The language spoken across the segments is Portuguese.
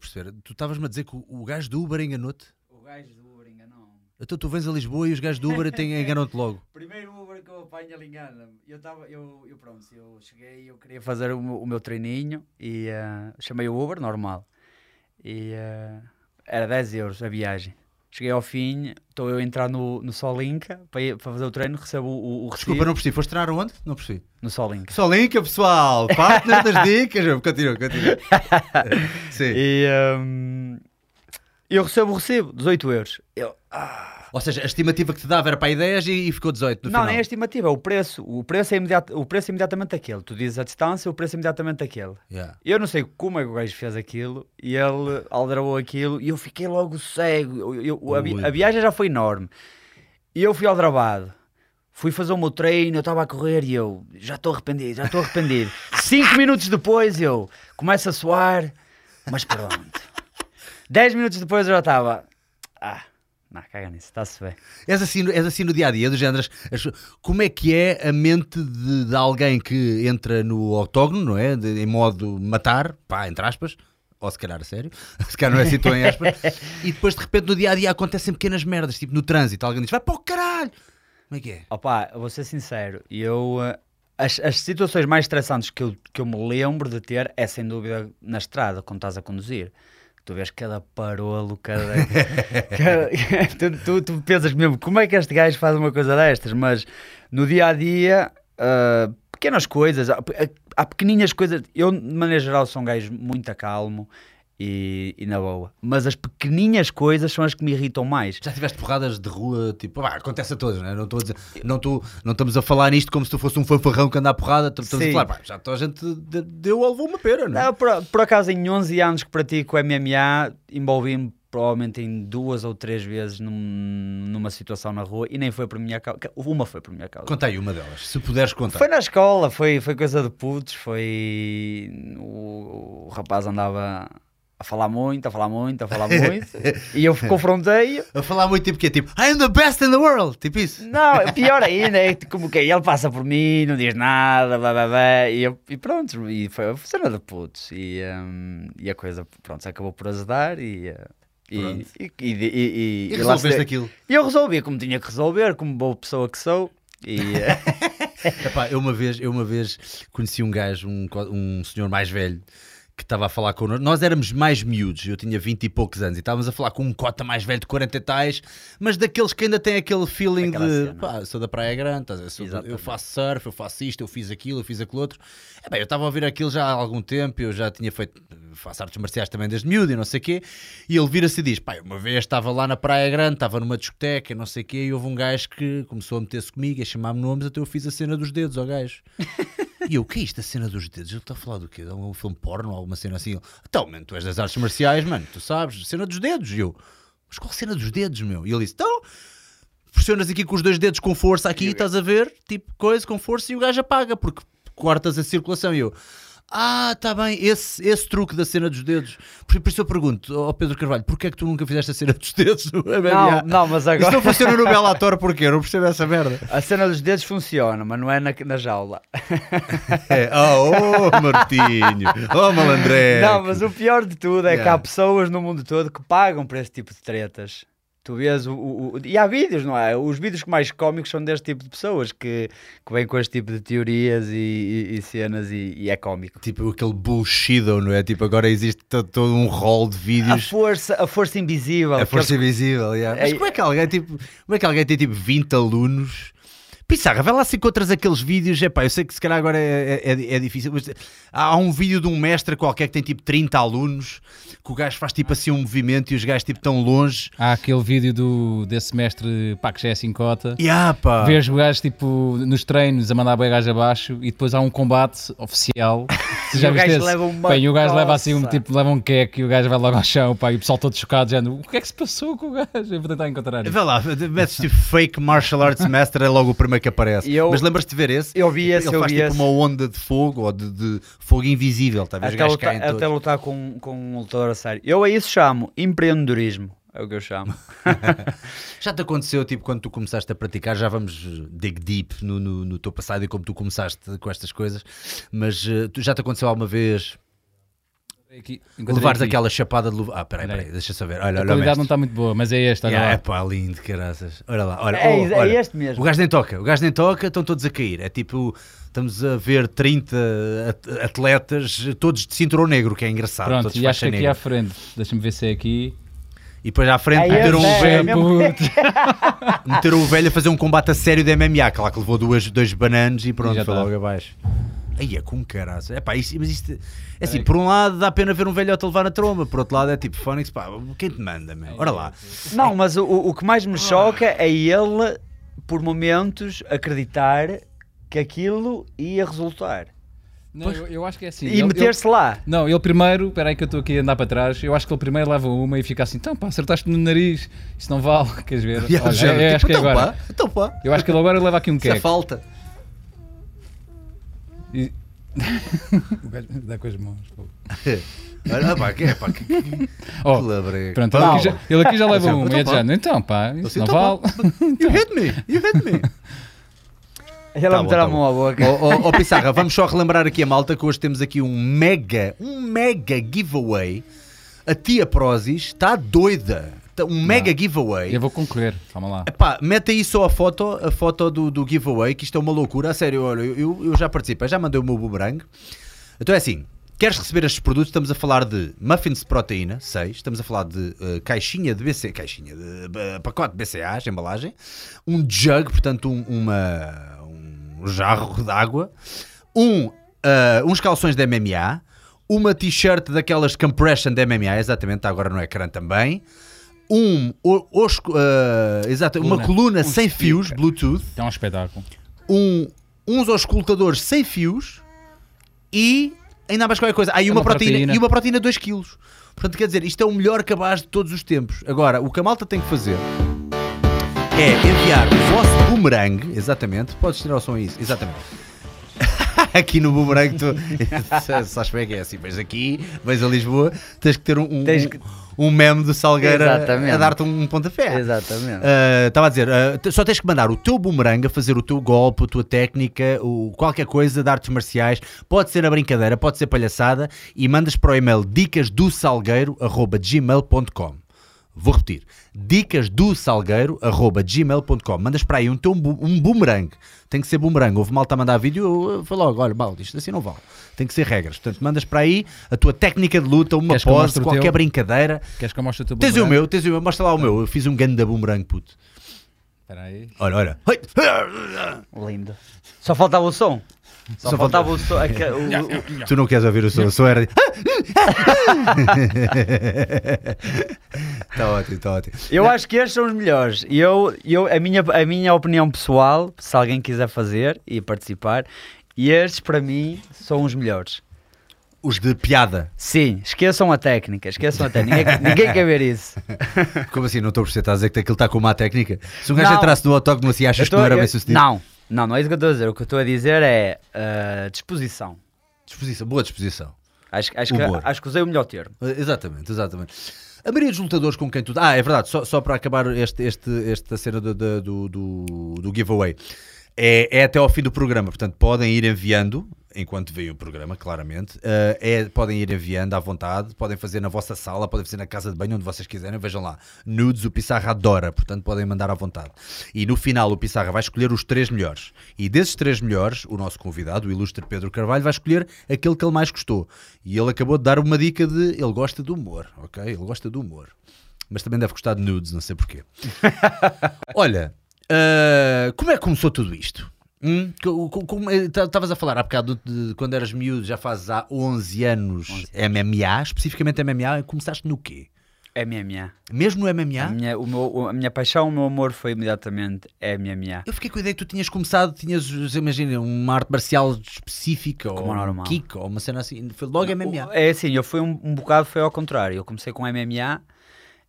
perceber. Tu estavas-me a dizer que o, o gajo do Uber enganou-te? O gajo do Uber enganou-me. Então tu vens a Lisboa e os gajos do Uber enganam-te logo. Primeiro Uber que eu apanho ele engana-me. Eu tava, eu, eu pronto, eu cheguei, eu queria fazer o, meu- o meu treininho e eh, chamei o Uber, normal. E eh, era 10 euros a viagem. Cheguei ao fim, estou eu a entrar no, no Solinka para, para fazer o treino, recebo o, o Desculpa, não percebi. Foste treinar onde? Não percebi. no Solinka. Só linka, pessoal. Partner das dicas. Continua, continua. Sim. E ehm, eu recebo o recibo, 18 euros. Eu, ah, Ou seja, a estimativa que te dava era para aí 10 e, e ficou 18 no não, final. nem é estimativa, é o preço. O preço é, imediato, o preço é imediatamente aquele. Tu dizes a distância, o preço é imediatamente aquele. Yeah. Eu não sei como é que o gajo fez aquilo e ele aldrabou aquilo e eu fiquei logo cego. Eu- eu- a, vi- a viagem já foi enorme. E eu fui aldrabado. Fui fazer o meu treino, eu estava a correr e eu já estou arrependido, já estou arrependido. Cinco minutos depois eu começo a suar, mas pronto. Dez minutos depois eu já estava. Ah, não, caga nisso, está-se bem. És, assim, és assim no dia a dia, do género. as- as- como é que é a mente de, de alguém que entra no octógono, não é? De- em modo matar, pá, entre aspas. Ou se calhar a sério, se calhar não é assim tão em aspas, e depois de repente no dia a dia acontecem pequenas merdas, tipo no trânsito, alguém diz vai para o caralho, como é que é? Opa, eu vou ser sincero, eu. eh, As, as situações mais estressantes que eu, que eu me lembro de ter é sem dúvida na estrada, quando estás a conduzir. Tu vês cada parolo, cada. cada- tu, tu, tu pensas mesmo, como é que este gajo faz uma coisa destas? Mas no dia a dia, ah, pequenas coisas, há, há pequeninas coisas. Eu, de maneira geral, sou um gajo muito calmo e, e na boa. Mas as pequenininhas coisas são as que me irritam mais. Já tiveste porradas de rua, tipo, acontece a todos, não é? Não, estou a dizer, não, estou, não estamos a falar nisto como se tu fosse um fanfarrão que anda à porrada, estamos a Sim. falar, pá, já toda a gente de- deu ou levou uma pera, não é? Não, por, por acaso, em 11 anos que pratico MMA, envolvi-me provavelmente em duas ou três vezes num- numa situação na rua e nem foi por minha causa. Uma foi por minha causa. Conta aí uma delas, se puderes contar. Foi na escola, foi, foi coisa de putos, foi. O, o rapaz andava a falar muito, a falar muito, a falar muito, e eu confrontei-o. A falar muito tipo que é tipo, I am the best in the world, tipo isso. Não, pior ainda, é como que é, ele passa por mim, não diz nada, blá, blá, blá, e, eu, e pronto, e foi foi cena de putos, e, hum, e a coisa, pronto, acabou por azedar, e, uh, e, e, e, e, e- E e resolveste aquilo. E eu resolvi como tinha que resolver, como boa pessoa que sou, e... uh, Epá, eu uma vez, eu uma vez conheci um gajo, um, um senhor mais velho, que estava a falar connosco. Nós éramos mais miúdos, eu tinha 20 e poucos anos, e estávamos a falar com um cota mais velho de 40 e tais, mas daqueles que ainda têm aquele feeling de pá, sou da Praia Grande? Sou eu faço surf, eu faço isto, eu fiz aquilo, eu fiz aquilo outro. É bem, eu estava a ouvir aquilo já há algum tempo, eu já tinha feito, faço artes marciais também desde miúdo e não sei o quê, e ele vira-se e diz: pá, uma vez estava lá na Praia Grande, estava numa discoteca, não sei o quê, e houve um gajo que começou a meter-se comigo, a chamar-me nomes, até eu fiz a cena dos dedos ao gajo. E eu, o que é isto, a cena dos dedos? Ele está a falar do quê? De algum filme porno, alguma cena assim? Então, mano, tu és das artes marciais, mano, tu sabes, cena dos dedos. E eu, mas qual cena dos dedos, meu? E ele disse, então, pressionas aqui com os dois dedos com força aqui, estás a ver? Tipo, coisa, com força, e o gajo apaga, porque cortas a circulação. E eu, ah, tá bem, esse, esse truque da cena dos dedos. Por, por isso eu pergunto, ao Pedro Carvalho, porquê é que tu nunca fizeste a cena dos dedos no MMA? não, não, mas Isso agora... não funciona no Bellator porquê? Eu não percebo essa merda. A cena dos dedos funciona, mas não é na, na jaula. É, oh, oh, Martinho, oh, malandré. Não, mas o pior de tudo é que Yeah. há pessoas no mundo todo que pagam por esse tipo de tretas. Tu vês o, o- o- E há vídeos, não é? Os vídeos mais cómicos são deste tipo de pessoas que, que vêm com este tipo de teorias e, e- e cenas e, e é cómico. Tipo aquele bullshit, não é? Tipo, agora existe to- todo um rol de A vídeos. força, a força invisível. A força aqueles- invisível, yeah. Mas É- como é que alguém, tipo, como é que alguém tem tipo 20 alunos? Pissarra, vai lá se encontras aqueles vídeos. Epá, eu sei que se calhar agora é, é, é- é difícil, mas há um vídeo de um mestre qualquer que tem tipo 30 alunos, que o gajo faz tipo assim um movimento e os gajos tipo tão longe. Há aquele vídeo do, desse mestre pá, que já é 5 cota. E ah, pá. Vês o gajo tipo nos treinos a mandar bem gajo abaixo e depois há um combate oficial. Tu E já o viste gajo leva uma Pá, e o gajo leva assim um tipo, leva um queque e o gajo vai logo ao chão, pá, e o pessoal todo chocado, já o que é que se passou com o gajo? Eu vou tentar encontrar. Vê lá, metes tipo fake martial arts master, é logo o primeiro que aparece. Eu- Mas lembras-te de ver esse? Eu vi esse, Ele eu faz vi tipo esse. uma onda de fogo ou de, de fogo invisível, tá ver? Os Até caem até todos. lutar com, com um lutador a sério. Eu a isso chamo empreendedorismo. É o que eu chamo. Já te aconteceu, tipo, quando tu começaste a praticar, já vamos dig deep no, no, no teu passado e como tu começaste com estas coisas, mas tu já te aconteceu alguma vez Aqui, Levares aqui. aquela chapada de luva. Ah, peraí, peraí, deixa só ver. Olha, A olha, qualidade não está muito boa, mas é este, olha Yeah, lá. é pá, lindo, caraças. Olha lá, olha, É, oh, é olha. este mesmo. O gajo nem toca, o gajo nem toca, estão todos a cair. É tipo, estamos a ver 30 at- atletas, todos de cinturão negro, que é engraçado. Pronto, todos e acho que aqui negra. à frente, deixa-me ver se é aqui. E depois à frente É meteram, um é, velho, meteram o velho a fazer um combate a sério de MMA, que lá que levou duas, dois bananos e pronto, E foi tá. logo abaixo. Aí é com caraça. É pá, isso, mas isto é assim, por um lado dá pena ver um velhote a levar na tromba, por outro lado é tipo, Fónix, pá, quem te manda, meu? Ora lá. Não, mas o, o que mais me choca é ele, por momentos, acreditar que aquilo ia resultar. Não, eu, eu acho que é assim. E meter-se lá. não, ele primeiro, espera aí que eu estou aqui a andar para trás. Eu acho que ele primeiro leva uma e fica assim, então pá, acertaste-me no nariz, isso não vale, queres ver? E Olha, já, é, é, acho que é então, agora. pá, então pá, Eu acho que ele agora leva aqui um isso é queque. falta. E- o gajo dá com as mãos. pô. Olha pá, que é pá, que, que, que Oh, pronto, ele aqui, já, ele aqui já leva Então, uma. então E é pá. género, então pá, isso Assim, não então vale. You hit me, you hit me. Ele Tá a bom, meter tá a mão à boca. Ó ó, ó, Pissarra, vamos só relembrar aqui a malta que hoje temos aqui um mega, um mega giveaway. A tia Prozis está doida. Um mega giveaway. Eu vou concorrer, calma lá. Epá, mete aí só a foto, a foto do, do giveaway, que isto é uma loucura. A sério, olha, eu, eu já participei, já mandei o meu boomerang. Então é assim, queres receber estes produtos? Estamos a falar de muffins de proteína, 6. Estamos a falar de eh, caixinha de BC, caixinha de eh, pacote de BCAs, embalagem. Um jug, portanto, um, uma, um jarro de água. Um, eh, uns calções de MMA. Uma t-shirt daquelas compression de MMA, exatamente, está agora no ecrã também. Um, o- osco- eh, exato, uma Coluna. coluna Um sem fios, speaker. Bluetooth É um espetáculo. um, uns auscultadores sem fios e ainda mais qualquer coisa. Ah, e uma, Uma proteína, proteína. e uma proteína de 2 kg. Portanto, quer dizer, isto é o melhor cabaz de todos os tempos. Agora, o que a malta tem que fazer é enviar o vosso boomerang, exatamente, podes tirar o som a isso, exatamente. aqui no boomerang tu sabes como é que é assim, mas aqui, vais a Lisboa, tens que ter um, um, que- um meme de Salgueira Exatamente. a dar-te um pontapé. Exatamente. Uh, Estava a dizer, uh, só tens que mandar o teu boomerang a fazer o teu golpe, a tua técnica, o, qualquer coisa de artes marciais. Pode ser a brincadeira, pode ser palhaçada. E mandas para o e-mail dicasdosalgueiro.gmail.com Vou repetir, dicasdosalgueiro.gmail.com Mandas para aí um, teu, um boomerang. Tem que ser boomerang. Houve malta a mandar vídeo, eu, eu falo logo, olha, mal, isto assim não vale. Tem que ser regras. Portanto, mandas para aí a tua técnica de luta, uma Queres pose, qualquer teu? brincadeira. Queres que eu mostre o teu Tens o boomerang? meu, tens o meu, mostra lá o meu. Eu fiz um ganda boomerang, puto. Espera aí. Olha, olha. Lindo. Só faltava o som. Só, Só faltava o som. aque- o- o- Tu não queres ouvir o som, o som era. Está ótimo, está ótimo. Eu acho que estes são os melhores. E Eu, eu, a, minha, a minha opinião pessoal, se alguém quiser fazer e participar, e estes para mim são os melhores. Os de piada. Sim, esqueçam a técnica, esqueçam a técnica. Ninguém, ninguém quer ver isso. Como assim? Não estou a perceber. Estás a dizer que aquilo está com má técnica? Se um gajo entrasse no autógono assim, achas que tô- não era eu- bem sucedido? Não, não, não é isso que eu estou a dizer. O que eu estou a dizer é uh, disposição. Disposição, boa disposição. Acho, acho, que, Humor. acho que usei o melhor termo. Uh, Exatamente, exatamente. A maioria dos lutadores com quem tu. Ah, é verdade, só, só para acabar este, este, esta cena do, do, do- do giveaway. É, é até ao fim do programa, portanto podem ir enviando, enquanto veem o programa, claramente. Uh, é, podem ir enviando à vontade, podem fazer na vossa sala, podem fazer na casa de banho, onde vocês quiserem. Vejam lá, nudes o Pissarra adora, portanto podem mandar à vontade. E no final o Pissarra vai escolher os três melhores. E desses três melhores, o nosso convidado, o ilustre Pedro Carvalho, vai escolher aquele que ele mais gostou. E ele acabou de dar uma dica de ele gosta do humor, ok? Ele gosta do humor. Mas também deve gostar de nudes, não sei porquê. Olha, ah, como é que começou tudo isto? Hum? Ta- Estavas a falar há bocado de quando eras miúdo, já fazes há 11 anos MMA, especificamente MMA, começaste no quê? MMA. Mesmo no A MMA? minha, o meu, a minha paixão, o meu amor foi imediatamente MMA. Eu fiquei com a ideia que tu tinhas começado, tinhas, imagina, uma arte marcial específica, Como ou um kick, ou uma cena assim, foi logo MMA. É assim, eu fui um, um bocado, foi ao contrário. Eu comecei com MMA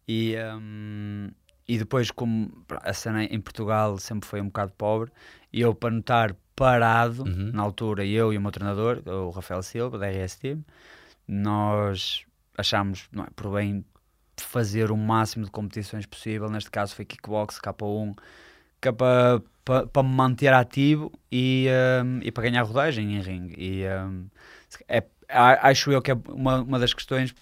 e, hum, e depois, como a cena em Portugal sempre foi um bocado pobre, e eu para notar parado, Uhum. na altura, eu e o meu treinador, o Rafael Silva, da RS Team, nós achámos não é, por bem fazer o máximo de competições possível. Neste caso foi kickbox, K1, que é para, para, para me manter ativo e, hum, e para ganhar rodagem em ringue. E, hum, é, acho eu que é uma, uma das questões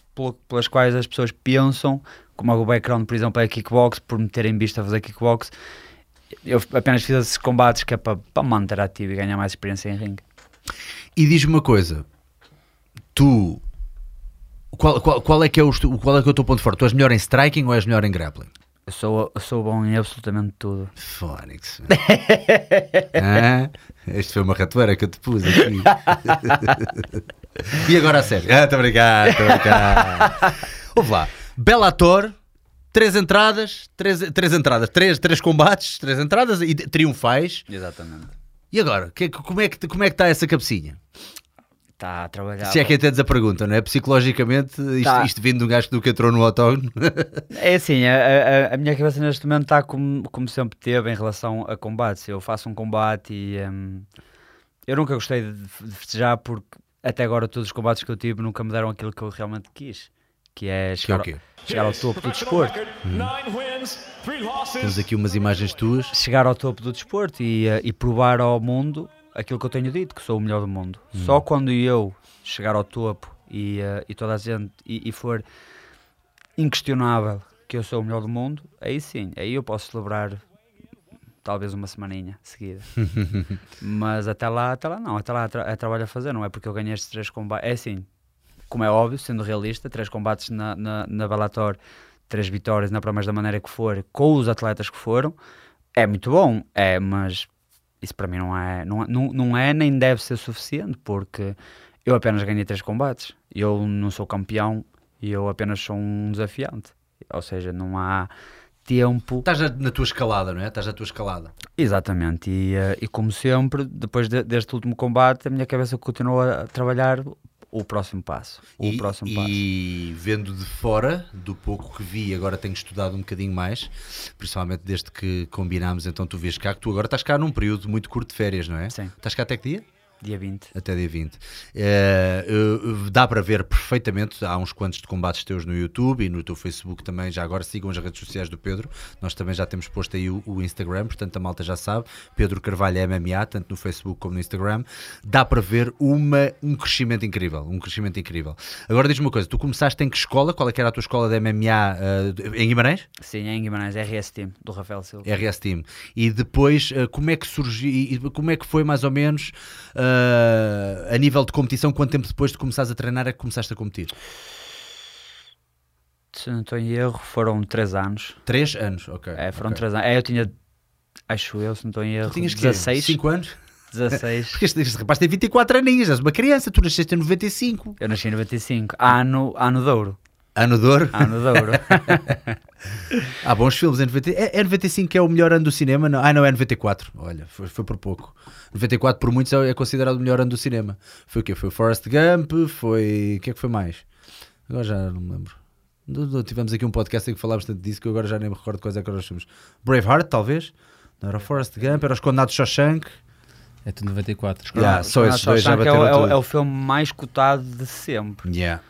pelas quais as pessoas pensam, como é o background, por exemplo, é kickbox, por me terem visto a fazer kickbox. Eu apenas fiz esses combates que é para, para manter ativo e ganhar mais experiência em ringue. E diz-me uma coisa, tu. Qual, qual, qual é que é o, qual é que é o teu ponto forte? Tu és melhor em striking ou és melhor em grappling? Eu sou, eu sou bom em absolutamente tudo. Fónix. ah, este foi uma ratoeira que eu te pus aqui. e agora a sério. Ah, brincar, estou a brincar. Ouve lá. Bellator, três entradas, três, três entradas, três, três combates, três entradas e triunfais. Exatamente. E agora? Que- como, é que, como é que está essa cabecinha? Está a trabalhar. Se é que entendes a pergunta, não é? Psicologicamente, isto, Tá. isto vindo de um gajo que nunca entrou no autógono. É assim, a, a- a minha cabeça neste momento está como, como sempre teve em relação a combates. Eu faço um combate e hum, eu nunca gostei de, de festejar porque até agora todos os combates que eu tive nunca me deram aquilo que eu realmente quis, que é que é chegar, o quê? ao, chegar ao topo do desporto. Temos aqui umas imagens tuas. Chegar ao topo do desporto e, eh, e provar ao mundo aquilo que eu tenho dito, que sou o melhor do mundo. Só quando eu chegar ao topo e, eh, e toda a gente e, e for inquestionável que eu sou o melhor do mundo, aí sim, aí eu posso celebrar talvez uma semaninha seguida. Mas até lá, até lá não, até lá é tra- é trabalho a fazer, não é porque eu ganhei estes três combates. É assim, como é óbvio, sendo realista, três combates na, na, na Bellator, três vitórias na promessa da maneira que for, com os atletas que foram, é muito bom, é, mas isso para mim não é, não, é- não, não é nem deve ser suficiente, porque eu apenas ganhei três combates, eu não sou campeão e eu apenas sou um desafiante, ou seja, não há tempo Estás na, na tua escalada, não é? Estás na tua escalada. Exatamente, e, eh, e como sempre, depois de- deste último combate, a minha cabeça continua a trabalhar o próximo passo. O e, próximo passo. e vendo de fora, do pouco que vi, agora tenho estudado um bocadinho mais, principalmente desde que combinámos, então tu vês cá que tu agora estás cá num período muito curto de férias, não é? Sim. Estás cá até que dia? Dia 20. Até dia 20. Eh, dá para ver perfeitamente, há uns quantos de combates teus no YouTube e no teu Facebook também, já agora sigam as redes sociais do Pedro, nós também já temos posto aí o, o Instagram, portanto a malta já sabe, Pedro Carvalho MMA, tanto no Facebook como no Instagram, dá para ver uma, um crescimento incrível, um crescimento incrível. Agora diz-me uma coisa, tu começaste em que escola? Qual é que era a tua escola de MMA eh, em Guimarães? Sim, é em Guimarães, RS Team, do Rafael Silva. RS Team. E depois, eh, como é que surgiu, como é que foi mais ou menos eh, a nível de competição? Quanto tempo depois de começares a treinar é que começaste a competir? Se não estou em erro, foram 3 anos. Três anos, ok. É, foram ok. 3 anos. É, eu tinha, acho eu, se não estou em erro, Tu tinhas que 16. 5 anos? 16. Porque este, este rapaz tem 24 aninhos, és uma criança, tu nasceste em 95. Eu nasci em 95. Ano, ano de ouro. Ano de ouro. Ano de ouro. Há bons filmes em 90. É, é 95 que é o melhor ano do cinema? Não. Ah, não, é 94. Olha, foi, foi por pouco. 94 por muitos é é considerado o melhor ano do cinema. Foi o quê? Foi o Forrest Gump, foi... O que é que foi mais? Agora já não me lembro. Tivemos aqui um podcast em que falámos tanto disso que eu agora já nem me recordo quais é que eram os filmes. Braveheart, talvez? Não era o Forrest Gump, era Os Condenados de Shawshank. É tudo 94. Yeah, só esses dois já é, o- bateram é, o- tudo. é o filme mais cotado de sempre. Yeah.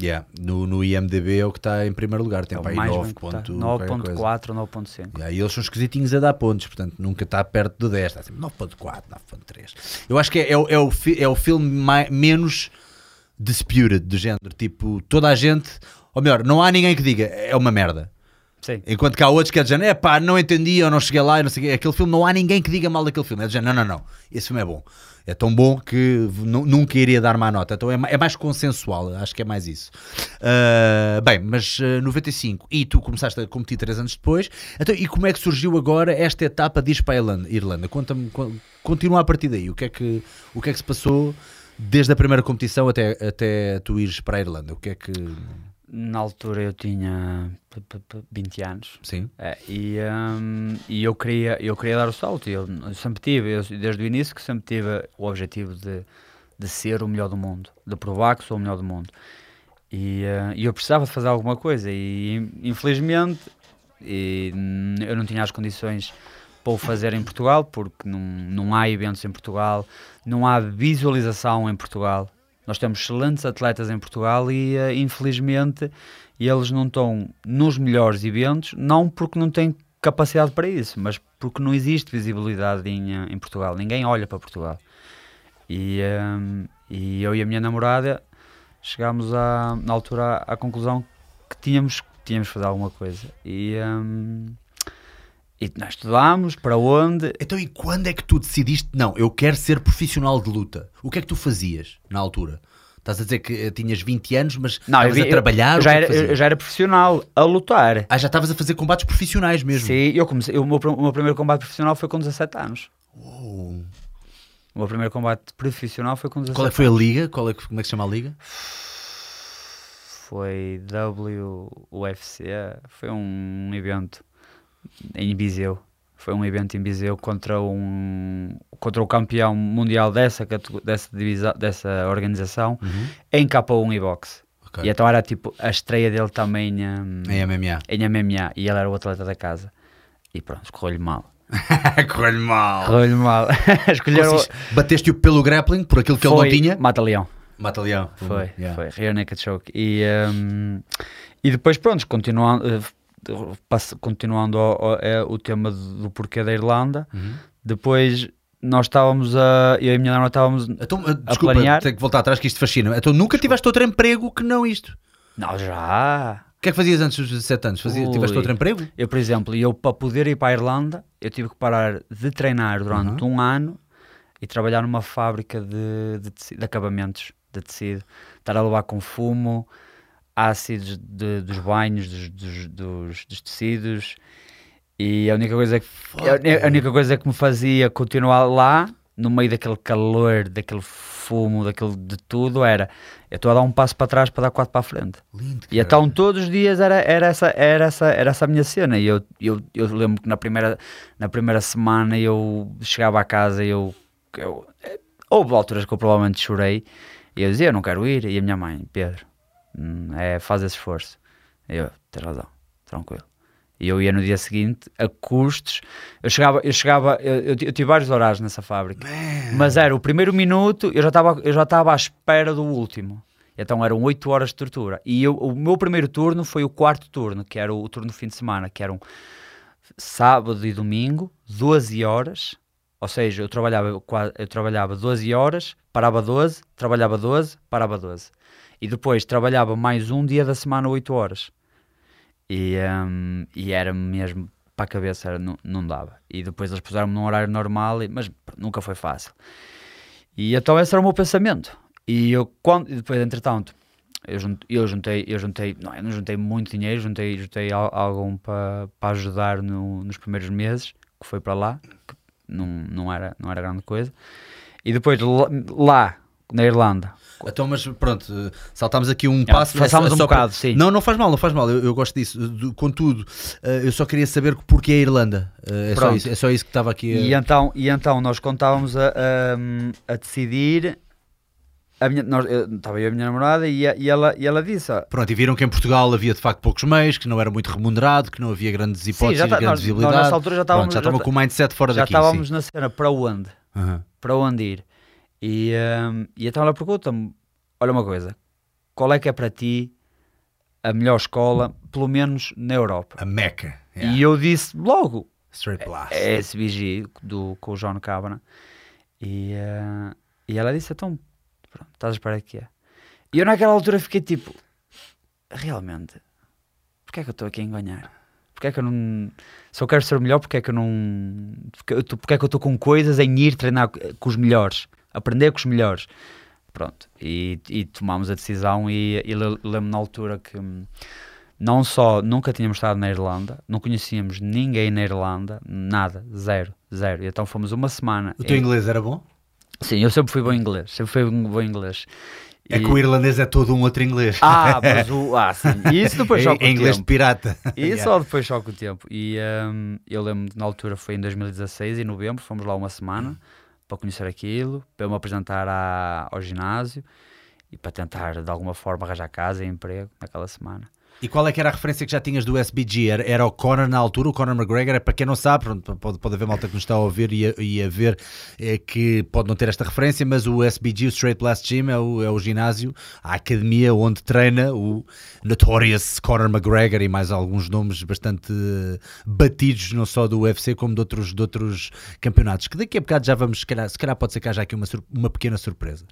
Yeah. No, no IMDB é o que está em primeiro lugar, tem É para aí mais 9 bem cotado. ponto qualquer coisa. 9.4 ou 9.5. Yeah, e eles são esquisitinhos a dar pontos, portanto nunca está perto do 10, está sempre 9.4, 9.3. Eu acho que é, é o- é o, é o filme mai- menos disputed do género, tipo, toda a gente, ou melhor, não há ninguém que diga é uma merda. Sim. Enquanto que há outros que é de género, é pá, não entendi, eu não cheguei lá, eu não sei. Aquele filme, não há ninguém que diga mal daquele filme. É de género, não, não, não, esse filme é bom. É tão bom que nu- nunca iria dar má nota. Então é, é mais consensual, acho que é mais isso. Ah, bem, mas ah, 95, e tu começaste a competir 3 anos depois. Então, e como é que surgiu agora esta etapa de ir para a Irlanda? Conta-me, con- continua a partir daí. O que é que, o que, é que se passou desde a primeira competição até, até tu ires para a Irlanda? O que é que. Na altura eu tinha p- p- p- 20 anos. Sim. É, e, hum, e eu, queria, eu queria dar o salto. Eu, eu sempre tive, eu, desde o início, que sempre tive o objetivo de, de ser o melhor do mundo, de provar que sou o melhor do mundo. E, e eu precisava de fazer alguma coisa. E infelizmente e, hum, eu não tinha as condições para o fazer em Portugal, porque não, não há eventos em Portugal, não há visualização em Portugal. Nós temos excelentes atletas em Portugal e, eh, infelizmente, eles não estão nos melhores eventos, não porque não têm capacidade para isso, mas porque não existe visibilidade em, eh, em Portugal. Ninguém olha para Portugal. E, ehm, e eu e a minha namorada chegámos a, na altura à, à conclusão que tínhamos, tínhamos que fazer alguma coisa. E, hum, e nós estudámos para onde. Então, e quando é que tu decidiste, não, eu quero ser profissional de luta? O que é que tu fazias na altura? Estás a dizer que eh, tinhas 20 anos, mas Não, eu estavas vi- a trabalhar? eu já, é era, eu já era profissional a lutar. Ah, já estavas a fazer combates profissionais mesmo? Sim, eu comecei, o, meu, o meu primeiro combate profissional foi com 17 anos. Uou. O meu primeiro combate profissional foi com 17 Qual é que foi a liga? Qual é como é que se chama a liga? Foi WUFC, foi um evento em Viseu. Foi um evento em Viseu contra um contra o campeão mundial dessa dessa divisa, dessa organização em K1 e boxe. Ok. E então era tipo a estreia dele também hum, Em MMA. em MMA e ele era o atleta da casa. E pronto, correu-lhe mal. Correu-lhe mal. Correu-lhe mal. Escolheram Bateste-o pelo grappling, por aquilo que ele não foi tinha? Mata-leão. Mata-leão. Foi, Yeah. foi. Rear Naked Choke. E, um, e depois, pronto, continuando, eh, continuando ao- ao- é, o tema do, porquê da Irlanda, Uhum. depois nós estávamos a. Eu e a minha namorada estávamos. Então, uh, desculpa, planear. tenho que voltar atrás que isto fascina. Então nunca tiveste outro emprego que não isto? Não, já. O que é que fazias antes dos 17 anos? Fazia, tiveste outro emprego? Eu, por exemplo, eu para poder ir para a Irlanda, eu tive que parar de treinar durante um ano e trabalhar numa fábrica de, de, teci- de acabamentos de tecido. Estar a levar com fumo, ácidos de- dos banhos, dos, dos, dos- dos tecidos. E a única coisa que, a uni- a única coisa que me fazia continuar lá, no meio daquele calor, daquele fumo, daquele de tudo, era eu estou a dar um passo para trás para dar quatro para a frente. Lindo. E então todos os dias era, era, essa, era, essa, era essa a minha cena. E eu, eu, eu lembro que na primeira, na primeira semana eu chegava à casa e eu, eu. Houve alturas que eu provavelmente chorei. E eu dizia: Eu não quero ir. E a minha mãe, Pedro, é, faz esse esforço. Eu, tens razão, tranquilo. E eu ia no dia seguinte a custos. Eu chegava, eu chegava, eu, eu, ti- eu tive vários horários nessa fábrica. Mas era o primeiro minuto, eu já estava eu já estava à espera do último. Então eram 8 horas de tortura. E eu, o meu primeiro turno foi o quarto turno, que era o, o turno de fim de semana, que eram sábado e domingo, 12 horas. Ou seja, eu trabalhava, eu trabalhava 12 horas, parava 12, trabalhava 12, parava 12. E depois trabalhava mais um dia da semana, 8 horas. E, hum, e era mesmo para a cabeça, era, não, não dava. E depois eles puseram-me num horário normal, mas nunca foi fácil. E então esse era o meu pensamento. E eu, quando, e depois, entretanto, eu juntei, eu juntei, eu juntei não, eu não juntei muito dinheiro, juntei, juntei al- algum para para ajudar no- nos primeiros meses, que foi para lá, que não, não, era, não era grande coisa. E depois lá, na Irlanda, Então, mas pronto, saltámos aqui um Ah, passo. passámos é um só para- bocado, sim. Não, não faz mal, não faz mal. Eu, eu gosto disso. Do- Contudo, uh, eu só queria saber porquê a Irlanda. Uh, é, só isso, é só isso que estava aqui. a- E então, e então nós contávamos a, a, a decidir. A minha, nós, eu- estava eu e a minha namorada e, a- e ela, e ela disse: Pronto, e viram que em Portugal havia de facto poucos meios, que não era muito remunerado, que não havia grandes hipóteses, já tá- grandes nós- nós visibilidade. nessa altura já estávamos- Pronto, já já estavam tá- com o mindset fora já daqui. estávamos sim. na cena para onde? Aham. Para onde ir? E, hum, e então ela pergunta-me: olha uma coisa, qual é que é para ti a melhor escola, pelo menos na Europa? A Meca. Yeah. E eu disse logo: Straight Blast. é SBG do, com o João Cabana. E, eh, e ela disse: então, pronto, estás a esperar que é? E eu naquela altura fiquei tipo: realmente, porque é que eu estou aqui a enganar? Porque é que eu não. Se eu quero ser o melhor, porque é que eu não. Porque, é que eu estou com coisas em ir treinar co- com os melhores, aprender com os melhores? Pronto, e, e tomámos a decisão. E, e le- lembro na altura que hum, não só nunca tínhamos estado na Irlanda, não conhecíamos ninguém na Irlanda, nada, zero, zero. E então fomos uma semana. O teu em- inglês era bom? Sim, eu sempre fui bom em inglês, sempre fui um bom em inglês. É E- que o irlandês é todo um outro inglês. Ah, mas o. Ah, sim. E isso depois só com é o inglês de pirata. E Yeah. só depois só com o tempo. E hum, eu lembro na altura foi em 2016, em novembro, fomos lá uma semana para conhecer aquilo, para me apresentar à- ao ginásio e para tentar de alguma forma arranjar casa e emprego naquela semana. E qual é que era a referência que já tinhas do SBG? Era, era o Conor na altura, o Conor McGregor? Para quem não sabe, pode, pode haver malta que nos está a ouvir e a, e a ver é, que pode não ter esta referência, mas o SBG, o Straight Blast Gym, é o, é o ginásio, a academia onde treina o Notorious Conor McGregor e mais alguns nomes bastante eh, batidos, não só do UFC como de outros, de outros campeonatos. Que daqui a bocado já vamos, se calhar, se calhar pode ser que haja aqui uma, uma pequena surpresa.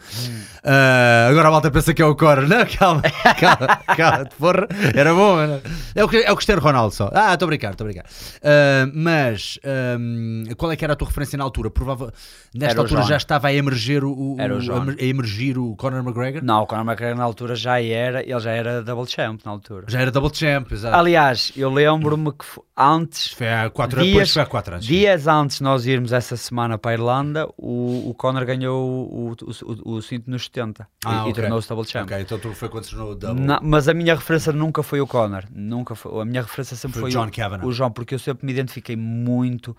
Ah, agora a malta pensa que é o Conor. Não, calma, calma, calma, porra, era bom, mano. É o, é o Cristiano Ronaldo só. Ah, estou a brincar, estou a brincar. Ah, mas ahm, qual é que era a tua referência na altura? Provável, nesta Era altura John. já estava a emergir o, o- Era o John. a emergir o Conor McGregor? Não, o Conor McGregor na altura já era, ele já era double champ na altura. Já era double champ, exato. Aliás, eu lembro-me que antes, Foi há quatro anos, foi há quatro anos. dias antes de nós irmos essa semana para a Irlanda, o, o Conor ganhou o, o, o, o cinto nos 70 Ah, e, e ok. tornou-se double champ. Ok, então tu foi quando tornou double. Na- mas a minha referência nunca foi o Conor, nunca foi, a minha referência sempre Foi foi, o John Kavanagh. o João, porque eu sempre me identifiquei muito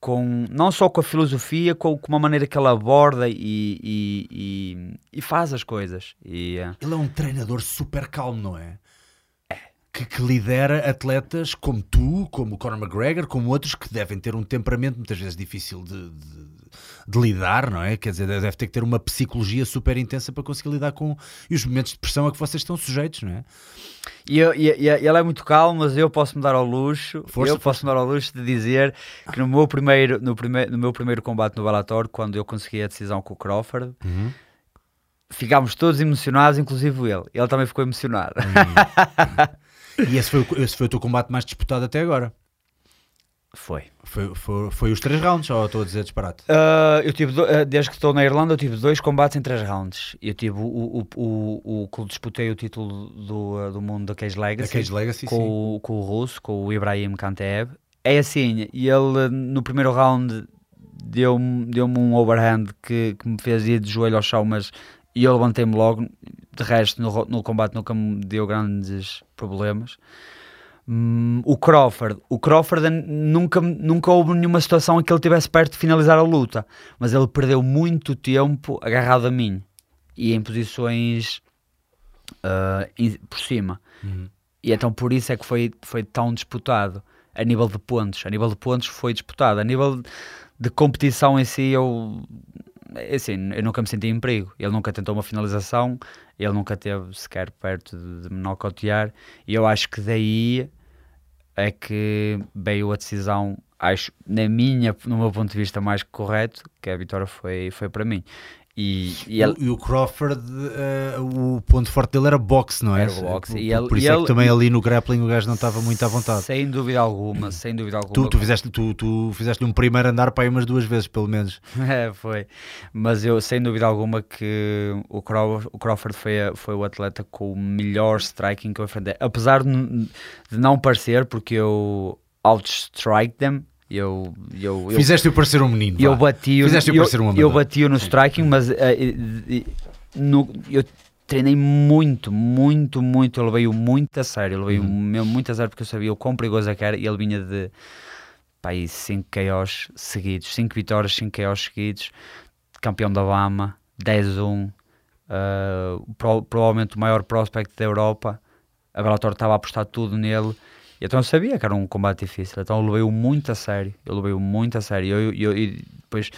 com, não só com a filosofia, com, com a maneira que ele aborda e, e, e, e faz as coisas. E, eh, Ele é um treinador super calmo, não é? Que, que lidera atletas como tu, como o Conor McGregor, como outros que devem ter um temperamento muitas vezes difícil de, de- de lidar, não é? Quer dizer, deve ter que ter uma psicologia super intensa para conseguir lidar com os momentos de pressão a que vocês estão sujeitos, não é? E, eu- e- e- ele é muito calmo, mas eu posso me dar ao luxo, Força, eu posso me dar ao luxo de dizer que no meu primeiro, no primeiro, no meu primeiro combate no Bellator, quando eu consegui a decisão com o Crawford, ficámos todos emocionados, inclusive ele. Ele também ficou emocionado. E esse foi, o- esse foi o teu combate mais disputado até agora. Foi. Foi, foi, foi os três rounds, ou estou a dizer disparate? Ah, eu tive, do- ah, desde que estou na Irlanda, eu tive dois combates em três rounds. Eu tive o, o, o, o, que disputei o título do, ah, do mundo da Cage Legacy. Cage Legacy, com, sim. o, com o russo, com o Ibrahim Kantev. É assim, e ele no primeiro round deu-me deu um overhand que, que me fez ir de joelho ao chão, mas e eu levantei-me logo. De resto, no, no combate nunca me deu grandes problemas. Hum, o Crawford, o Crawford nunca, nunca houve nenhuma situação em que ele estivesse perto de finalizar a luta, mas ele perdeu muito tempo agarrado a mim e em posições ah, em- por cima. Uhum. E então por isso é que foi, foi tão disputado a nível de pontos. A nível de pontos foi disputado. A nível de competição em si, eu, assim, eu nunca me senti em perigo. Ele nunca tentou uma finalização, ele nunca esteve sequer perto de, de me nocautear. E eu acho que daí é que veio a decisão, acho, na minha, no meu ponto de vista, mais correto, que a vitória foi, foi para mim. E, e ele, E o Crawford, eh, o ponto forte dele era boxe, não é? Era boxe. Por, E ele- por isso e é ele- que também ali no grappling o gajo não estava muito à vontade. Sem dúvida alguma, sem dúvida alguma. Tu, tu fizeste, tu, tu fizeste um primeiro andar para aí umas duas vezes, pelo menos. É, foi. Mas eu, sem dúvida alguma, que o Crawford, o Crawford foi, a- foi o atleta com o melhor striking que eu enfrentei. Apesar de, de não parecer, porque eu outstrike them, eu, eu, eu, Fizeste-o parecer um menino. eu vá. bati Fizeste-o eu, parecer um eu amador. bati no striking, mas eh, e- no- eu treinei muito, muito, muito. Eu levei-o muito a sério. Eu levei-o Uhum. muito a sério porque eu sabia o quão perigoso é que era e ele vinha de pá, aí 5 KOs seguidos, 5 vitórias, 5 KOs seguidos, campeão da Bama, 10-1, uh, pro- provavelmente o maior prospect da Europa. A Bellator estava a apostar tudo nele. Então eu sabia que era um combate difícil, então eu levei-o muito a sério. Eu levei-o muito a sério. Eu, eu- e depois,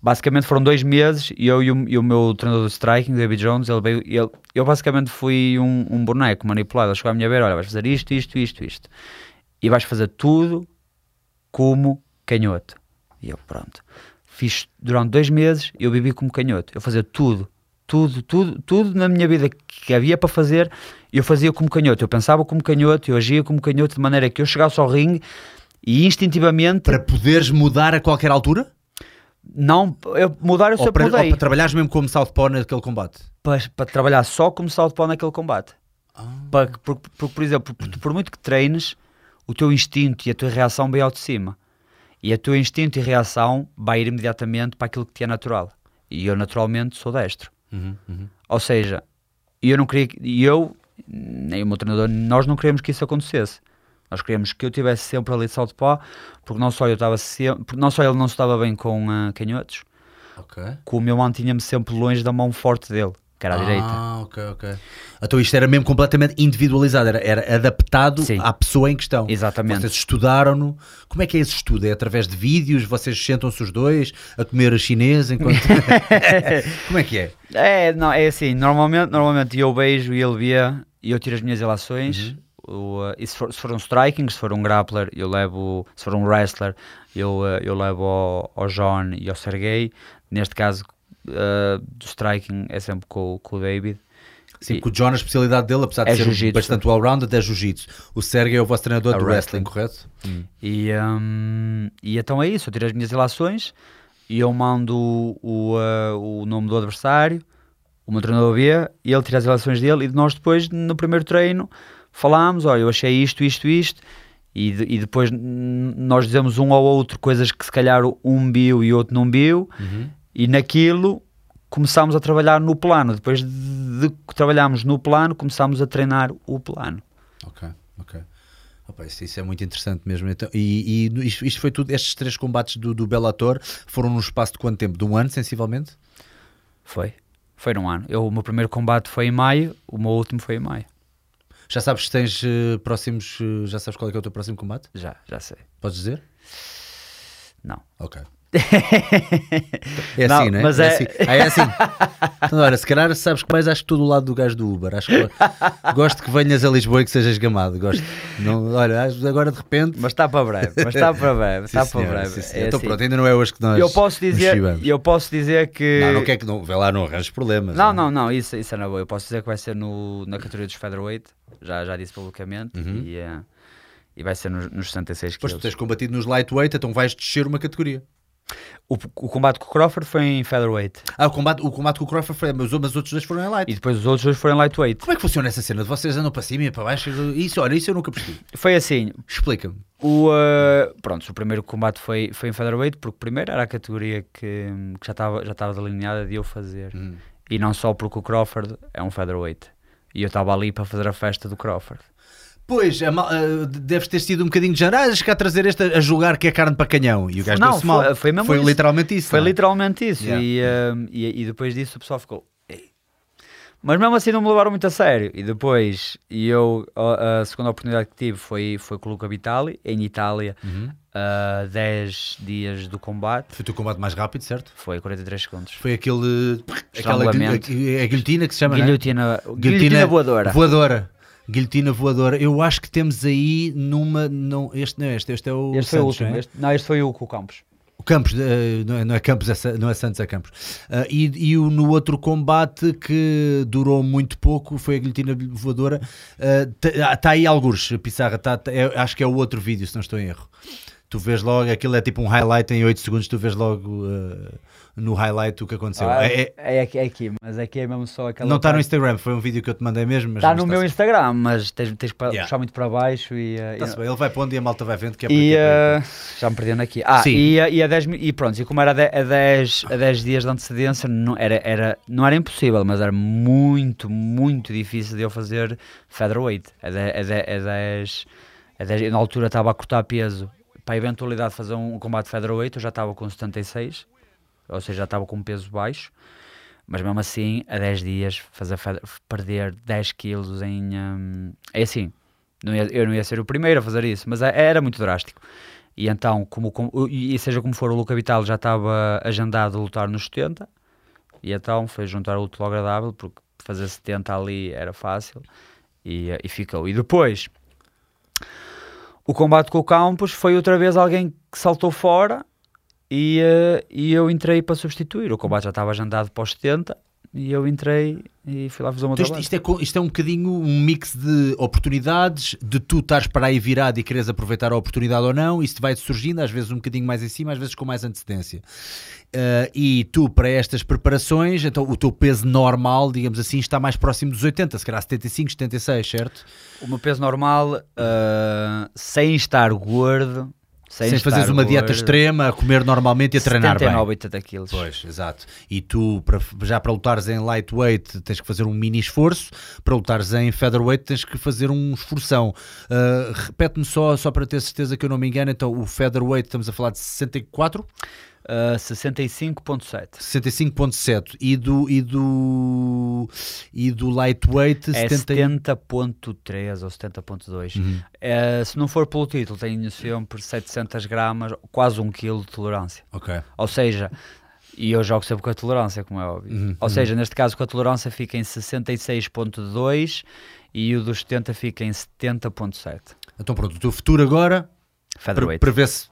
basicamente foram dois meses e eu e o, e o meu treinador de striking, David Jones, ele veio, ele, eu basicamente fui um, um boneco manipulado. Ele chegou à minha beira: olha, vais fazer isto, isto, isto, isto. E vais fazer tudo como canhoto. E eu, pronto. Fiz durante dois meses, eu vivi como canhoto. Eu fazia tudo, tudo, tudo, tudo na minha vida que havia para fazer, eu fazia como canhoto. Eu pensava como canhoto, eu agia como canhoto, de maneira que eu chegasse ao ringue e instintivamente, Para poderes mudar a qualquer altura? não, eu mudar eu Ou sempre para, ou mudei, para trabalhares mesmo como Southpaw naquele combate? para, para trabalhar só como Southpaw naquele combate. Ah. Para, por, por, por exemplo, por, por muito que treines, o teu instinto e a tua reação vem ao de cima. E a tua instinto e reação vai ir imediatamente para aquilo que te é natural. E eu, naturalmente, sou destro. Uhum, Ou seja, eu não queria que- eu, nem o meu treinador, nós não queríamos que isso acontecesse. Nós queríamos que eu tivesse sempre ali de salto de pó, porque não só eu estava sempre, não só ele não se estava bem com ah, canhotos, Ok. como eu mantinha-me sempre longe da mão forte dele. Que era à direita. Ah, ok, ok. Então isto era mesmo completamente individualizado, era, era adaptado Sim. à pessoa em questão. Exatamente. Vocês estudaram-no. Como é que é esse estudo? É através de vídeos? Vocês sentam-se os dois a comer chinês enquanto. Como é que é? É, não, é assim, normalmente, normalmente eu beijo e ele vê e eu tiro as minhas relações. O, uh, e se for, se for um striking, se for um grappler, eu levo, se for um wrestler, eu, uh, eu levo ao, ao John e ao Sergei. Neste caso, uh, do striking é sempre com, o- com o David. Sim, porque o John, a especialidade dele, apesar de É ser jiu-jitsu. bastante well-rounded, é jiu-jitsu. O Sérgio é o vosso treinador É de wrestling, wrestling. correto? E, um, e então é isso, eu tiro as minhas relações e eu mando o, o, uh, o nome do adversário, o meu treinador vê, e ele tira as relações dele e nós depois no primeiro treino falámos, olha, eu achei isto, isto, isto, e, de- e depois nós dizemos um ao outro coisas que se calhar um viu e outro não viu, e naquilo começámos a trabalhar no plano, depois de, que trabalhámos no plano, começámos a treinar o plano. Ok, ok. Opa, isso, isso é muito interessante mesmo. Então, e e isto, isto foi tudo, estes três combates do, do Bellator foram num espaço de quanto tempo? De um ano, sensivelmente? Foi. Foi num ano. Eu, o meu primeiro combate foi em maio, o meu último foi em maio. Já sabes se tens eh, próximos. eh, já sabes qual é, que é o teu próximo combate? Já, já sei. Podes dizer? Não. Ok. É assim, não é? mas é... é- assim. Ah, é assim. Então, olha, se calhar sabes que mais acho que estou do lado do gajo do Uber. Acho que gosto que venhas a Lisboa e que sejas gamado. Gosto. Não, olha, agora de repente. Mas está para breve, mas está para breve, está para breve. sim. É então assim. pronto, ainda não é hoje que nós. eu posso dizer, eu posso dizer que Não, não quer que não. Vê lá, não arranjes problemas. Não, não, não, isso, isso é na boa. Eu posso dizer que vai ser no, na categoria dos featherweight, já, já disse publicamente, Uhum. e, eh, e vai ser nos, nos 66 Depois tu quilos. tens combatido nos lightweight, então vais descer uma categoria. O, o combate com o Crawford foi em featherweight, Ah, o combate, o combate com o Crawford foi, mas, mas os outros dois foram em light. e depois os outros dois foram em lightweight. Como é que funciona essa cena? Vocês andam para cima e para baixo? Isso, olha, isso eu nunca percebi. Foi assim, Explica-me. O, uh, pronto, o primeiro combate foi, foi em featherweight, porque primeiro era a categoria que, que já estava já estava delineada de eu fazer. Hum. E não só porque o Crawford é um featherweight. E eu estava ali para fazer a festa do Crawford. Pois, a ah, deves ter sido um bocadinho de género. Ah, cá trazer este a julgar que é carne para canhão. E o gajo Não, deu-se mal. foi- foi mesmo isso. literalmente isso. Foi não é? literalmente isso. Yeah. E, um, e, e depois disso o pessoal ficou. "Ei." Mas mesmo assim não me levaram muito a sério. E depois, e eu, a, a segunda oportunidade que tive foi, foi com o Luca Vitali, em Itália, Uhum. a 10 dias do combate. Foi o teu combate mais rápido, certo? Foi 43 segundos. Foi aquele. Aquela a guilhotina que se chama. não é? Guilhotina, guilhotina voadora. Voadora. Guilhotina voadora. Eu acho que temos aí numa. Não, este não é este, este é o. Este foi o Santos, último. não é? Este, não, este foi o com o Campos. O Campos, eh, não é, não é Campos, é não é Santos, é Campos. Ah, e e o, no outro combate que durou muito pouco foi a guilhotina voadora. Está aí algures, Pissarra, tá, tá- é- acho que é o outro vídeo, se não estou em erro. Tu vês logo, aquilo é tipo um highlight em 8 segundos, tu vês logo ah, no highlight o que aconteceu. Ah, É- é- é, aqui, é aqui, mas aqui é mesmo só aquela. não está no Instagram, foi um vídeo que eu te mandei mesmo. mas Está no meu está- Instagram, mas tens, tens que Yeah. puxar muito para baixo e. uh, Está-se e- bem, ele vai pondo e a malta vai vendo que é E uh, já me perdendo aqui. Ah, Sim. e, uh, e a 10 mi- e pronto, e como era a de- a 10, a 10 dias de antecedência, não era, era, não era impossível, mas era muito, muito difícil de eu fazer featherweight. A 10, a 10, a 10, a 10 eu na altura estava a cortar peso para a eventualidade de fazer um combate featherweight, eu já estava com 76, ou seja, já estava com um peso baixo. Mas mesmo assim, a 10 dias, fazer perder 10 quilos em. hum, é assim, não ia- eu não ia ser o primeiro a fazer isso, mas é- era muito drástico. E então, como, como- e seja como for, o Luca Vital já estava agendado a lutar nos 70, e então foi juntar o útil agradável, porque fazer 70 ali era fácil, e, e ficou. E depois, o combate com o Campos foi outra vez alguém que saltou fora, e, eh, e eu entrei para substituir. O combate já estava agendado para os 70, e eu entrei e fui lá fazer uma Então, isto, isto é, isto é um bocadinho um mix de oportunidades, de tu estares para aí virado e queres aproveitar a oportunidade ou não, isto vai surgindo, às vezes um bocadinho mais em cima, às vezes com mais antecedência. Ah, e tu, para estas preparações, então o teu peso normal, digamos assim, está mais próximo dos 80, se calhar 75, 76, certo? O meu peso normal, ah, sem estar gordo, sem, Sem, fazeres uma dieta extrema, a comer normalmente e a treinar 79, bem. 80 quilos. Pois, exato. E tu, para- já para lutares em lightweight, tens que fazer um mini esforço. Para lutares em featherweight, tens que fazer um esforção. Uh, Repete-me só, só para ter certeza que eu não me engano. Então, o featherweight, estamos a falar de 64? Uh, 65.7. 65.7 e do e do e do lightweight É 70 70.3 ou 70.2. Uhum. Eh, se não for pelo título, tenho sempre 700 gramas, quase 1 kg de tolerância. Ok. Ou seja, e eu jogo sempre com a tolerância, como é óbvio. Uhum, Ou uhum. seja, neste caso com a tolerância fica em 66.2 e o dos 70 fica em 70.7. Então pronto, o teu futuro agora prevê-se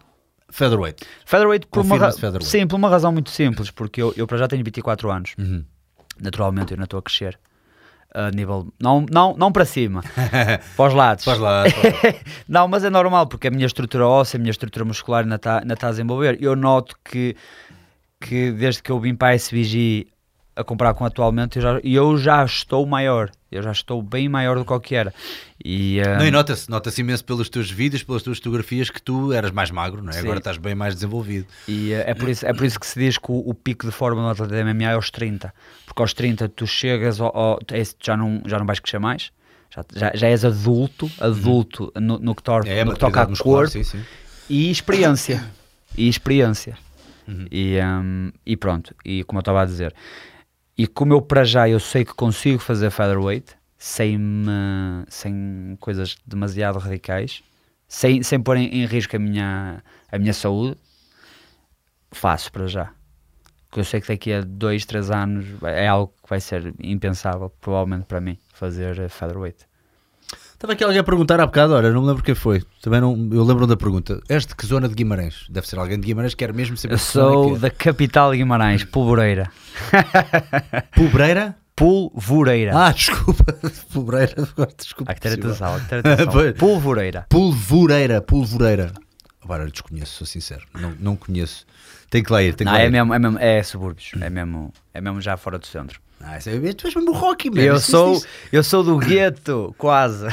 featherweight. Featherweight por uma, featherweight. Sim, por uma razão muito simples, porque eu, eu para já tenho 24 anos. Uhum. Naturalmente eu ainda estou a crescer. A nível. Não, não, não para cima, para os lados. Faz lá. Não, mas é normal, porque a minha estrutura óssea, a minha estrutura muscular ainda está ainda tá a desenvolver. Eu noto que, que desde que eu vim para a SBG a comprar com atualmente, eu já, eu já estou maior. Eu já estou bem maior do que o que era. E, ah, Não, e nota-se, nota-se imenso pelos teus vídeos, pelas tuas fotografias que tu eras mais magro, não é? Sim. Agora estás bem mais desenvolvido. E eh, é por, isso, é por isso que se diz que o, o pico de forma no atleta de MMA é aos 30. Porque aos 30 tu chegas, ao, ao- já, não, já não vais crescer mais. Já, já, já és adulto, adulto no, no que, tor- É, no que toca a muscular, corpo sim, sim. e experiência. e experiência. Uhum. E, hum, e pronto, e como eu estava a dizer, e como eu para já eu sei que consigo fazer featherweight sem, me- sem coisas demasiado radicais, sem, sem pôr em, em risco a minha, a minha saúde, faço para já. Porque eu sei que daqui a dois, três anos é algo que vai ser impensável, provavelmente para mim, fazer eh, featherweight. Estava aqui alguém a perguntar há bocado, olha, não me lembro quem foi. Também não, eu lembro da pergunta. És de que zona de Guimarães? Deve ser alguém de Guimarães que quer mesmo saber Eu que zona sou é que da capital de Guimarães, Pulvoreira. é. Pulbreira? Pulvoreira. Ah, desculpa. Pulbreira, agora desculpa. Há que ter possível. atenção, há que ter atenção. Pois. Pulvoreira. Pulvoreira, pulvoreira. Agora eu desconheço, sou sincero. Não, não conheço. Tem que lá ir, tem que Não, lá é ir. mesmo, é mesmo, é subúrbios, é mesmo, é mesmo já fora do centro. Ah, é, tu és mesmo rock, man. Eu Isso- sou, isso- eu sou do gueto, quase.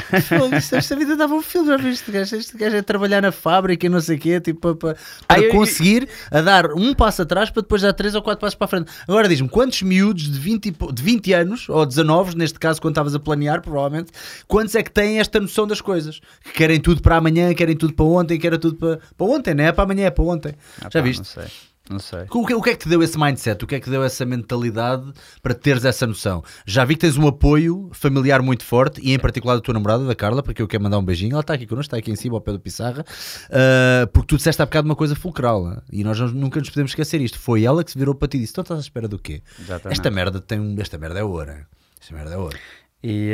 Esta vida dava um filme, já viste? Este gajo, este gajo é trabalhar na fábrica e não sei o quê, tipo, para, para, Ah, para eu- conseguir a dar um passo atrás para depois dar três ou quatro passos para a frente. Agora diz-me, quantos miúdos de 20, e po- de 20 anos, ou 19, neste caso, quando estavas a planear, provavelmente, quantos é que têm esta noção das coisas? Que querem tudo para amanhã, querem tudo para ontem, querem tudo para, para ontem, não é para amanhã, é para ontem. Ah, já pá, viste? Não sei, não sei. O que, o que é que te deu esse mindset? O que é que te deu essa mentalidade para teres essa noção? Já vi que tens um apoio familiar muito forte e em particular da tua namorada, da Carla, porque eu quero mandar um beijinho. Ela está aqui connosco, está aqui em cima ao pé do Pissarra, ah, porque tu disseste há bocado uma coisa fulcral ah, e nós não- nunca nos podemos esquecer isto. Foi ela que se virou para ti e disse: Então estás à espera do quê? Exatamente. Esta merda, tem, um- esta merda é ouro. Esta merda é ouro. E,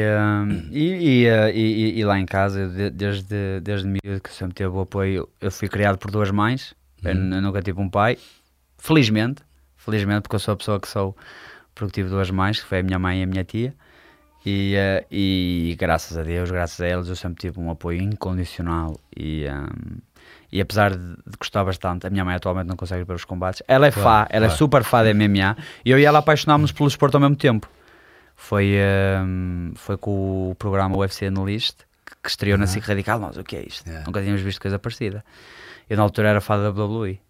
hum, e, e, e- e- lá em casa, de- desde, desde miúdo, que sempre teve o apoio, eu fui criado por duas mães, Uhum. eu nunca tive um pai, felizmente, felizmente, porque eu sou a pessoa que sou, porque tive duas mães, que foi a minha mãe e a minha tia, e, eh, e graças a Deus, graças a eles, eu sempre tive um apoio incondicional e... hum, e apesar de, de gostar bastante, a minha mãe atualmente não consegue ver os combates. Ela é Claro, fã, ela é claro. super fã de MMA. E eu e ela apaixonámos pelo desporto ao mesmo tempo. Foi, hum, foi com o programa UFC Analyst que, que estreou na SIC Radical. Nós, o que é isto? Yeah. Nunca tínhamos visto coisa parecida. Eu na altura era fã da WWE.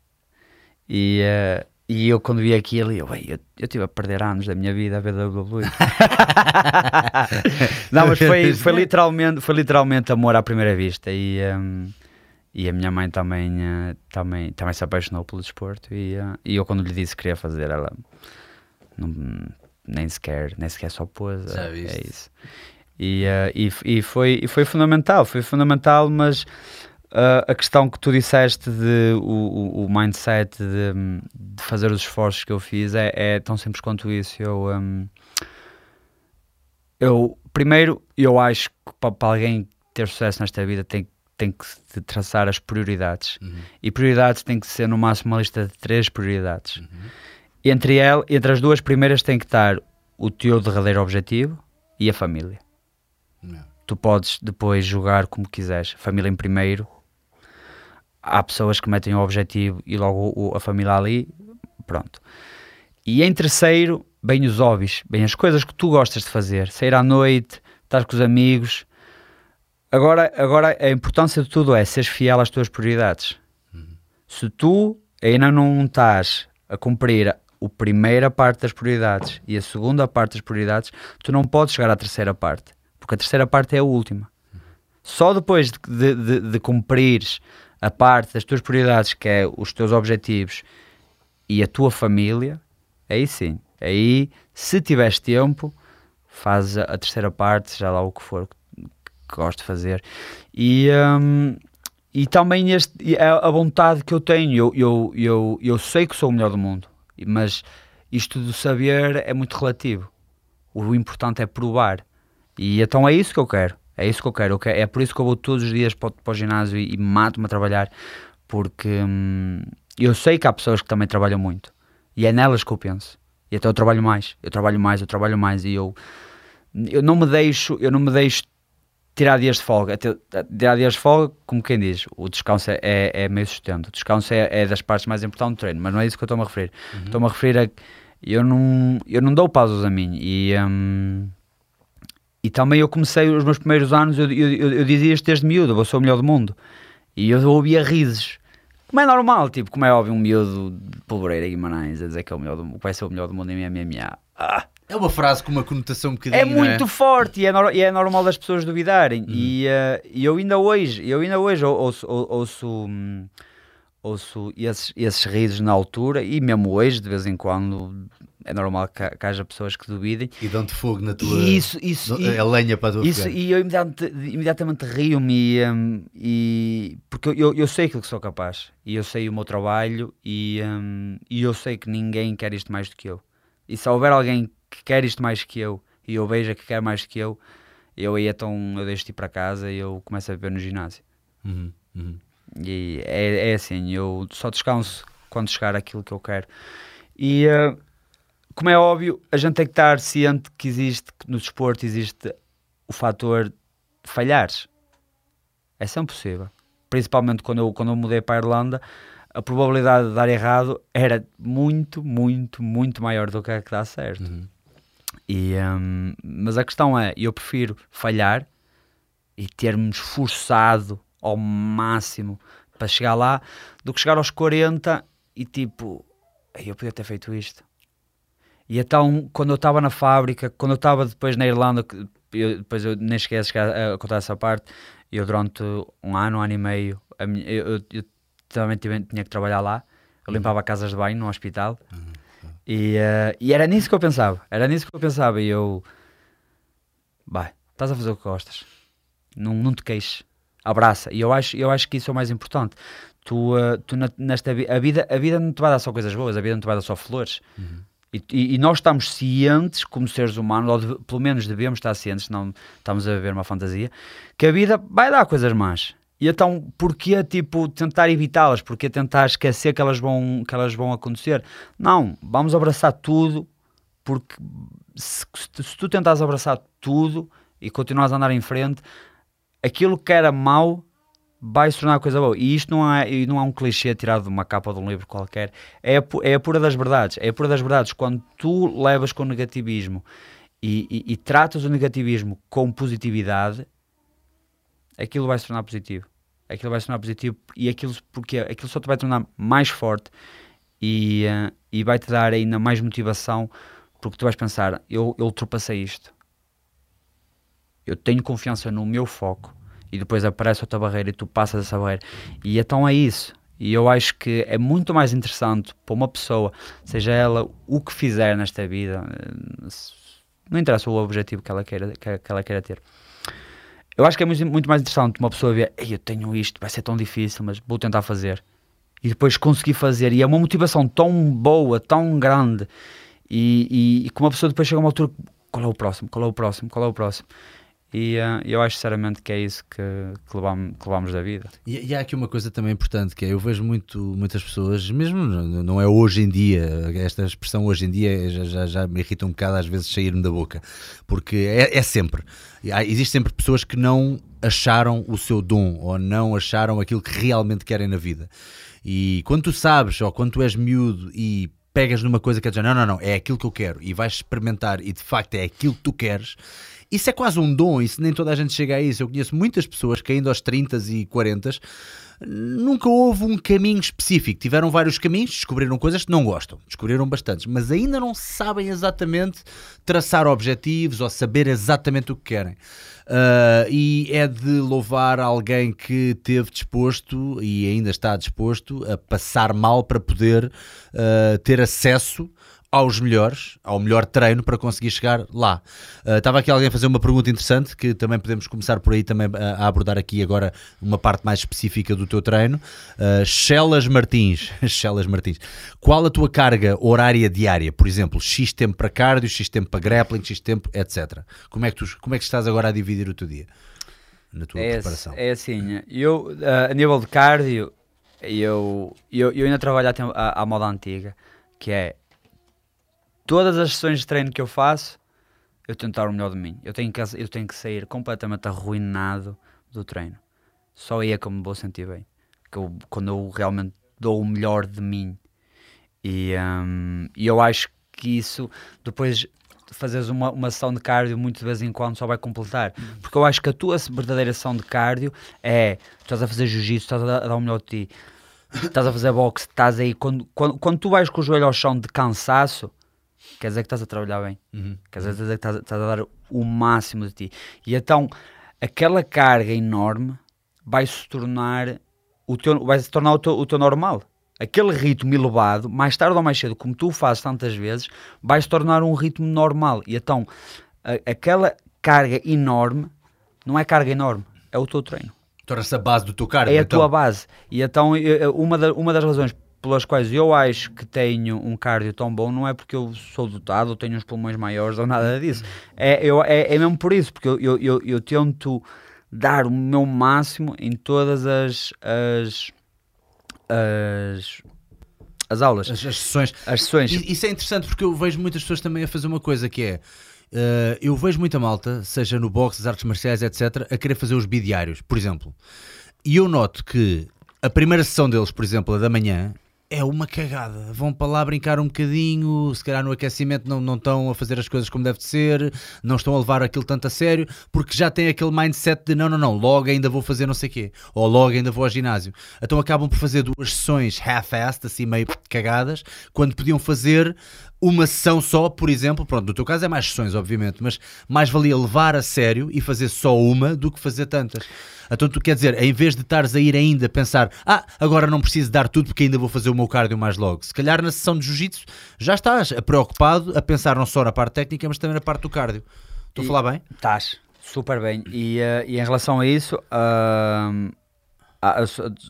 E, eh, e eu quando vi aquilo, eu, "Ei, eu, eu tive a perder anos da minha vida a ver WWE. Não, mas foi, foi, literalmente, foi literalmente amor à primeira vista. E, hum, e a minha mãe também, eh, também, também se apaixonou pelo desporto. E, eh, e eu quando lhe disse que queria fazer, ela não- nem sequer, nem sequer só pôs. Já viste. É isso. E, eh, e, e, foi, e foi fundamental, foi fundamental, mas eh, a questão que tu disseste de o, o- o mindset de, de fazer os esforços que eu fiz é, é tão simples quanto isso. Eu, hum, eu primeiro, eu acho que pa- para, alguém ter sucesso nesta vida tem, tem que traçar as prioridades. E prioridades tem que ser no máximo uma lista de três prioridades. Entre, el, entre as duas primeiras tem que estar o teu derradeiro objetivo e a família. Não. Tu podes depois jogar como quiseres. Família em primeiro. Há pessoas que metem o objetivo e logo o- a família ali. Pronto. E em terceiro, bem os hobbies, bem as coisas que tu gostas de fazer. Sair à noite, estar com os amigos. Agora, agora a importância de tudo é seres fiel às tuas prioridades. Se tu ainda não estás a cumprir a primeira parte das prioridades e a segunda parte das prioridades, tu não podes chegar à terceira parte, porque a terceira parte é a última. Só depois de, de, de, de cumprires a parte das tuas prioridades, que é os teus objetivos, e a tua família, aí sim, aí se tiveres tempo, faz a, terceira parte, já lá o que for que, gosto de fazer. E, hum, e também este, a, a vontade que eu tenho, eu, eu, eu, eu sei que sou o melhor do mundo, mas isto do saber é muito relativo. O importante é provar. E então é isso que eu quero. É isso que eu quero. É por isso que eu vou todos os dias para, o- para o ginásio e, e mato-me a trabalhar, porque hum, eu sei que há pessoas que também trabalham muito e é nelas que eu penso. E até eu trabalho mais, eu trabalho mais, eu trabalho mais e eu, eu não me deixo, eu não me deixo tirar dias de folga. Tirar dias de folga, como quem diz, o descanso é, é, é meio sustento. O descanso é, é das partes mais importantes do treino, mas não é isso que eu estou-me a referir. Estou-me a referir a eu não, eu não dou pausas a mim e, hum, e também eu comecei os meus primeiros anos, eu, eu, eu, dizia isto desde miúdo, eu sou o melhor do mundo. E eu ouvia risos. Como é normal, tipo, como é óbvio um miúdo de Pobreira e Guimarães a dizer que é o melhor do mundo, vai ser o melhor do mundo em MMA. Ah, É uma frase com uma conotação um bocadinho. é não muito forte e é, nor- e é normal das pessoas duvidarem. Uhum. E, e eu ainda hoje, eu ainda hoje ou- ouço, ou- ouço, hum, ouço esses, esses risos na altura e mesmo hoje, de vez em quando, é normal que, que haja pessoas que duvidem. E dão-te fogo na tua. Isso, isso, e- a lenha para a tua isso, fogueira. e eu imediatamente, imediatamente rio-me e, hum, e- porque eu- eu, sei aquilo que sou capaz e eu sei o meu trabalho e, hum, e eu sei que ninguém quer isto mais do que eu. E se houver alguém que quer isto mais que eu e eu veja que quer mais do que eu, eu aí então eu deixo de ir para casa e eu começo a beber no ginásio. Uhum, uhum. E é, é assim, eu só descanso quando chegar aquilo que eu quero. E eh, como é óbvio, a gente tem que estar ciente que existe, que no desporto existe o fator de falhares. É sempre possível. Principalmente quando eu, quando eu mudei para a Irlanda, a probabilidade de dar errado era muito, muito, muito maior do que a que dá certo. Uhum. E, hum, mas a questão é, eu prefiro falhar e ter-me esforçado ao máximo para chegar lá do que chegar aos 40 e tipo, "Ei, eu podia ter feito isto. E então, quando eu estava na fábrica, quando eu estava depois na Irlanda, eu, depois eu nem cheguei a, a contar essa parte, eu durante um ano, um ano e meio, minha- eu, eu- eu também tive- tinha que trabalhar lá, eu limpava casas de banho no hospital, e, eh, e era nisso que eu pensava, era nisso que eu pensava, e eu, vai, estás a fazer o que gostas, não, não te queixes, abraça, e eu acho, eu acho que isso é o mais importante, tu, eh, tu na- nesta a vida, a vida não te vai dar só coisas boas, a vida não te vai dar só flores, e, e- e nós estamos cientes, como seres humanos, ou deve- pelo menos devemos estar cientes, não estamos a viver uma fantasia, que a vida vai dar coisas más. E então, porquê, tipo, tentar evitá-las? Porquê tentar esquecer que elas, vão, que elas vão acontecer? Não, vamos abraçar tudo, porque se, se tu tentares abraçar tudo e continuares a andar em frente, aquilo que era mau vai se tornar coisa boa. E isto não é, não é um clichê tirado de uma capa de um livro qualquer. É a, é a pura das verdades. É a pura das verdades. Quando tu levas com negativismo e, e- e tratas o negativismo com positividade, aquilo vai se tornar positivo. Aquilo vai se tornar positivo e aquilo, porque aquilo só te vai tornar mais forte e, eh, e vai-te dar ainda mais motivação porque tu vais pensar, eu, eu ultrapassei isto. Eu tenho confiança no meu foco e depois aparece outra barreira e tu passas essa barreira. E então é isso. E eu acho que é muito mais interessante para uma pessoa, seja ela o que fizer nesta vida, não interessa o objetivo que ela queira, que, ela queira ter. Eu acho que é muito, muito mais interessante uma pessoa ver, Ei, eu tenho isto, vai ser tão difícil, mas vou tentar fazer. E depois conseguir fazer. E é uma motivação tão boa, tão grande. E, e, e que uma pessoa depois chega a uma altura, qual é o próximo, qual é o próximo, qual é o próximo. E eh, eu acho sinceramente que é isso que, que, levamos, que levamos da vida. E, e há aqui uma coisa também importante que é, eu vejo muito, muitas pessoas, mesmo não é hoje em dia, esta expressão hoje em dia já, já, já me irrita um bocado às vezes sair-me da boca, porque é, é sempre, há, existe sempre pessoas que não acharam o seu dom ou não acharam aquilo que realmente querem na vida. E quando tu sabes, ou quando tu és miúdo e pegas numa coisa que é dizer, não, não, não, é aquilo que eu quero e vais experimentar e de facto é aquilo que tu queres, isso é quase um dom, isso nem toda a gente chega a isso. Eu conheço muitas pessoas que ainda aos 30 e 40 nunca houve um caminho específico. Tiveram vários caminhos, descobriram coisas que não gostam, descobriram bastantes, mas ainda não sabem exatamente traçar objetivos ou saber exatamente o que querem. Uh, e é de louvar alguém que teve disposto e ainda está disposto a passar mal para poder uh, ter acesso aos melhores, ao melhor treino para conseguir chegar lá. Uh, estava aqui alguém a fazer uma pergunta interessante que também podemos começar por aí também a, a abordar aqui agora uma parte mais específica do teu treino. Uh, Chelas Martins, Chelas Martins, qual a tua carga horária diária? Por exemplo, X tempo para cardio, X tempo para grappling, X tempo, etc. Como é que tu, como é que estás agora a dividir o teu dia? Na tua é, preparação? É assim, eu uh, a nível de cardio, eu, eu, eu ainda trabalho à, à moda antiga, que é todas as sessões de treino que eu faço, eu tento dar o melhor de mim. Eu tenho que, eu tenho que sair completamente arruinado do treino. Só aí é que eu me vou sentir bem. Que eu, quando eu realmente dou o melhor de mim. E, um, eu acho que isso, depois fazeres uma, uma sessão de cardio muito de vez em quando só vai completar. Porque eu acho que a tua verdadeira sessão de cardio é tu estás a fazer jiu-jitsu, estás a dar o melhor de ti, estás a fazer boxe, estás aí. Quando, quando, quando tu vais com o joelho ao chão de cansaço, quer dizer que estás a trabalhar bem, uhum. quer dizer que estás, estás, a dar o máximo de ti. E então aquela carga enorme vai se tornar o teu, vai se tornar o teu, o teu normal. Aquele ritmo elevado, mais tarde ou mais cedo, como tu fazes tantas vezes, vai se tornar um ritmo normal. E então a, aquela carga enorme não é carga enorme, é o teu treino. Torna-se a base do teu cargo. É a então. tua base. E então uma, da, uma das razões pelas quais eu acho que tenho um cardio tão bom não é porque eu sou dotado ou tenho uns pulmões maiores ou nada disso. É, eu, é, é mesmo por isso, porque eu, eu, eu, eu tento dar o meu máximo em todas as, as, as, as aulas. As, as sessões. As sessões. Isso é interessante porque eu vejo muitas pessoas também a fazer uma coisa que é. Uh, eu vejo muita malta, seja no boxe, artes marciais, etc., a querer fazer os bidiários, por exemplo. E eu noto que a primeira sessão deles, por exemplo, a da manhã, é uma cagada. Vão para lá brincar um bocadinho, se calhar no aquecimento não, não estão a fazer as coisas como deve ser, não estão a levar aquilo tanto a sério, porque já têm aquele mindset de não, não, não, logo ainda vou fazer não sei quê, ou logo ainda vou ao ginásio. Então acabam por fazer duas sessões half-assed, assim meio cagadas, quando podiam fazer uma sessão só, por exemplo, pronto, no teu caso é mais sessões, obviamente, mas mais valia levar a sério e fazer só uma do que fazer tantas. Então tu quer dizer, em vez de estares a ir ainda pensar, ah, agora não preciso dar tudo porque ainda vou fazer o meu cardio mais logo. Se calhar na sessão de jiu-jitsu já estás preocupado a pensar não só na parte técnica, mas também na parte do cardio. Estou a falar bem? Estás, super bem. E, uh, e em relação a isso, uh, há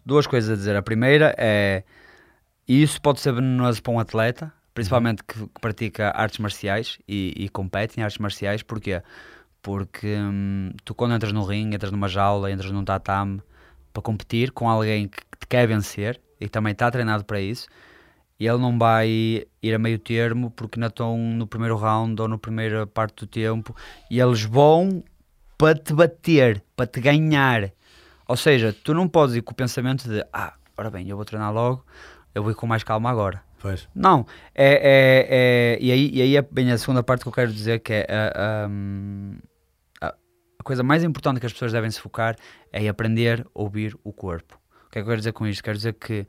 duas coisas a dizer. A primeira é, isso pode ser venenoso para um atleta, principalmente que, que pratica artes marciais e, e compete em artes marciais, porquê? Porque hum, tu quando entras no ringue, entras numa jaula, entras num tatame para competir com alguém que te quer vencer e também está treinado para isso, e ele não vai ir a meio termo porque ainda estão no primeiro round ou na primeira parte do tempo e eles vão para te bater, para te ganhar. Ou seja, tu não podes ir com o pensamento de ah, ora bem, eu vou treinar logo, eu vou ir com mais calma agora. Pois. Não, é, é, é, e, aí, e aí é bem a segunda parte que eu quero dizer que é a, a, a coisa mais importante que as pessoas devem se focar é aprender a ouvir o corpo. O que é que eu quero dizer com isto? Quero dizer que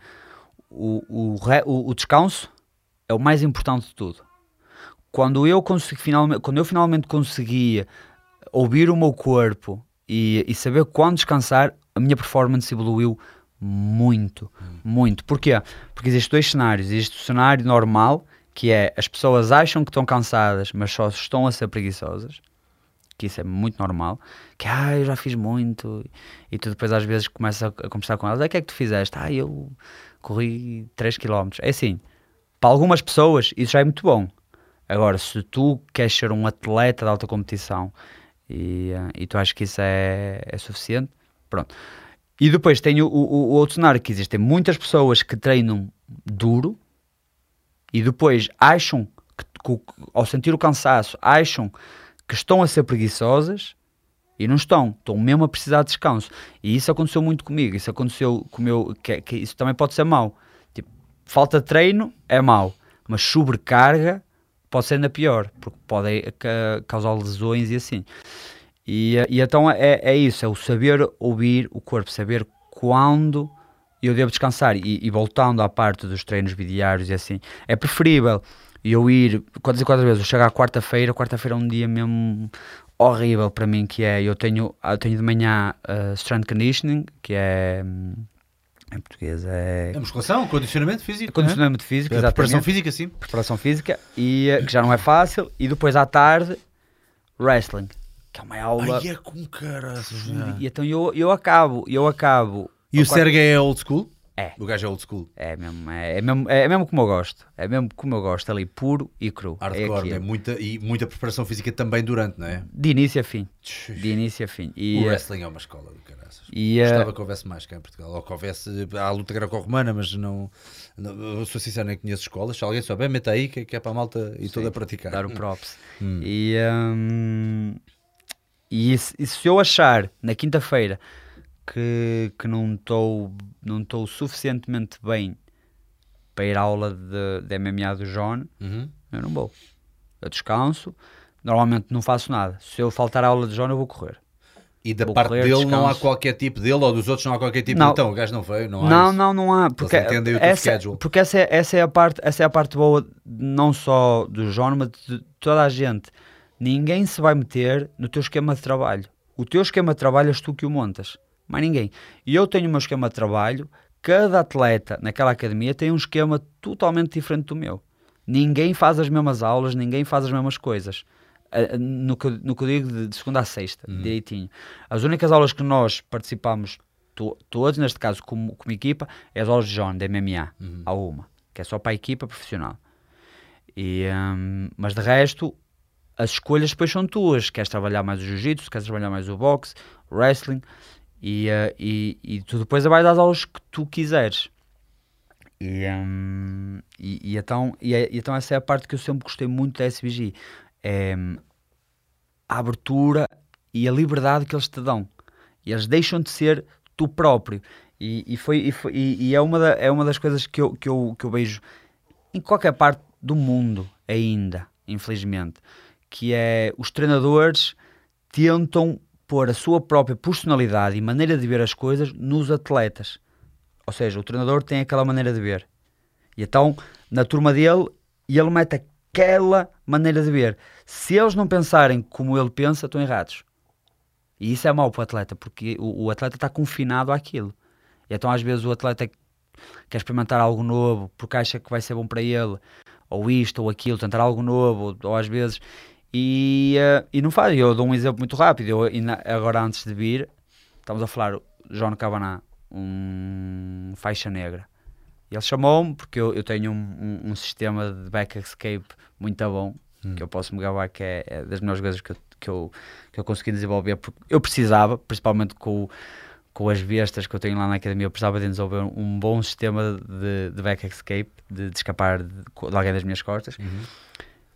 o, o, o, o descanso é o mais importante de tudo. Quando eu, consegui, finalmente, quando eu finalmente conseguia ouvir o meu corpo e, e saber quando descansar, a minha performance evoluiu muito, muito. Porquê? Porque existem dois cenários. Existe o cenário normal, que é as pessoas acham que estão cansadas, mas só estão a ser preguiçosas. Que isso é muito normal. Que, ah, eu já fiz muito. E tu depois às vezes começas a, conversar com elas. Ah, o que é que tu fizeste? Ah, eu corri 3 km. É assim, para algumas pessoas isso já é muito bom. Agora, se tu queres ser um atleta de alta competição e, eh, e tu achas que isso é, é suficiente, pronto e depois tem o, o, o outro cenário que existem muitas pessoas que treinam duro e depois acham que, que, ao sentir o cansaço, acham que estão a ser preguiçosas e não estão, estão mesmo a precisar de descanso. E isso aconteceu muito comigo, isso aconteceu comigo, que, que isso também pode ser mau. Tipo, falta de treino é mau, mas sobrecarga pode ser ainda pior, porque pode ca- causar lesões e assim. E, e então é, é isso, é o saber ouvir o corpo, saber quando eu devo descansar. E, e voltando à parte dos treinos bidiários e assim, é preferível eu ir, quantas e quantas vezes, eu chego à quarta-feira, quarta-feira é um dia mesmo horrível para mim, que é, eu tenho, eu tenho de manhã uh, strength conditioning, que é, em português, é A musculação, condicionamento físico. condicionamento físico, é? A preparação exatamente, física, sim. preparação física, e eh, que já não é fácil, e depois à tarde, wrestling, que é uma aula... Ai, é com caraças. E então eu, eu acabo, eu acabo. E o Sergei é old school? É. O gajo é old school. É mesmo, é, é mesmo, é mesmo como eu gosto. É mesmo como eu gosto, ali puro e cru. é Hardcore, aquilo. né? muita, e muita preparação física também durante, não é? De início a fim. De início a fim. E, o eh, wrestling é uma escola do caraças. e, eh, Gostava que houvesse mais cá em Portugal. Ou que houvesse há a luta greco-romana, mas não, não. Eu sou sincero, nem conheço escolas. Se alguém souber, meta aí que, que é para a malta e toda a praticar. dar o props. Hum. E, hum, e, se, e se eu achar na quinta-feira que, que não estou não estou suficientemente bem para ir à aula de, de MMA do John, Uhum. eu não vou. Eu descanso. Normalmente não faço nada. Se eu faltar à aula de John, eu vou correr. E da Vou parte correr, dele não há descanso. qualquer tipo dele, ou dos outros não há qualquer tipo. Não. Então, o gajo não veio, não há Não, isso. não, não há. Porque, entendem o teu essa, schedule. porque essa, é, essa, é a parte, essa é a parte boa, não só do João, mas de toda a gente. Ninguém se vai meter no teu esquema de trabalho. O teu esquema de trabalho és tu que o montas. Mais ninguém. E eu tenho o meu esquema de trabalho. Cada atleta naquela academia tem um esquema totalmente diferente do meu. Ninguém faz as mesmas aulas, ninguém faz as mesmas coisas. Ah, No que, no que eu digo de, segunda a sexta, direitinho. As únicas aulas que nós participamos to- todos, neste caso como, como equipa, é as aulas de John, da MMA. Há uma, que é só para a equipa profissional. E, hum, mas de resto, as escolhas depois são tuas. Queres trabalhar mais o jiu-jitsu, queres trabalhar mais o boxe, wrestling, e, eh, e, e tu depois vais as aulas que tu quiseres. E, hum, e, e então, é- e então essa é a parte que eu sempre gostei muito da SBG. É hum, a abertura e a liberdade que eles te dão. E eles deixam de ser tu próprio. E, e, foi, e, foi- e é, uma da- é uma das coisas que eu, que, eu, que eu vejo em qualquer parte do mundo ainda, infelizmente, que é os treinadores tentam pôr a sua própria personalidade e maneira de ver as coisas nos atletas. Ou seja, o treinador tem aquela maneira de ver. E então, na turma dele, ele mete aquela maneira de ver. Se eles não pensarem como ele pensa, estão errados. E isso é mau para o atleta, porque o, o atleta está confinado àquilo. E então, às vezes, o atleta quer experimentar algo novo porque acha que vai ser bom para ele, ou isto ou aquilo, tentar algo novo, ou, ou às vezes. E, eh, e não faz. Eu dou um exemplo muito rápido. Eu, agora, antes de vir, estamos a falar, João Cabaná, um faixa negra. Ele chamou-me porque eu, eu tenho um, um- um sistema de back escape muito bom, que eu posso me gabar, que é, é das melhores coisas que eu, que, eu, que eu consegui desenvolver, porque eu precisava, principalmente com, com as bestas que eu tenho lá na academia, eu precisava de desenvolver um bom sistema de, de back escape, de, de escapar de, de alguém das minhas costas.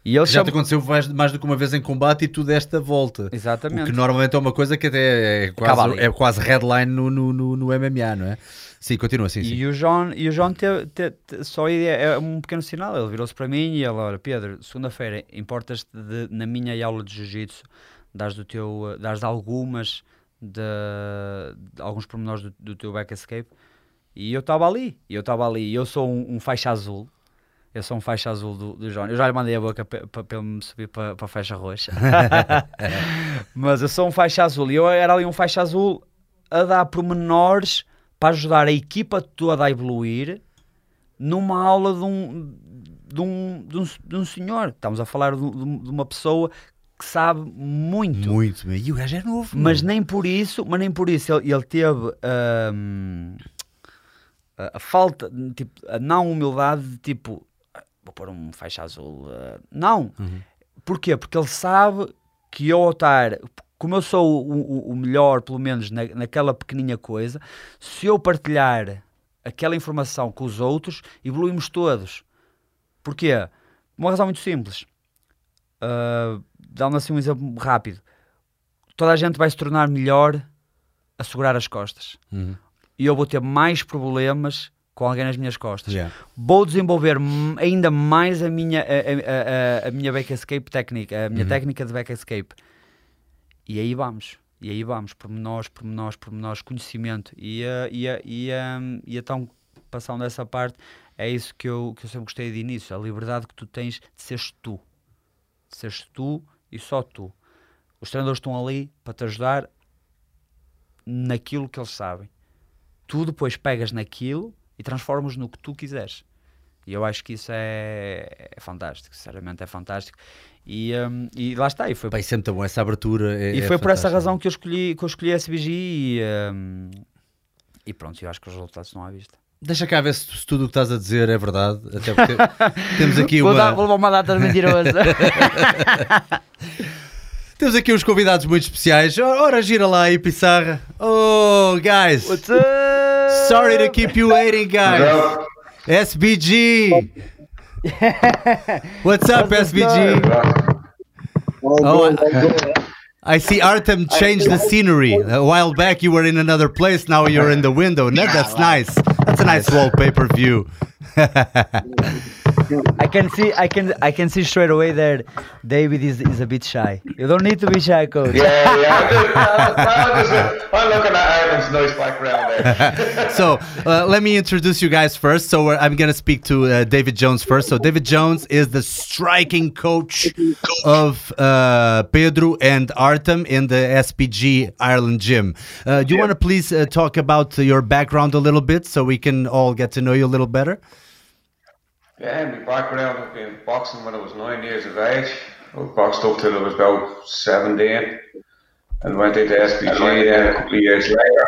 E ele Já te chamou... aconteceu mais, mais do que uma vez em combate e tu deste a volta. O Exatamente. que normalmente é uma coisa que até é quase, é quase headline no, no, no, no MMA, não é? Sim, continua assim. Sim. E o João, e o João teve, te- te- só é é um pequeno sinal. Ele virou-se para mim e ele, olha, Pedro, segunda-feira, importas-te de, na minha aula de jiu-jitsu, dares, do teu, dares algumas de, de alguns pormenores do, do teu back escape. E eu estava ali, e eu estava ali. Eu sou um, um faixa azul. Eu sou um faixa azul do, do João. Eu já lhe mandei a boca para ele me subir para a faixa roxa. Mas eu sou um faixa azul. E eu era ali um faixa azul a dar pormenores para ajudar a equipa toda a evoluir numa aula de um, de um, de um, de um senhor. Estamos a falar de, de uma pessoa que sabe muito. Muito. E o gajo é novo. Mas nem por isso, mas nem por isso ele, ele teve hum, a, a falta, tipo, a não humildade de tipo, "Ah, vou pôr um faixa azul. ah." não. Porquê? Porque ele sabe que eu estar, como eu sou o, o- o melhor, pelo menos na, naquela pequeninha coisa, se eu partilhar aquela informação com os outros, evoluímos todos. Porquê? Uma razão muito simples. Uh, Dando assim um exemplo rápido. Toda a gente vai se tornar melhor a segurar as costas. Uhum. E eu vou ter mais problemas com alguém nas minhas costas. Yeah. Vou desenvolver ainda mais a minha, a, a, a, a minha back escape técnica, a minha Uhum. técnica de back escape. E aí vamos. E aí vamos, pormenores, pormenores, pormenores, conhecimento. E, e, e, e então, passando dessa parte, é isso que eu, que eu sempre gostei de início, a liberdade que tu tens de seres tu. De seres tu e só tu. Os treinadores estão ali para te ajudar naquilo que eles sabem. Tu depois pegas naquilo e transformas no que tu quiseres. E eu acho que isso é, é fantástico, sinceramente é fantástico. E, hum, e lá está, e foi, é muito bom, essa abertura. É, e é foi por essa razão que eu escolhi, que eu escolhi a SBG e, hum, e pronto, eu acho que os resultados estão à vista. Deixa cá ver se, se tudo o que estás a dizer é verdade. Até porque temos aqui Vou, uma. dar, vou levar uma data mentirosa. Temos aqui uns convidados muito especiais. Ora, ora, gira lá aí, Pissarra. Oh, guys. What's up? Sorry to keep you waiting, guys. SBG. What's up, SBG? Oh, I, I see Artem changed the scenery. A while back you were in another place, now you're in the window. No, that's nice. That's a nice wallpaper view. I can see, I can, I can see straight away that David is, is a bit shy. You don't need to be shy, coach. Yeah, yeah. I'm, just, I'm, just, I'm looking at Ireland's nice background there. so uh, let me introduce you guys first. So we're, I'm going to speak to uh, David Jones first. So David Jones is the striking coach of uh, Pedro and Artem in the SPG Ireland gym. Uh, do you want to please uh, talk about your background a little bit so we can all get to know you a little better? Yeah, my background, I've been boxing when I was nine years of age. I boxed up till I was about 17 and went into SPG then a couple of years later.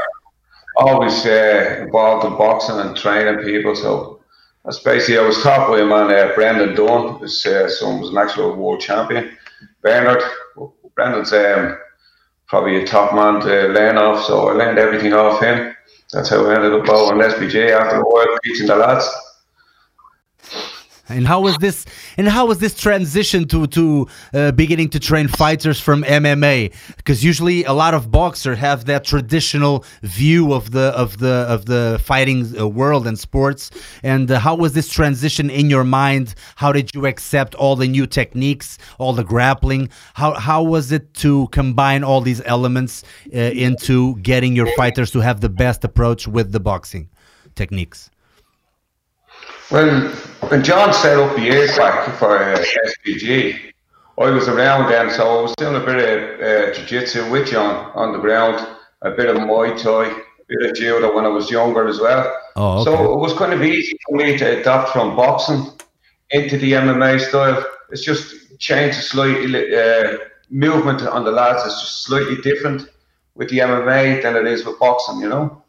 Always uh, involved in boxing and training people. So that's basically, I was taught by a man, uh, Brendan Dunn. His uh, son was an actual world champion. Bernard, Brendan's um, probably a top man to learn off. So I learned everything off him. That's how I ended up out on SPG after a while, teaching the lads. And how was this? And how was this transition to to uh, beginning to train fighters from MMA? Because usually a lot of boxers have that traditional view of the of the of the fighting uh, world and sports. And uh, how was this transition in your mind? How did you accept all the new techniques, all the grappling? How how was it to combine all these elements uh, into getting your fighters to have the best approach with the boxing techniques? Well, when John set up years back for uh, SPG, I was around then, so I was doing a bit of uh, jiu-jitsu with John on the ground, a bit of Muay Thai, a bit of judo when I was younger as well. Oh, okay. So it was kind of easy for me to adapt from boxing into the MMA style. It's just changed slightly. Uh, movement on the lads is just slightly different with the MMA than it is with boxing, you know.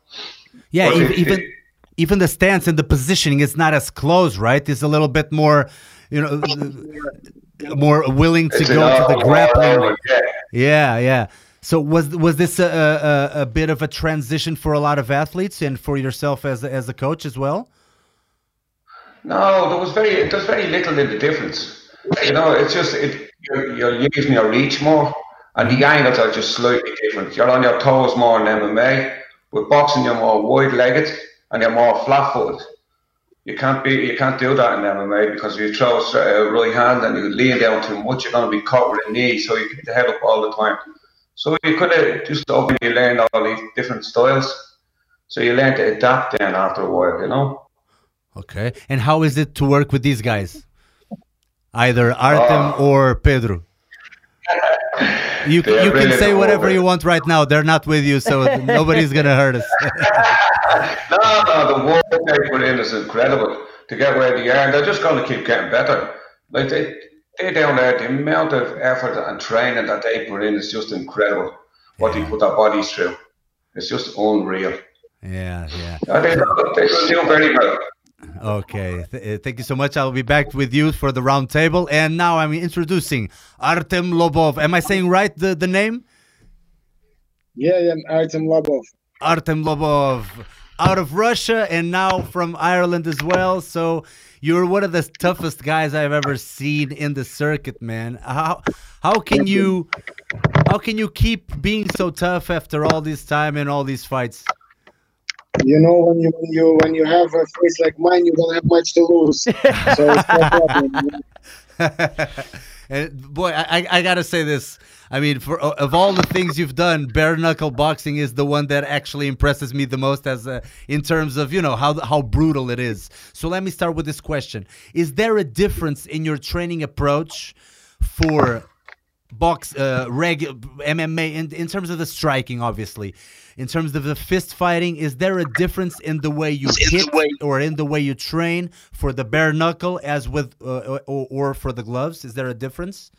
Yeah, But ev- it- even even the stance and the positioning is not as close, right? It's a little bit more, you know, more willing to It's go to the grappling. yeah. Yeah. So was was this a, a, a bit of a transition for a lot of athletes and for yourself as a, as a coach as well? No, there was very there's very little in the difference. You know, it's just it you're, you're using your reach more, and the angles are just slightly different. You're on your toes more in MMA. With boxing, you're more wide-legged and you're more flat-footed. You can't be you can't do that in MMA because if you throw a right hand and you lean down too much, you're going to be caught with a knee, so you keep the head up all the time. So you could have just open you learn all these different styles. So you learn to adapt then after a while, you know. Okay. And how is it to work with these guys? Either Artem Oh. or Pedro. You, They're you can say whatever over. you want right now. They're not with you, so nobody's gonna hurt us. No, no, the work they put in is incredible to get where they are. And they're just going to keep getting better. Like they, they down there, the amount of effort and training that they put in is just incredible. What they put their bodies through, it's just unreal. yeah, yeah. And they, they do very well. Okay, Th- uh, thank you so much. I'll be back with you for the round table. And now I'm introducing Artem Lobov. Am I saying right the, the name? Yeah, yeah, Artem Lobov. Artem Lobov, out of Russia and now from Ireland as well. So you're one of the toughest guys I've ever seen in the circuit, man. How how can you how can you keep being so tough after all this time and all these fights? You know when you when you when you have a face like mine, you don't have much to lose. so it's and boy, I, I- I gotta say this. I mean, for of all the things you've done, bare knuckle boxing is the one that actually impresses me the most, as a, in terms of you know how how brutal it is. So let me start with this question: Is there a difference in your training approach for box uh, reg MMA in, in terms of the striking, obviously? In terms of the fist fighting, is there a difference in the way you hit or in the way you train for the bare knuckle as with uh, or, or for the gloves? Is there a difference?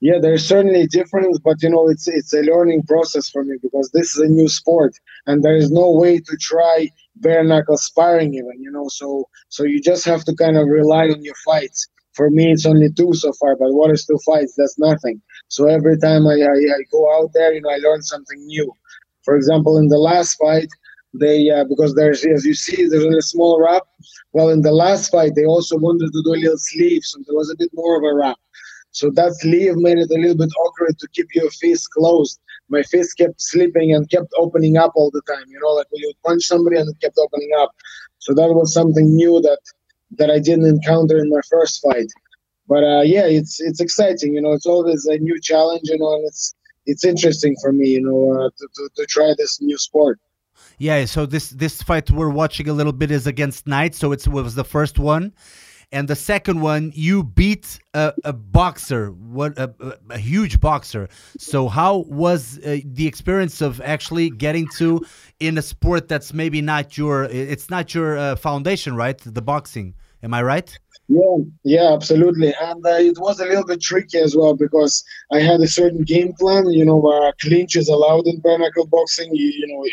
Yeah, there's certainly a difference, but you know, it's it's a learning process for me because this is a new sport, and there is no way to try bare knuckle sparring even. You know, so so you just have to kind of rely on your fights. For me, it's only two so far, but what is two fights? That's nothing. So every time I, I, I go out there, you know, I learn something new. For example, in the last fight, they uh, because there's as you see, there's a small wrap. Well, in the last fight, they also wanted to do a little sleeve, so there was a bit more of a wrap. So that sleeve made it a little bit awkward to keep your fist closed. My fist kept slipping and kept opening up all the time. You know, like when you punch somebody and it kept opening up. So that was something new that that I didn't encounter in my first fight. But uh, yeah, it's it's exciting. You know, it's always a new challenge. You know, and it's it's interesting for me. You know, uh, to, to to try this new sport. Yeah, so this this fight we're watching a little bit is against Knight, so it was the first one, and the second one you beat a, a boxer, what a, a, a huge boxer. So how was uh, the experience of actually getting to in a sport that's maybe not your it's not your uh, foundation, right? The boxing, am I right? Yeah, yeah, absolutely. And uh, it was a little bit tricky as well because I had a certain game plan, you know, where clinch is allowed in bare knuckle boxing. You, you know,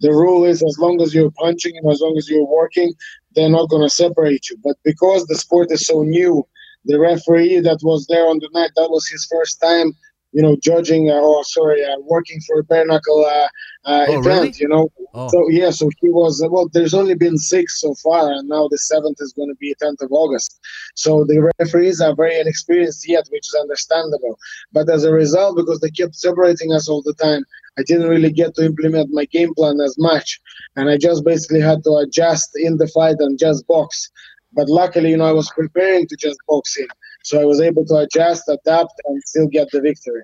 the rule is as long as you're punching and as long as you're working, they're not going to separate you. But because the sport is so new, the referee that was there on the night, that was his first time, you know, judging, uh, or sorry, uh, working for a bare knuckle uh, uh, Oh, event, really? you know. Oh. So yeah, so he was uh, well. There's only been six so far, and now the seventh is going to be 10th of August. So the referees are very inexperienced yet, which is understandable. But as a result, because they kept separating us all the time, I didn't really get to implement my game plan as much, and I just basically had to adjust in the fight and just box. But luckily, you know, I was preparing to just box in, so I was able to adjust, adapt, and still get the victory.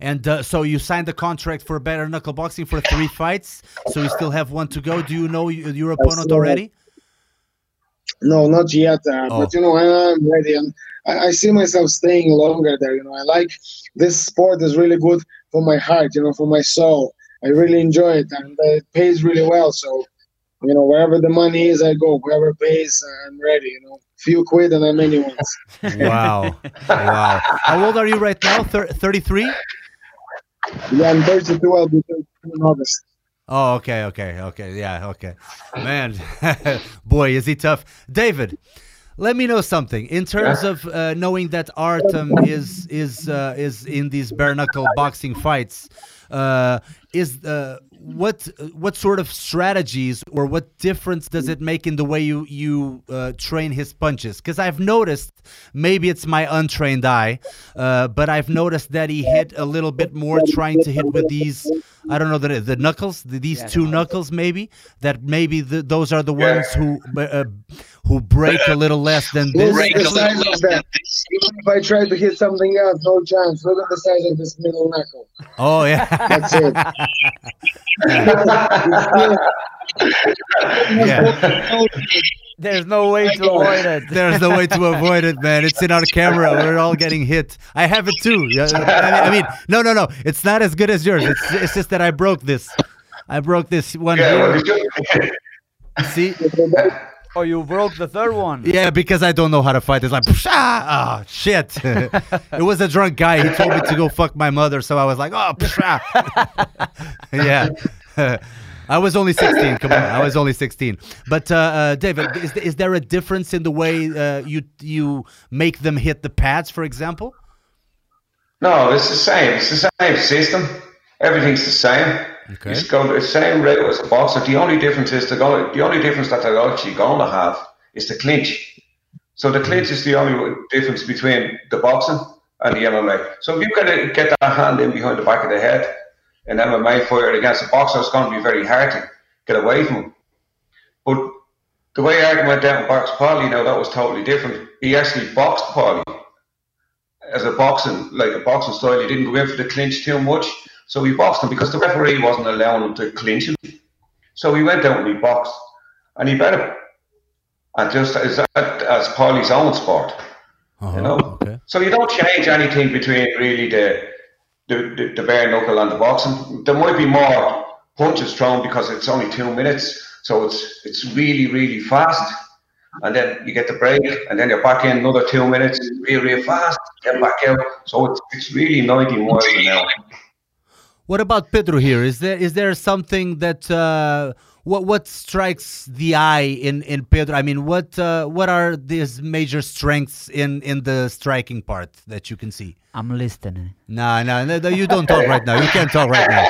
And uh, so you signed the contract for better knuckle boxing for three fights, so you still have one to go. Do you know your opponent already? No, not yet. Uh, Oh. But you know, I, I'm ready, and I, I see myself staying longer there. You know, I like this sport is really good for my heart. You know, for my soul. I really enjoy it, and uh, it pays really well. So, you know, wherever the money is, I go. Whoever pays, I'm ready. You know, few quid and I'm anyone's. Wow, wow. How old are you right now? Thirty-three. yeah, I'm 32. I'll be 32 in August. Oh, okay, okay, okay. Yeah, okay. Man, boy, is he tough. David, let me know something in terms of uh, knowing that Artem is is uh, is in these bare knuckle boxing fights. Uh, is uh, what what sort of strategies or what difference does it make in the way you you uh, train his punches? Because I've noticed maybe it's my untrained eye, uh, but I've noticed that he hit a little bit more trying to hit with these. I don't know the the knuckles, the, these two knuckles maybe. That maybe the, those are the ones who uh, who break a little less than this. Look at the size of that. Even if I try to hit something else, no chance. Look at the size of this middle knuckle. Oh yeah. That's it. yeah. There's no way to avoid it. There's no way to avoid it, man. It's in our camera. We're all getting hit. I have it too. Yeah, I mean, I mean, no, no, no. It's not as good as yours. It's, it's just that I broke this. I broke this one Yeah, here. it's See? Oh, you broke the third one. Yeah, because I don't know how to fight. It's like, ah, oh, shit. it was a drunk guy. He told me to go fuck my mother, so I was like, oh, psha. yeah. I was only 16. Come on, I was only 16. But uh, uh, David, is, is there a difference in the way uh, you you make them hit the pads, for example? no, it's the same. It's the same system. Everything's the same. Okay. It's got the same rate as a boxer. The only difference is they're going. The only difference that they're actually going to have is the clinch. So the mm-hmm. clinch is the only difference between the boxing and the MMA. So if you can get that hand in behind the back of the head, in MMA fight against a boxer, it's going to be very hard to get away from him. But the way Arden went down and boxed Polly, now that was totally different. He actually boxed Polly as a boxing, like a boxing style. He didn't go in for the clinch too much. So we boxed him because the referee wasn't allowing him to clinch him. So he went out and he boxed. And he bet him. And just as, as Polly's own sport. Uh-huh, You know? okay. So you don't change anything between really the the, the, the bare knuckle and the boxing. There might be more punches thrown because it's only two minutes. So it's it's really, really fast. And then you get the break and then you're back in another two minutes, real, real fast, get back out. So it's, it's really 90 miles an hour. What about Pedro here? Is there is there something that uh, what what strikes the eye in in Pedro? I mean, what uh, what are these major strengths in in the striking part that you can see? I'm listening. No, no, no, no, you don't talk right now. You can't talk right now.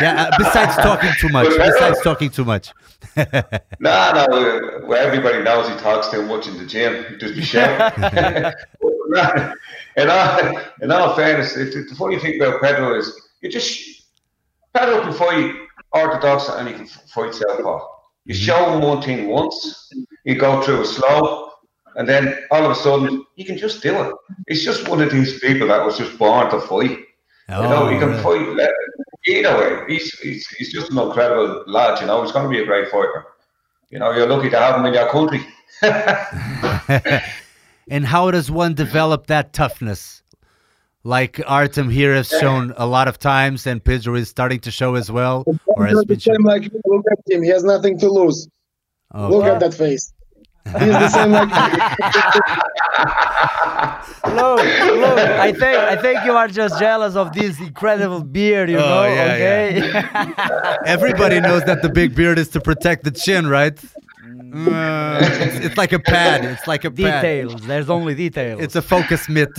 Yeah. Uh, besides talking too much. Besides talking too much. No, no, uh, well, everybody knows he talks too much in the gym. He just be shouting. and all, in all fairness, it, the funny thing about Pedro is you just Pedro can fight orthodox and he can fight southpaw. You mm-hmm. show him one thing once, you go through it slow, and then all of a sudden he can just do it. It's just one of these people that was just born to fight. you know, oh, he can really? fight either way. He's, he's he's just an incredible lad. You know, he's going to be a great fighter. You know, you're lucky to have him in your country. And how does one develop that toughness? Like Artem here has shown a lot of times, and Pedro is starting to show as well. Or has He's been the same like look at him. He has nothing to lose. Look at that face. He's the same like. Look, look. I think I think you are just jealous of this incredible beard. You Oh, know, yeah, okay? Everybody knows that the big beard is to protect the chin, right? Uh, it's, it's like a pad. It's like a pad. There's only details. It's a focus mitt.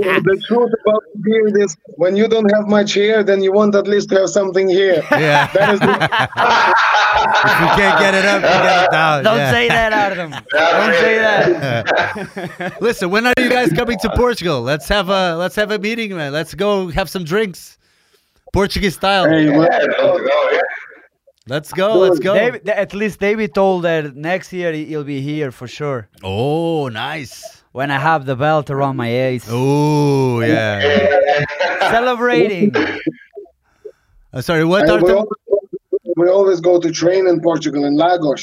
No, the truth about the beard is when you don't have much hair, then you want at least to have something here. Yeah. That is the, if you can't get it up, you get it down. Don't yeah. say that, Artem. Don't say that. Listen, when are you guys coming to Portugal? Let's have a let's have a meeting, man. Let's go have some drinks, Portuguese style. hey, Yeah, well, I'd love to go, yeah. Let's go. Let's go. David, at least David told that next year he- he'll be here for sure. Oh, nice. When I have the belt around my ace, Oh, yeah. celebrating. Uh, sorry, what, and we, always, we always go to train in Portugal, in Lagos.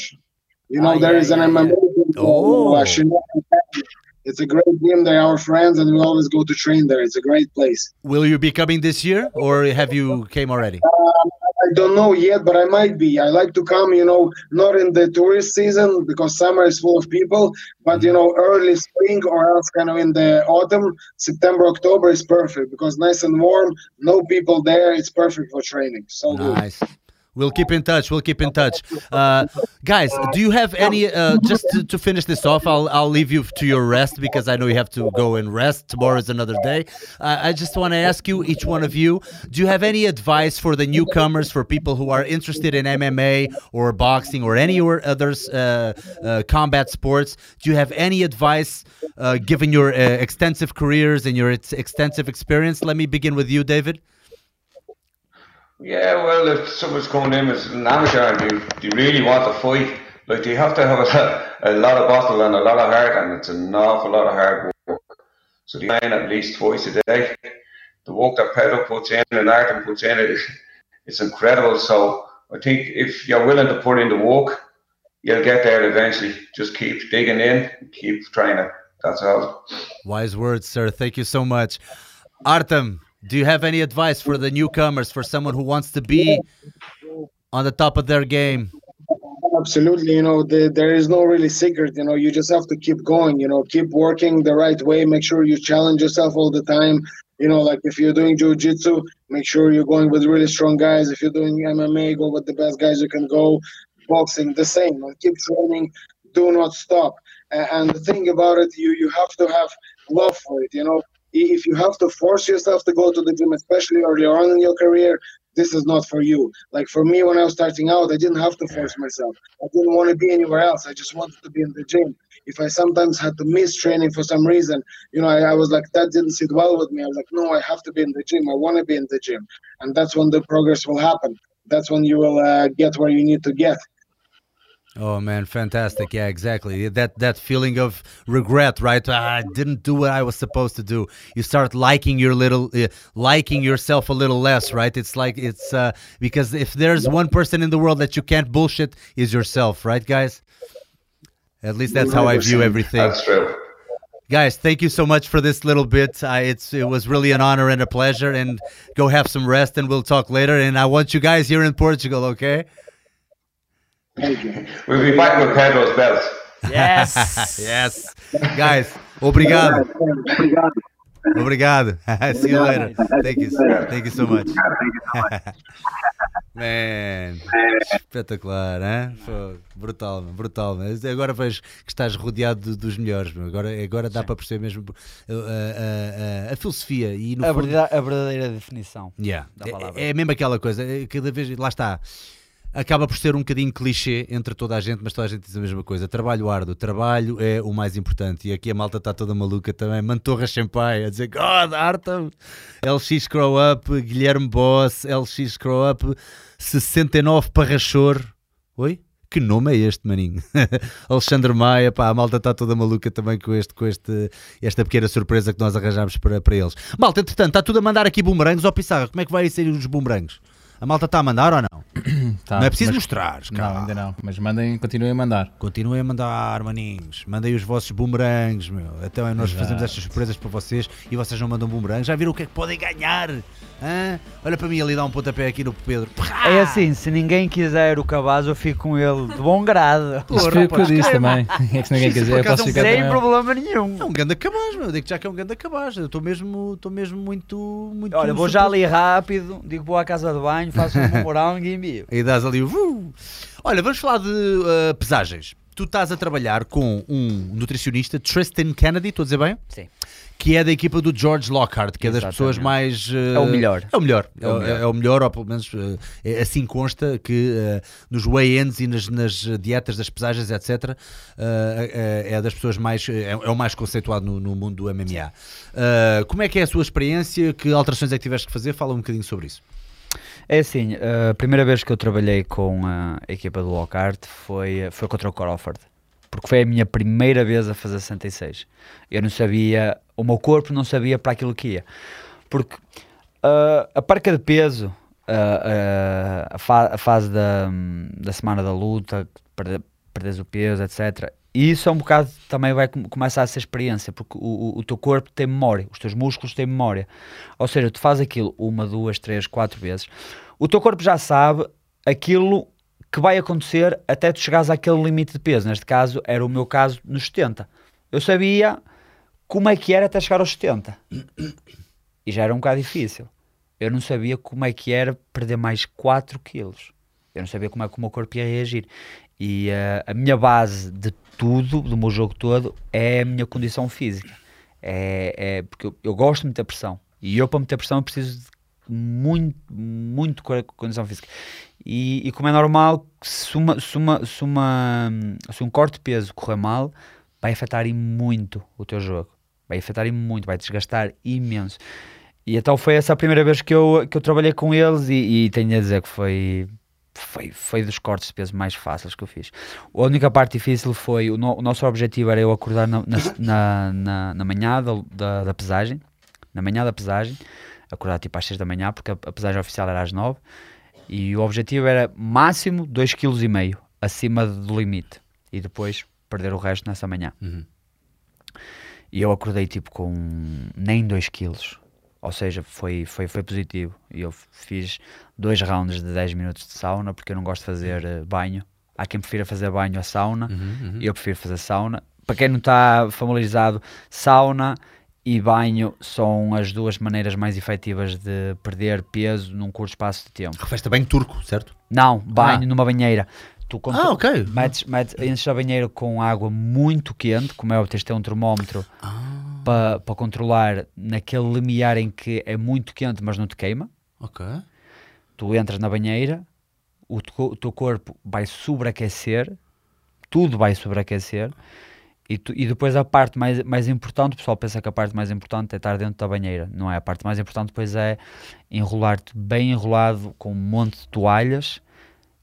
You know, Ah, there yeah, is an yeah, MMA. yeah. Oh. uh, It's a great gym. They're our friends, and we always go to train there. It's a great place. Will you be coming this year, or have you came already? I don't know yet, but I might be. I like to come, you know, not in the tourist season because summer is full of people, but you mm-hmm. know, early spring or else kind of in the autumn, September, October is perfect because nice and warm, no people there. It's perfect for training. So good. We'll keep in touch. We'll keep in touch. Uh, guys, do you have any? Uh, just to, to finish this off, I'll I'll leave you to your rest because I know you have to go and rest. Tomorrow is another day. Uh, I just want to ask you, each one of you, do you have any advice for the newcomers, for people who are interested in MMA or boxing or any or others uh, uh, combat sports? Do you have any advice, uh, given your extensive careers and your ex- extensive experience? Let me begin with you, David. Yeah, well, if someone's coming in as an amateur and they really want to fight, like they have to have a, a lot of battle and a lot of heart, and it's an awful lot of hard work. So they train at least twice a day. The work that Pedro puts in and Artem puts in, it, it's incredible. So I think if you're willing to put in the work, you'll get there eventually. Just keep digging in, keep training. That's all. Wise words, sir. Thank you so much. Artem, do you have any advice for the newcomers, for someone who wants to be on the top of their game? Absolutely, you know, the, there is no really secret. You know, you just have to keep going. You know, keep working the right way. Make sure you challenge yourself all the time. You know, like if you're doing jiu-jitsu, make sure you're going with really strong guys. If you're doing MMA, go with the best guys you can go. Boxing, the same. Keep training. Do not stop. And the thing about it, you you have to have love for it. You know, if you have to force yourself to go to the gym, especially earlier on in your career, this is not for you. Like for me, when I was starting out, I didn't have to force myself. I didn't want to be anywhere else. I just wanted to be in the gym. If I sometimes had to miss training for some reason, you know, I, I was like, that didn't sit well with me. I was like, no, I have to be in the gym. I want to be in the gym. And that's when the progress will happen. that's when you will uh, get where you need to get. Oh man, fantastic! Yeah, exactly. That that feeling of regret, right? I didn't do what I was supposed to do. You start liking your little, uh, liking yourself a little less, right? It's like it's uh, because if there's one person in the world that you can't bullshit, is yourself, right, guys? At least that's how I view everything. That's true. Guys, thank you so much for this little bit. I, it's it was really an honor and a pleasure. And go have some rest, and we'll talk later. And I want you guys here in Portugal, okay? We'll be back with Pedro's belt. Yes! Yes, guys. Obrigado. Obrigado. See you later. Thank you. Thank you so much. Man, espetacular, hein? Fogo. brutal, brutal. Mas agora vejo que estás rodeado de- dos melhores. meu. Agora, agora dá para perceber mesmo uh, uh, uh, a filosofia e no A fundo- verdadeira, a verdadeira definição. Yeah. da palavra. É, é mesmo aquela coisa, é cada vez, lá está. Acaba por ser um bocadinho clichê entre toda a gente, mas toda a gente diz a mesma coisa. Trabalho árduo, trabalho é o mais importante. E aqui a malta está toda maluca também. Mantorra Champagne a dizer God, Arta, LX Scroll Up, Guilherme Boss, LX Scroll Up, 69 Parrachor. Oi? Que nome é este, maninho? Alexandre Maia, pá, a malta está toda maluca também com, este, com este, esta pequena surpresa que nós arranjámos para, para eles. Malta, entretanto, está tudo a mandar aqui bumerangues. Ó Pissarra, como é que vai ser os bumerangues? A malta está a mandar ou não? Tá, não é preciso mas- mostrar, Não, cara. ainda não. Mas mandem, continuem a mandar. Continuem a mandar, maninhos. Mandem os vossos bumerangues, meu. Então nós Exato. fazemos estas surpresas para vocês e vocês não mandam bumerangues. Já viram o que é que podem ganhar? Hã? Olha para mim ali, dá um pontapé aqui no Pedro. É assim, se ninguém quiser o cabaz, eu fico com ele de bom grado. Isto foi o que eu disse também. É que se ninguém Isso, quiser, eu posso é ficar Sem também. problema nenhum. É um ganda cabaz, meu. Digo já que é um ganda cabaz. Eu estou mesmo, estou mesmo muito, muito. Olha, vou já ali rápido, digo vou à casa de banho, faço um bumerangue e envio. E dás ali o. Olha, vamos falar de uh, pesagens. Tu estás a trabalhar com um nutricionista, Tristan Kennedy, estou a dizer bem? Sim. Que é da equipa do George Lockhart, que é das Exatamente. pessoas mais. uh, É o melhor. É o melhor. É, É o o- melhor. é o melhor, ou pelo menos uh, é- assim consta que uh, nos weigh-ins e nas, nas dietas das pesagens, etc., é, é das pessoas mais. É, é o mais conceituado no, no mundo do MMA. Como é que é a sua experiência? Que alterações é que tiveste que fazer? Fala um bocadinho sobre isso. É assim, a primeira vez que eu trabalhei com a equipa do Lockhart foi, foi contra o Crawford. Porque foi a minha primeira vez a fazer 66. Eu não sabia, o meu corpo não sabia para aquilo que ia. Porque ah, a perca de peso, ah, a, fa- a fase da, da semana da luta, perderes o peso, etc. E isso é um bocado também vai com- começar a ser experiência, porque o, o, o teu corpo tem memória, os teus músculos têm memória. Ou seja, tu fazes aquilo uma, duas, três, quatro vezes, o teu corpo já sabe aquilo que vai acontecer até tu chegares àquele limite de peso. Neste caso, era o meu caso nos 70. Eu sabia como é que era até chegar aos 70. E já era um bocado difícil. Eu não sabia como é que era perder mais 4 quilos. Eu não sabia como é que o meu corpo ia reagir. E eh, a minha base de tudo, do meu jogo todo, é a minha condição física. É, é porque eu, eu gosto de meter pressão. E eu, para meter pressão, preciso de muito, muito co- condição física. E, e como é normal, se, uma, se, uma, se, uma, se um corte de peso correr mal, vai afetar muito o teu jogo. Vai afetar muito, vai desgastar imenso. E então foi essa a primeira vez que eu, que eu trabalhei com eles e, e tenho a dizer que foi, foi, foi dos cortes de peso mais fáceis que eu fiz. A única parte difícil foi, o, no- o nosso objetivo era eu acordar na, na, na, na- manhã da, da, da pesagem, na manhã da pesagem, acordar tipo às 6 da manhã, porque a, a pesagem oficial era às 9, e o objetivo era máximo 2,5 kg acima do limite, e depois perder o resto nessa manhã. E eu acordei tipo com nem 2 quilos. Ou seja, foi, foi, foi positivo. E eu fiz dois rounds de 10 minutos de sauna, porque eu não gosto de fazer eh, banho. Há quem prefira fazer banho a sauna, e eu prefiro fazer sauna. Para quem não está familiarizado, sauna e banho são as duas maneiras mais efetivas de perder peso num curto espaço de tempo. Refesta bem turco, certo? Não, banho Ah. numa banheira. Tu quando Ah, tu ok. metes, metes, enches a banheira com água muito quente, como é, tens de ter um termómetro para para controlar naquele limiar em que é muito quente, mas não te queima. Ok. Tu entras na banheira, o, teu- o teu corpo vai sobreaquecer, tudo vai sobreaquecer, E, tu- e depois a parte mais, mais importante, o pessoal pensa que a parte mais importante é estar dentro da banheira. Não é? A parte mais importante depois é enrolar-te bem enrolado com um monte de toalhas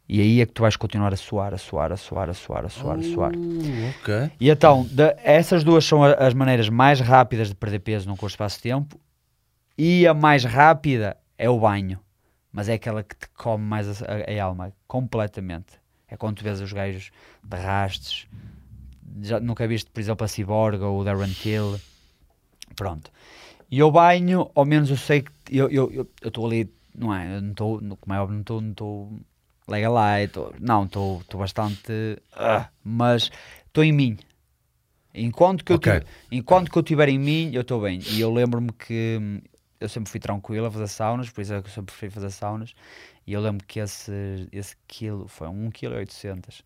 e aí é que tu vais continuar a suar, a suar, a suar, a suar, a suar, a suar. Uh, ok. E então, da- essas duas são as maneiras mais rápidas de perder peso num curto espaço de tempo e a mais rápida é o banho. Mas é aquela que te come mais a, a- a alma, completamente. É quando tu vês os gajos de rastes. Já, nunca viste, por exemplo, a Cyborg ou o Darren Till. Pronto. E o banho, ao menos eu sei que eu estou eu, eu, estou ali, não é? Eu não estou, como é óbvio, não estou lega lá, eu tô- não, estou bastante, ah, mas estou em mim. Enquanto que, Ok. eu tive- enquanto que eu estiver em mim, eu estou bem. E eu lembro-me que hum, eu sempre fui tranquilo a fazer saunas, por isso é que eu sempre preferi fazer saunas. E eu lembro que esse, esse quilo foi 1 kg 800.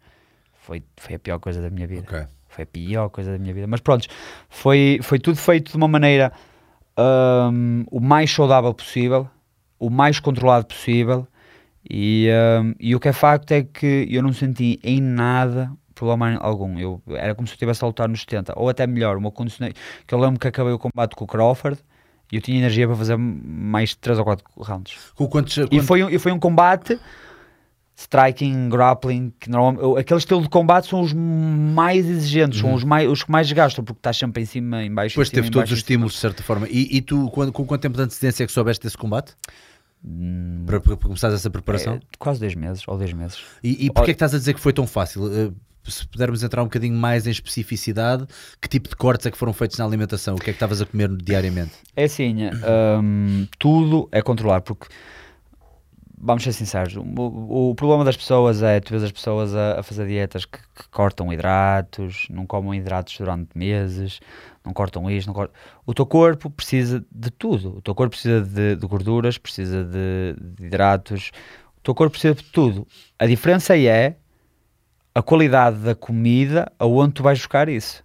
Foi, foi a pior coisa da minha vida. Ok. Foi a pior coisa da minha vida. Mas pronto, foi, foi tudo feito de uma maneira hum, o mais saudável possível, o mais controlado possível. E, hum, e o que é facto é que eu não senti em nada problema algum. Eu, era como se eu estivesse a lutar nos 70, ou até melhor, o meu condicionamento. Que eu lembro que acabei o combate com o Crawford e eu tinha energia para fazer mais 3 ou 4 rounds. Com quantos, E quantos- foi, um- e foi um combate striking, grappling, que normalmente, aquele estilo de combate são os mais exigentes, são os, mais, os que mais gastam, porque estás sempre em cima, em baixo, Depois em cima, teve em todos os estímulos, de certa forma. E, e tu, quando- com quanto tempo de antecedência é que soubeste desse combate? Para, para começares essa preparação? é, quase dois meses, ou dois meses. E, e porquê é que estás a dizer que foi tão fácil? Eh, se pudermos entrar um bocadinho mais em especificidade, que tipo de cortes é que foram feitos na alimentação? O que é que estavas a comer diariamente? É assim, hum, tudo é controlar, porque vamos ser sinceros, o, o problema das pessoas é tu vês as pessoas a, a fazer dietas que, que cortam hidratos, não comem hidratos durante meses, não cortam isto, não cortam. O teu corpo precisa de tudo. O teu corpo precisa de, de gorduras, precisa de, de hidratos, o teu corpo precisa de tudo. A diferença é a qualidade da comida aonde tu vais buscar isso.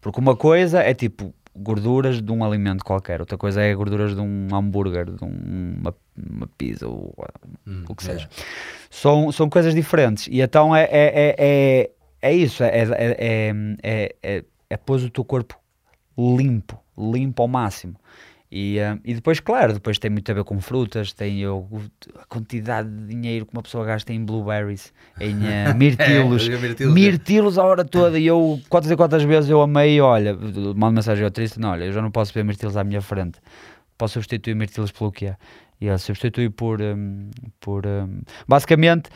Porque uma coisa é tipo gorduras de um alimento qualquer, outra coisa é gorduras de um hambúrguer, de um- uma, uma pizza, ou o que seja. São, são coisas diferentes. E então é, é, é, é, é isso, é, é, é, é, é, é pôr o teu corpo limpo, limpo ao máximo. E, ah, e depois, claro, depois tem muito a ver com frutas, tem eu, a quantidade de dinheiro que uma pessoa gasta em blueberries, em ah, mirtilos, É, mirtilos, mirtilos a hora toda. E eu, quantas e quantas vezes eu amei, olha, mando mensagem ao triste, não, olha, eu já não posso ver mirtilos à minha frente, posso substituir mirtilos pelo que é. E ele substitui por, hum, por hum, basicamente,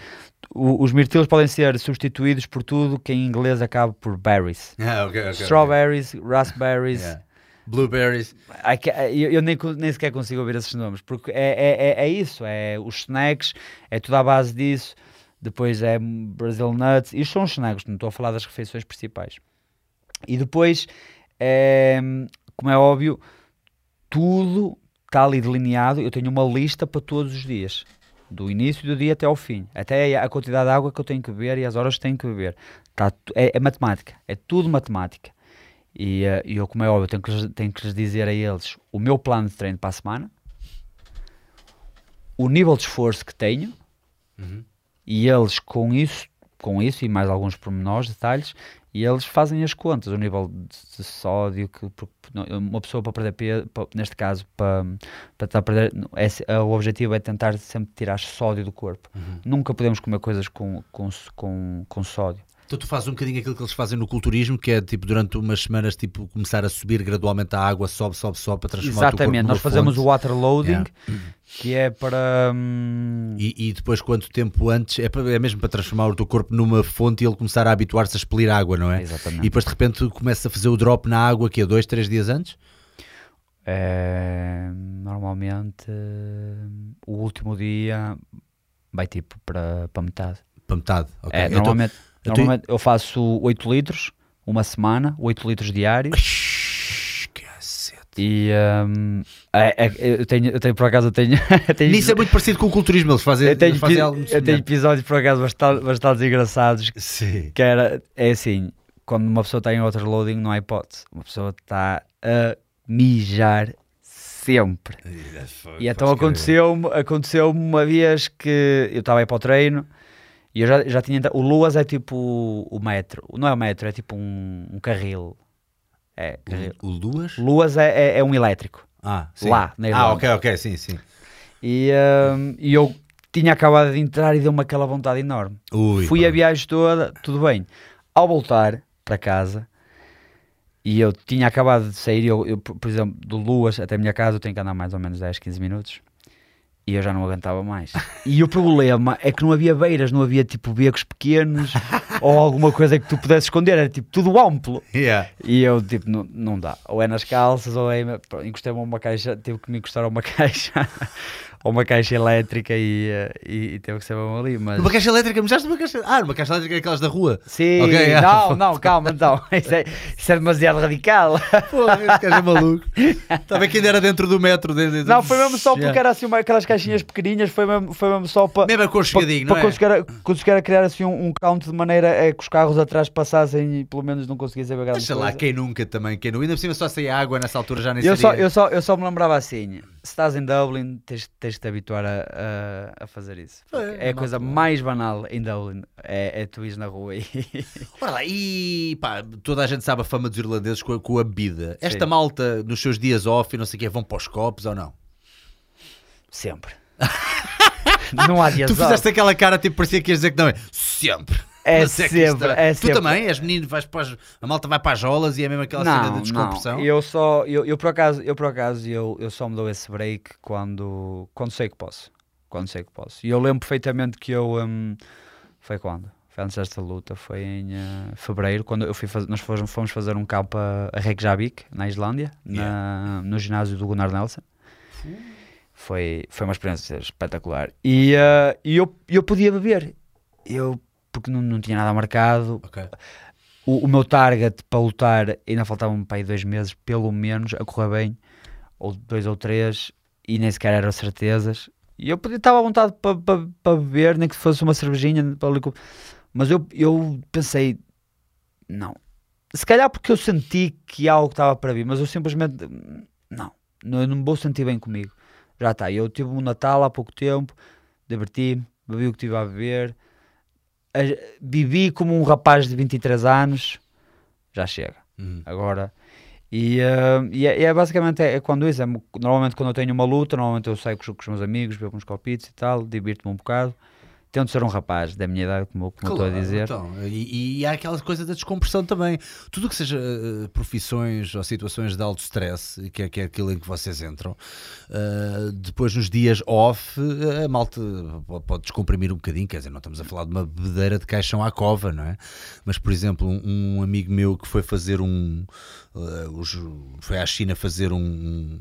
o- os mirtilos podem ser substituídos por tudo que em inglês acaba por berries. Ah, ok, ok, ok. Strawberries, raspberries, Yeah. Blueberries. Eu, eu nem, nem sequer consigo ouvir esses nomes, porque é, é, é, é isso, é os snacks, é tudo à base disso, depois é Brazil Nuts, isto são os snacks, não estou a falar das refeições principais. E depois, é, como é óbvio, tudo está ali delineado, eu tenho uma lista para todos os dias, do início do dia até ao fim, até a quantidade de água que eu tenho que beber e as horas que tenho que beber. Tá, é, é matemática, é tudo matemática. E, eh, e eu, como é óbvio, tenho que, tenho que lhes dizer a eles o meu plano de treino para a semana, o nível de esforço que tenho, e eles com isso, com isso e mais alguns pormenores, detalhes, e eles fazem as contas, o nível de, sódio, que uma pessoa para perder peso, neste caso, para, para estar a perder, é o objetivo é tentar sempre tirar sódio do corpo. Nunca podemos comer coisas com, com, com, com sódio. Então tu fazes um bocadinho aquilo que eles fazem no culturismo, que é tipo durante umas semanas tipo, começar a subir gradualmente a água, sobe, sobe, sobe para transformar Exatamente, nós fazemos fonte. o water loading, que é para. hum, E, e depois quanto tempo antes, é, para- é mesmo para transformar o teu corpo numa fonte e ele começar a habituar-se a expelir água, não é? Exatamente. E depois de repente tu começas a fazer o drop na água que é dois, três dias antes? É, normalmente o último dia vai tipo para, para metade. Para metade. ok. É, Então- normalmente, então- normalmente eu faço 8 litros uma semana, 8 litros diários. E hum, é- é- eu, tenho, eu tenho por acaso eu tenho, eu tenho, Nisso é muito parecido com o culturismo, eles fazem, eu tenho, fazem algo eu tenho episódios por acaso bastante, bastante engraçados Sim. que era, é assim, quando uma pessoa está em overloading não há hipótese, uma pessoa está a mijar sempre. E então aconteceu-me aconteceu uma vez que eu estava aí para o treino E eu já, já tinha entrado. O Luas é tipo o metro. Não é o metro, é tipo um, um carril. É, carril. O, o Luas? Luas é, é, é um elétrico. Ah, sim. Lá, na Ah, Irlanda. ok, ok, sim, sim. E, hum, e eu tinha acabado de entrar e deu-me aquela vontade enorme. Ui, Fui a viagem toda, tudo bem. Ao voltar para casa, e eu tinha acabado de sair, eu, eu, por por exemplo, do Luas até a minha casa, eu tenho que andar mais ou menos 10, 15 minutos. E eu já não aguentava mais. E o problema é que não havia beiras, não havia tipo becos pequenos ou alguma coisa que tu pudesse esconder, era tipo tudo amplo. Yeah. E eu, tipo, não, não dá. Ou é nas calças, ou é. Encostei-me a uma caixa, tive que me encostar a uma caixa, a uma caixa elétrica e, eh, e, e teve que ser mesmo ali. Mas. Numa caixa elétrica, mostraste uma caixa. Ah, numa caixa elétrica aquelas da rua. Sim, Ok, ah. não, não, calma, então. Isso é, isso é demasiado radical. Porra, esse gajo é maluco. Está a ver que ainda era dentro do metro. de- de- Não, foi mesmo só Yeah. porque era assim uma, aquelas caixinhas pequenininhas, foi mesmo, foi mesmo só para. Mesmo aconchegadinho, para não é? conseguir, a- conseguir a criar assim um, um count de maneira a que os carros atrás passassem e pelo menos não conseguissem ver grande Deixa lá, coisa. quem nunca também, quem não. Ainda por cima só saía água nessa altura já nem Eu só, seria. eu, só, eu só me lembrava assim: se estás em Dublin, tens, tens de te habituar a, a, a fazer isso. É, É, a coisa malta. mais banal em Dublin: é, é tu ires na rua e. Ora lá, e pá, toda a gente sabe a fama dos irlandeses com a, com a bebida. Esta Sim. malta, nos seus dias off e não sei o quê, vão para os copos ou não? Sempre. não há dias Tu fizeste aquela cara, tipo, parecia que ias dizer que não é. Sempre. É que sempre, é Tu sempre. também és menino, vais para as- a malta vai para as jolas e é mesmo aquela cena de descompressão. Não, eu só, eu, eu por acaso, eu por acaso, eu, eu só me dou esse break quando, quando sei que posso, quando sei que posso. E eu lembro perfeitamente que eu, hum, foi quando? Foi antes desta luta, foi em eh, fevereiro, quando eu fui fazer, nós fomos, fomos fazer um campo a, a Reykjavik, na Islândia, na- no ginásio do Gunnar Nelson. Foi, foi uma experiência espetacular. E, eh, e eu, eu podia beber, eu, porque não, não tinha nada marcado, Ok. o, o meu target para lutar ainda faltavam para aí dois meses, pelo menos, a correr bem, ou dois ou três, e nem sequer eram certezas. E eu podia estar à vontade para para- para beber, nem que fosse uma cervejinha, para mas eu, eu pensei, não. Se calhar porque eu senti que algo estava para vir, mas eu simplesmente, não, não, eu não me vou sentir bem comigo. Já está, eu tive um Natal há pouco tempo, diverti-me, bebi o que tive a beber, vivi como um rapaz de 23 anos, já chega. Uhum. Agora, e, eh, e é, é basicamente é, é quando isso. É, normalmente, quando eu tenho uma luta, normalmente eu saio com, os- com os meus amigos, bebo uns copitos e tal, divirto-me um bocado. Tento ser um rapaz da minha idade, como, como eu estou a Claro, dizer. então, e, e há aquela coisa da descompressão também. Tudo que seja eh, profissões ou situações de alto stress, que é, que é aquilo em que vocês entram, eh, depois nos dias off, a malta pode, descomprimir um bocadinho. Quer dizer, não estamos a falar de uma bebedeira de caixão à cova, não é? Mas, por exemplo, um, um amigo meu que foi fazer um. eh, os- foi à China fazer um,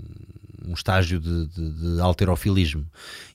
um estágio de, de, de alterofilismo.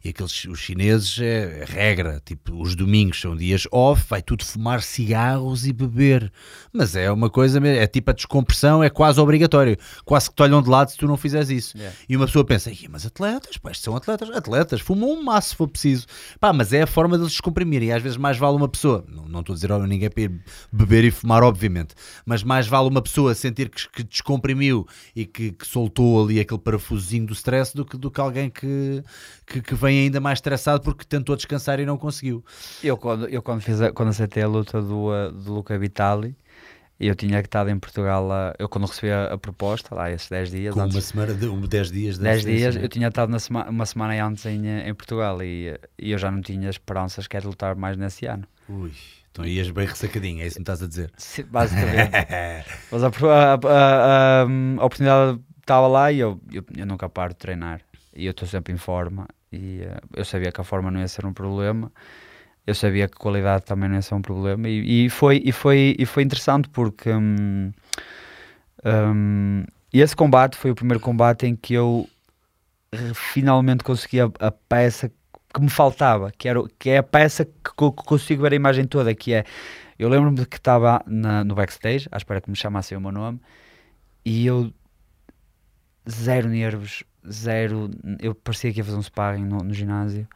E aqueles os chineses é, é regra, tipo, os domingos são dias off, vai tudo fumar cigarros e beber. Mas é uma coisa, é tipo a descompressão, é quase obrigatório. Quase que te olham de lado se tu não fizeres isso. Yeah. E uma pessoa pensa, "Ih, mas atletas, pá, estes são atletas, atletas, fumam um maço se for preciso. Pá, mas é a forma de eles descomprimirem. E às vezes mais vale uma pessoa, não, não estou a dizer a ninguém para ir beber e fumar, obviamente, mas mais vale uma pessoa sentir que, que descomprimiu e que, que soltou ali aquele parafusinho do stress do que, do que alguém que, que, que vem ainda mais estressado porque tentou descansar e não conseguiu. Eu, quando, eu quando, fiz a, quando aceitei a luta do, uh, do Luca Vitali, eu tinha que estar em Portugal, eu quando recebi a, a proposta, lá esses 10 dias, Com antes, uma semana, de, um, 10 dias de 10 abstinência, dias, né? eu tinha estado sema- uma semana antes em, eh, em Portugal e, uh, e eu já não tinha esperanças que era lutar mais nesse ano. Ui, então ias bem ressacadinho, é isso que me estás a dizer. Se- Basicamente. Mas a, a- a- a- a oportunidade estava lá e eu, eu, eu nunca paro de treinar. E eu estou sempre em forma. E eh, eu sabia que a forma não ia ser um problema. Eu sabia que a qualidade também não ia ser um problema. E, e foi, e, foi, e foi interessante porque hum, hum, esse combate foi o primeiro combate em que eu eh, finalmente consegui a, a peça que me faltava, que, era, que é a peça que, que consigo ver a imagem toda, que é eu lembro-me que estava no backstage, à espera que me chamassem o meu nome, e eu zero nervos, zero. Eu parecia que ia fazer um sparring no, no ginásio.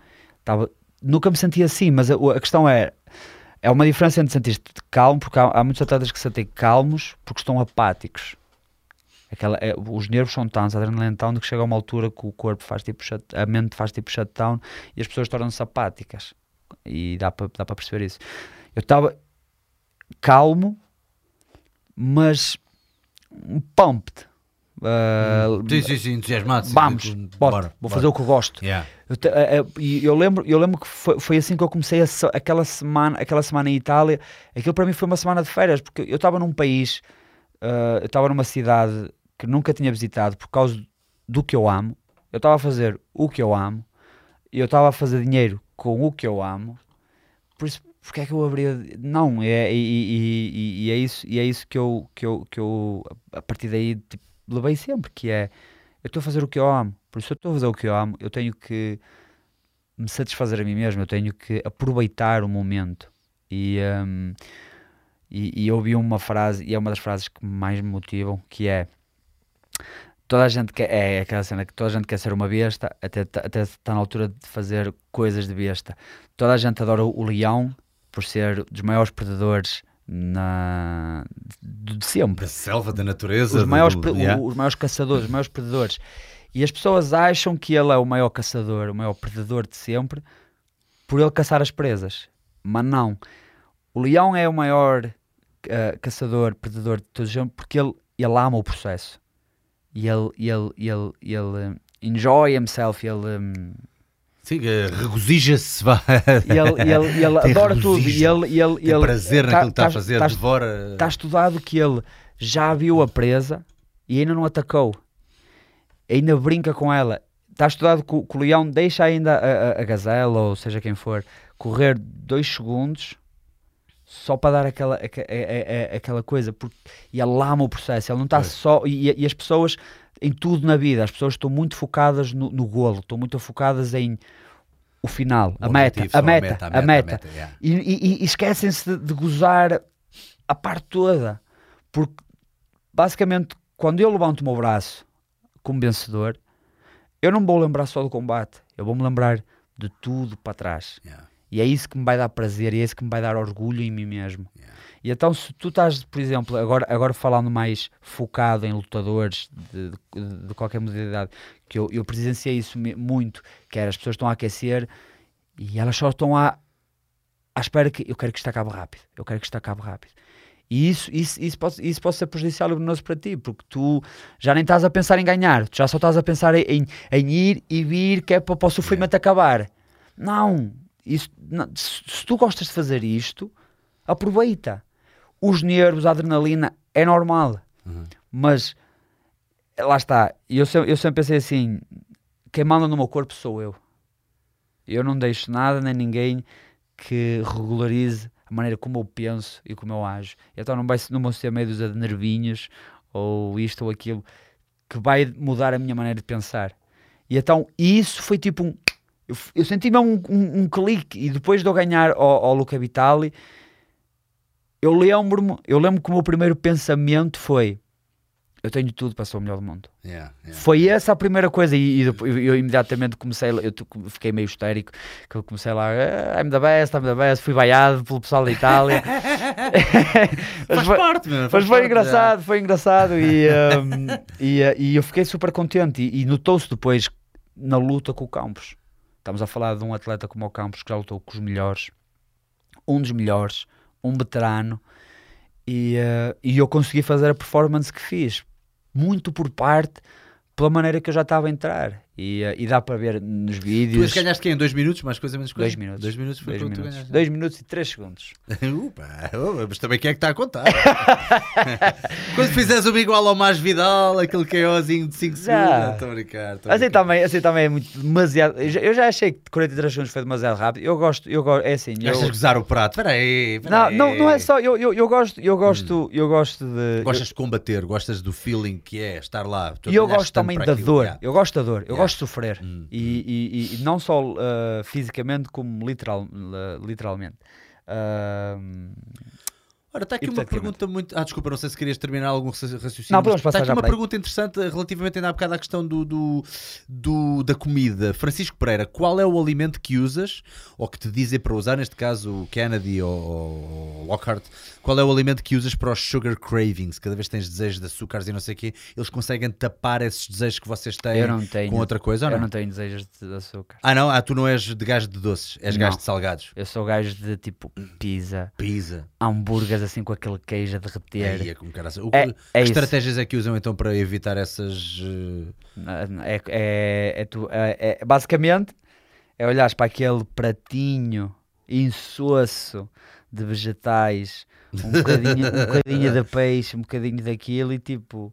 Tava, nunca me senti assim, mas a, a questão é. É uma diferença entre sentir-te calmo, porque há, há muitos atletas que se sentem calmos porque estão apáticos. Aquela, é, os nervos são tantos, a adrenalina tão que chega a uma altura que o corpo faz tipo shut, a mente faz tipo shutdown e as pessoas tornam-se apáticas. E dá para dá perceber isso. Eu estava calmo, mas um pumped. Uh, Sim, sim, sim, entusiasmado. Vamos, sim, bora, bora, vou bora. fazer o que eu gosto. Yeah. Eu, te- eh, eh, e eu lembro, eu lembro que foi, foi assim que eu comecei a aquela semana, aquela semana em Itália. Aquilo para mim foi uma semana de férias, porque eu estava num país, eh, eu estava numa cidade que nunca tinha visitado por causa do que eu amo. Eu estava a fazer o que eu amo eu estava a fazer dinheiro com o que eu amo. Por isso, porque é que eu abria? Não, é, e, e- e- e é isso, e é isso que eu, que eu, que eu a partir daí tipo, levei sempre, que é eu estou a fazer o que eu amo. Por isso, eu estou a fazer o que eu amo, eu tenho que me satisfazer a mim mesmo, eu tenho que aproveitar o momento. E, hum, e, e eu ouvi uma frase, e é uma das frases que mais me motivam, que é toda a gente quer, é aquela cena que toda a gente quer ser uma besta, até tá- até está na altura de fazer coisas de besta. Toda a gente adora o leão por ser dos maiores predadores na, de, sempre Da selva, da natureza. os maiores, do- yeah. os maiores caçadores, os maiores predadores. E as pessoas acham que ele é o maior caçador, o maior predador de sempre, por ele caçar as presas. Mas não. O leão é o maior eh, caçador, predador de todos os tempos, porque ele, ele ama o processo. E ele, ele, ele, e ele eh, enjoy himself, ele, hum, Sim, eh, regozija-se, vá. e ele, e ele, e ele adora tudo. E ele, e ele, Tem ele prazer tá- naquilo que está a tá- fazer, tá- devora. Está estudado que ele já viu a presa e ainda não atacou. Ainda brinca com ela. Está estudado que, o- que o leão deixa ainda a, a- a gazela, ou seja quem for, correr dois segundos só para dar aquela, aque- a- aquela coisa. Porque, e ele ama o processo. Ele não está Pois. só. E, e as pessoas, em tudo na vida, as pessoas estão muito focadas no, no golo, estão muito focadas em o final, O a meta, objetivo, a só meta, a meta. yeah. E, e- e esquecem-se de, de gozar a parte toda. Porque, basicamente, quando eu levanto o meu braço como vencedor, eu não me vou lembrar só do combate. Eu vou-me lembrar de tudo para trás. Yeah. E é isso que me vai dar prazer, e é isso que me vai dar orgulho em mim mesmo. E então, se tu estás, por exemplo, agora, agora falando mais focado em lutadores de, de- de qualquer modalidade, que eu, eu presenciei isso muito, que era as pessoas estão a aquecer e elas só estão à, à espera que eu quero que isto acabe rápido, eu quero que isto acabe rápido. E isso, isso, isso, pode, isso pode ser prejudicial e venenoso para ti, porque tu já nem estás a pensar em ganhar, tu já só estás a pensar em, em, em ir e vir, que é para, para o sofrimento acabar. Não, isso, não, se, se tu gostas de fazer isto, aproveita. Os nervos, a adrenalina, é normal. Uhum. Mas lá está. E Eu, sempre- eu sempre pensei assim: quem manda no meu corpo sou eu. Eu não deixo nada nem ninguém que regularize a maneira como eu penso e como eu ajo. Então não vai não vão ser meio de nervinhos ou isto ou aquilo que vai mudar a minha maneira de pensar. E então isso foi tipo um. Eu, eu senti mesmo um, um, um clique e depois de eu ganhar ao, ao Luca Vitali, eu lembro-me, eu lembro que o meu primeiro pensamento foi eu tenho tudo para ser o melhor do mundo. Yeah, yeah. Foi essa a primeira coisa e, e depois eu, eu imediatamente comecei, eu fiquei meio histérico, que eu comecei lá, "Ah, I'm the best, I'm the best, fui vaiado pelo pessoal da Itália. Mas Faz foi- parte, meu. mas faz foi parte, engraçado, foi engraçado e, um, e, e eu fiquei super contente e, e notou-se depois na luta com o Campos. Estamos a falar de um atleta como o Campos que já lutou com os melhores, um dos melhores, um veterano e, uh, e eu consegui fazer a performance que fiz, muito por parte pela maneira que eu já estava a entrar e, uh, e dá para ver nos Tu vídeos. esse ganhaste quem? Dois minutos? Mais coisa, menos coisa? Dois minutos. Dois minutos foi Dois tu minutos. minutos e três segundos. Upa, mas também quem é que está a contar? Quando fizeres uma igual ao Mais Vidal, aquele KOzinho de 5 Já. segundos, estou a brincar. a Assim também, assim também é muito demasiado. Eu já, eu já achei que 43 segundos foi demasiado rápido. Eu gosto, eu gosto, é assim. Eu, Gastas gozar o prato, espera aí. não, não, não é só. Eu, eu, eu gosto, eu gosto, eu gosto de. Gostas de combater, gostas do feeling que é estar lá. Tu E eu gosto também da dor. Eu gosto da dor. Eu. Gosto de sofrer. Hum, E, e- e- e não só uh, fisicamente, como literal, uh, literalmente. Uh, Ora, está aqui uma pergunta muito. Ah, desculpa, não sei se querias terminar algum raci- raciocínio. Não, mas podemos passar Está aqui uma pergunta interessante relativamente ainda há bocado à questão do, do, do- da comida. Francisco Pereira, qual é o alimento que usas ou que te dizem para usar, neste caso o Kennedy ou, ou, Lockhart, qual é o alimento que usas para os sugar cravings? Cada vez que tens desejos de açúcares e não sei o quê, eles conseguem tapar esses desejos que vocês têm Eu não tenho. com outra coisa ou Eu não? não tenho desejos de, de açúcar. Ah não? Ah, tu não és de gajo de doces, és Não. gajo de salgados. Eu sou gajo de tipo pizza, Pizza. hambúrgueres assim com aquele queijo a derreter. Aí é como caraça. O É- que, é isso. estratégias é que usam então para evitar essas. É, é, é tu- é- é- basicamente é olhares para aquele pratinho insosso de vegetais, um bocadinho, um bocadinho de peixe, um bocadinho daquilo e tipo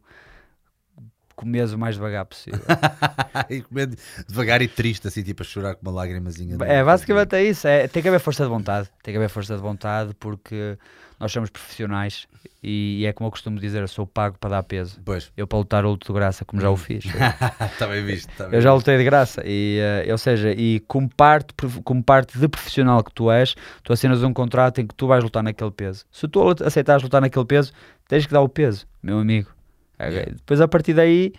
comes o mais devagar possível. e comendo devagar e triste, assim, tipo a chorar com uma lágrimazinha. É, basicamente é isso. É, tem que haver força de vontade. Tem que haver força de vontade porque nós somos profissionais e, é como eu costumo dizer, eu sou pago para dar peso. Pois, Eu para lutar luto de graça, como já o fiz. está bem visto. Bem Eu já lutei de graça, e, eh, ou seja, e como parte, como parte de profissional que tu és, tu assinas um contrato em que tu vais lutar naquele peso. Se tu aceitares lutar naquele peso, tens que dar o peso, meu amigo. Ok? Yeah. Depois a partir daí,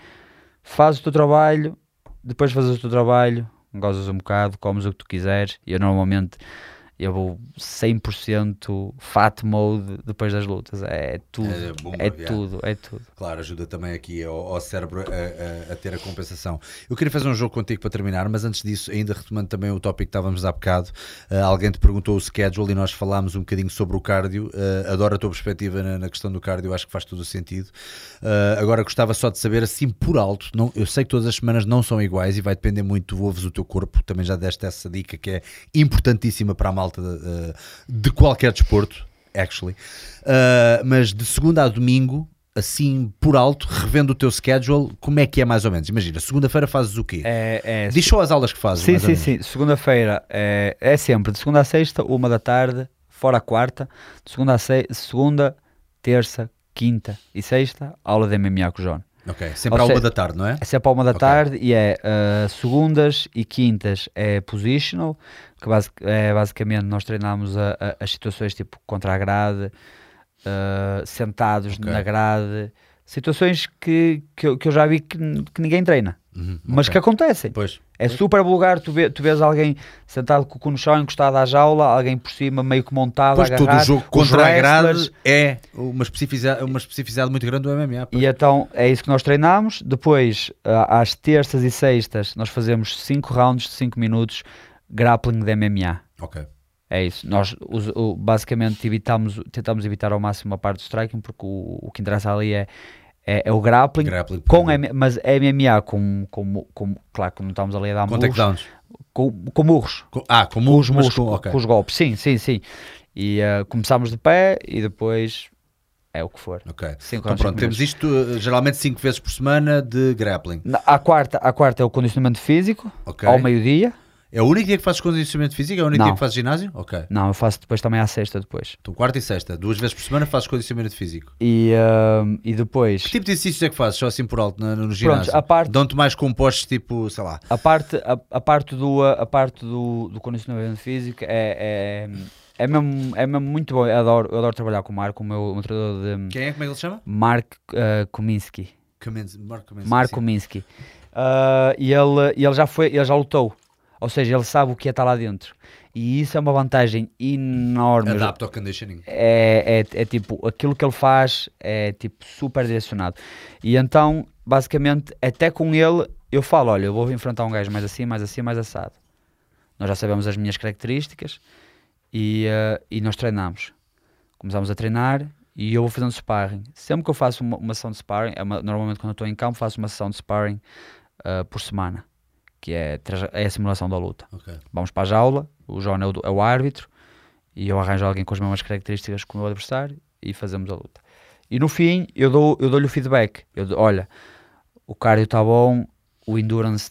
fazes o teu trabalho, depois fazes o teu trabalho, gozas um bocado, comes o que tu quiseres, e eu normalmente eu vou 100% fat mode depois das lutas, é tudo, É bom, é tudo, é tudo. Claro, ajuda também aqui ao, ao cérebro a, a- a ter a compensação. Eu queria fazer um jogo contigo para terminar, mas antes disso, ainda retomando também o tópico que estávamos há bocado, eh, alguém te perguntou o schedule e nós falámos um bocadinho sobre o cardio. Eh, adoro a tua perspectiva na, na questão do cardio, acho que faz todo o sentido. Eh, agora gostava só de saber, assim por alto, não, eu sei que todas as semanas não são iguais e vai depender muito, tu ouves o teu corpo, também já deste essa dica que é importantíssima para a malta eh, de qualquer desporto, actually. Uh, mas de segunda a domingo, assim por alto, revendo o teu schedule, como é que é mais ou menos? Imagina, segunda-feira fazes o quê? É, é, Diz só as aulas que fazes. Sim, sim, sim. Segunda-feira é, é sempre de segunda a sexta, uma da tarde, fora a quarta. De segunda a se... segunda, terça, quinta e sexta, aula de MMA com o João. Ok, sempre Ou à uma da tarde, não é? É sempre à uma da Ok. tarde e é uh, segundas e quintas é positional, que basic, é basicamente nós treinamos a- a- as situações tipo contra a grade, uh, sentados Ok. na grade, situações que, que, eu, que eu já vi que, que ninguém treina, Uhum, mas ok. que acontecem. Pois. É super vulgar, tu, vê, tu vês alguém sentado com o cu no chão, encostado à jaula, alguém por cima, meio que montado, Pois a todo o agarrar, jogo contra a grade é uma especificidade, uma especificidade muito grande do MMA. pois. E então é isso que nós treinamos. Depois, às terças e sextas, nós fazemos 5 rounds de 5 minutos grappling de MMA. Ok. É isso. Nós basicamente evitamos, tentamos evitar ao máximo a parte do striking, porque o, o que interessa ali é, é, é o grappling, Grappling. com M- mas é MMA com, com, com, claro que não estamos ali a dar Com murros, takedowns. com, com murros. Com- ah, com com murros, os mas murros, com, com, ok. com os golpes, sim, sim, sim. E ah, começamos de pé e depois é o que for. Ok. Cinco Então pronto, temos isto uh, geralmente 5 vezes por semana de grappling. Na- À quarta, à quarta é o condicionamento físico, Ok. ao meio-dia. É o único dia que fazes condicionamento físico? É o único Não. dia que fazes ginásio? Ok. Não, eu faço depois também à sexta depois. Então quarta e sexta, duas vezes por semana fazes condicionamento físico. E, ahm, e depois, Que tipo de exercícios é que fazes? Só assim por alto no, no ginásio? a parte- Dão-te mais compostos tipo, sei lá. a parte, a, a parte, do, a parte do, do condicionamento físico é, é, é, mesmo, é mesmo muito bom. Eu adoro, eu adoro trabalhar com o Marco, o meu, o meu treinador de Quem é? Como é que ele se chama? Mark Mark Kamensky, Marco sim. Kominski. Ah, e ele, e ele já foi, ele já lutou. Ou seja, ele sabe o que é estar lá dentro. E isso é uma vantagem enorme. Adapta ao conditioning. é, é, é tipo, aquilo que ele faz é tipo super direcionado. E então, basicamente, até com ele, eu falo: olha, eu vou enfrentar um gajo mais assim, mais assim, mais assado. Nós já sabemos as minhas características e, eh, e nós treinamos. Começamos a treinar e eu vou fazendo sparring. Sempre que eu faço uma, uma sessão de sparring, é uma- normalmente quando eu estou em campo, faço uma sessão de sparring eh, por semana, que é, é a simulação da luta Ok. vamos para a jaula, o João é o, é o árbitro e eu arranjo alguém com as mesmas características que o meu adversário e fazemos a luta. E no fim eu dou eu dou-lhe o feedback. Eu dou, olha, o cardio está bom, o endurance,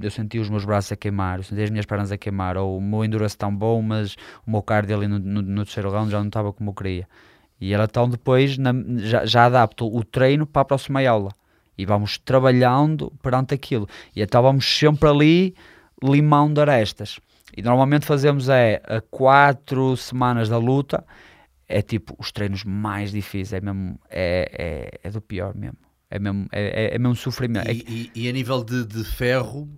eu senti os meus braços a queimar, eu senti as minhas pernas a queimar, ou o meu endurance está bom, mas o meu cardio ali no, no, no terceiro round já não estava como eu queria. E ela então depois na- já, já adapta o treino para a próxima aula. E vamos trabalhando perante aquilo. E então vamos sempre ali limando arestas. E normalmente fazemos é a quatro semanas da luta, é tipo os treinos mais difíceis, é mesmo, é, é, é do pior mesmo. É mesmo, é, é, é mesmo sofrimento. É- E, e- e a nível de, de ferro,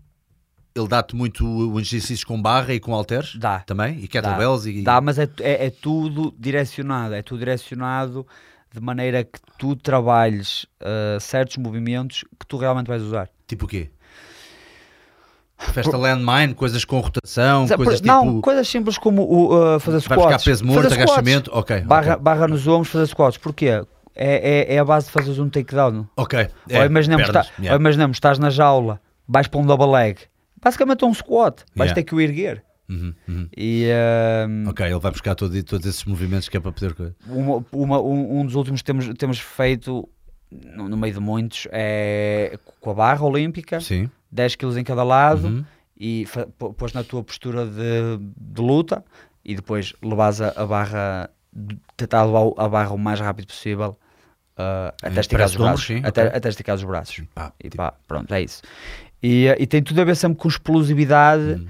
ele dá-te muito exercícios com barra e com halteres? Dá. Também? E kettlebells? E... Dá, mas é, é, é tudo direcionado, é tudo direcionado de maneira que tu trabalhes uh, certos movimentos que tu realmente vais usar. Tipo o quê? Festa landmine, coisas com rotação, coisas por- não, tipo... coisas simples como uh, fazer Vai buscar squats. peso morto, squats. agachamento, ok. Barra, ok. barra nos ombros, fazer squats. Porquê? É, é, é a base de fazeres um takedown. Ok. ou, imaginemos, pernas, tá- yeah. ou imaginemos, estás na jaula, vais para um double leg. Basicamente é um squat. Vais Yeah. ter que o erguer. Uhum, uhum. E um, Ok, ele vai buscar todo- todos esses movimentos que é para poder... uma- uma- um, um dos últimos que temos, temos feito, no, no meio de muitos, é com a barra olímpica, Sim. 10 kg em cada lado, Uhum. e pôs na tua postura de, de luta, e depois levas a, a barra, tentar levar a barra o mais rápido possível. uh, até, esticar os braços, sim, até, ok. até esticar os braços. Pá, E tipo, pá, pronto, é isso. E, eh, e tem tudo a ver sempre com explosividade Hum.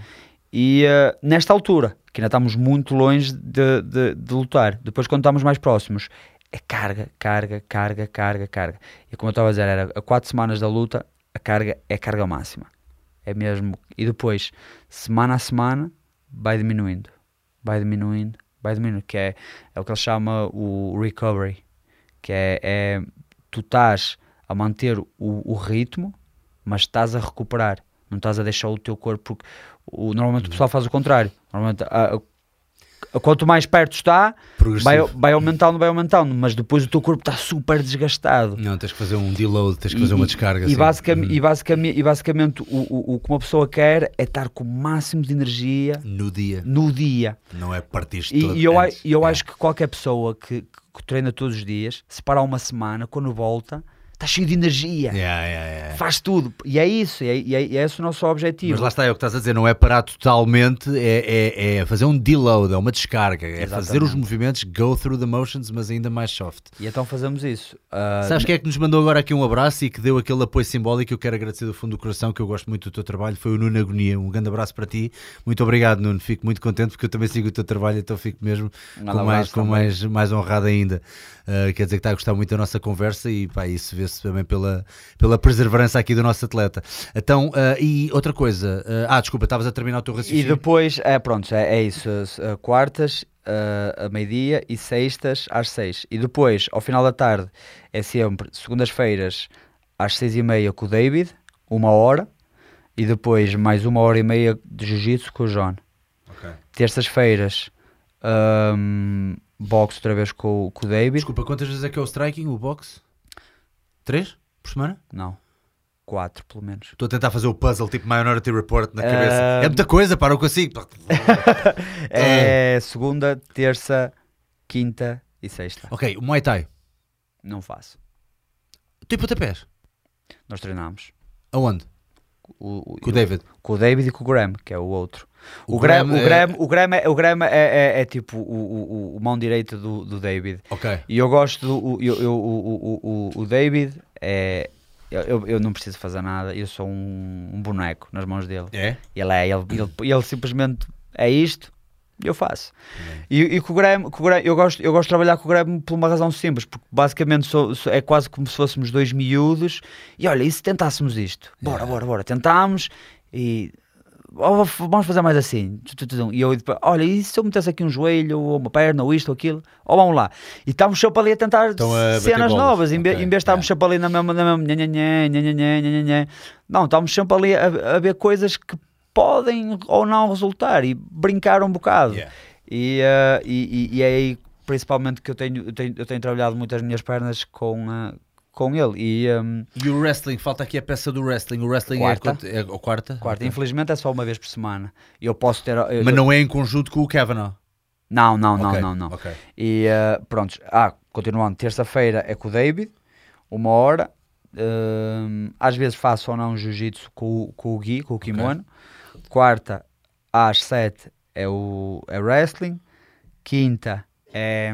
E eh, nesta altura, que ainda estamos muito longe de, de, de lutar. Depois, quando estamos mais próximos, é carga, carga, carga, carga, carga. E como eu estava a dizer, era a quatro semanas da luta, a carga é carga máxima. É mesmo. E depois, semana a semana, vai diminuindo. Vai diminuindo, vai diminuindo. Que é, é o que ele chama o recovery. Que é, é tu estás a manter o, o ritmo, mas estás a recuperar. Não estás a deixar o teu corpo. Porque o, normalmente o pessoal faz o contrário. Normalmente, a- a- a- quanto mais perto está, vai, vai aumentando, vai aumentando, mas depois o teu corpo está super desgastado. Não, tens que fazer um deload, tens que fazer uma descarga. E, assim. basicamente, Uhum. e, basicamente, e basicamente o, o, o que uma pessoa quer é estar com o máximo de energia No dia, no dia. não é partir E, todo e eu, antes. e eu É. acho que qualquer pessoa que, que treina todos os dias, se parar uma semana, quando volta, está cheio de energia. Yeah, yeah, yeah. Faz tudo. E é isso. E é, e é- e é esse o nosso objetivo. Mas lá está, é o que estás a dizer, não é parar totalmente, é, é, é fazer um deload, é uma descarga, é fazer os movimentos, go through the motions, mas ainda mais soft. E então fazemos isso. Ah, Sabes quem é que nos mandou agora aqui um abraço e que deu aquele apoio simbólico eu quero agradecer do fundo do coração, que eu gosto muito do teu trabalho, foi o Nuno Agonia. Um grande abraço para ti. Muito obrigado, Nuno. Fico muito contente porque eu também sigo o teu trabalho, então fico mesmo com, mais, com também. mais, mais honrado ainda. Uh, quer dizer que está a gostar muito da nossa conversa e pá, isso vê-se também pela, pela perseverança aqui do nosso atleta. Então, uh, e outra coisa, uh, ah, desculpa, estavas a terminar o teu E raciocínio. depois, é pronto, é, é isso. quartas ah, a meio-dia e sextas às seis. E depois, ao final da tarde, é sempre segundas-feiras às seis e meia com o David, uma hora. E depois mais uma hora e meia de jiu-jitsu com o John. Ok. Terças-feiras, ahm, boxe outra vez com, o- com o David. Desculpa, quantas vezes é que é o striking, o boxe? Três por semana? Não, quatro pelo menos. Estou a tentar fazer o puzzle tipo Minority Report na cabeça. Ah, É muita coisa, para, eu consigo. É segunda, terça, quinta e sexta. ok, o Muay Thai. Não faço. Tu e pontapés? Nós treinamos. Aonde? O, o- Com o David. com o David e com o Graham, que é o outro. O O, Graham, Graham o é- Graham, o Graham, é, o Graham é, é- é tipo o, o, o- o mão direita do, do David. Ok. E eu gosto do o- eu, eu- o, o, o, o David é. Eu, eu- eu não preciso fazer nada, eu sou um, um boneco nas mãos dele. É? Ele é, ele, ele, ele simplesmente é isto, eu faço. E, e com, o Graham, com o Graham, eu, gosto, eu gosto de trabalhar com o Graham por uma razão simples, porque basicamente sou, sou, é quase como se fôssemos dois miúdos e olha, e se tentássemos isto? Bora, yeah. bora, bora, tentámos e oh, vamos fazer mais assim. E eu depois, olha, e se eu metesse aqui um joelho, ou uma perna, ou isto, ou aquilo? Ou vamos lá. E estávamos sempre ali a tentar a cenas novas, okay. em, vez de estarmos yeah. sempre ali na mesma, na mesma, não, estávamos sempre ali a, a ver coisas que podem ou não resultar e brincar um bocado. Yeah. E, eh, e, e- é aí principalmente que eu tenho, eu tenho, eu tenho trabalhado muito as minhas pernas com, eh, com ele. E ehm, E o wrestling, falta aqui a peça do wrestling. O wrestling Quarta. é, é a quarta? quarta, infelizmente é só uma vez por semana. Eu posso ter. eu- Mas não é em conjunto com o Kavanaugh. não, não, não, Ok, não, não. ok. E eh, pronto, ah, continuando, terça-feira é com o David, uma hora. Ehm, às vezes faço ou não jiu-jitsu com, com o Gui, com o kimono. Quarta, às sete é o é wrestling. Quinta é,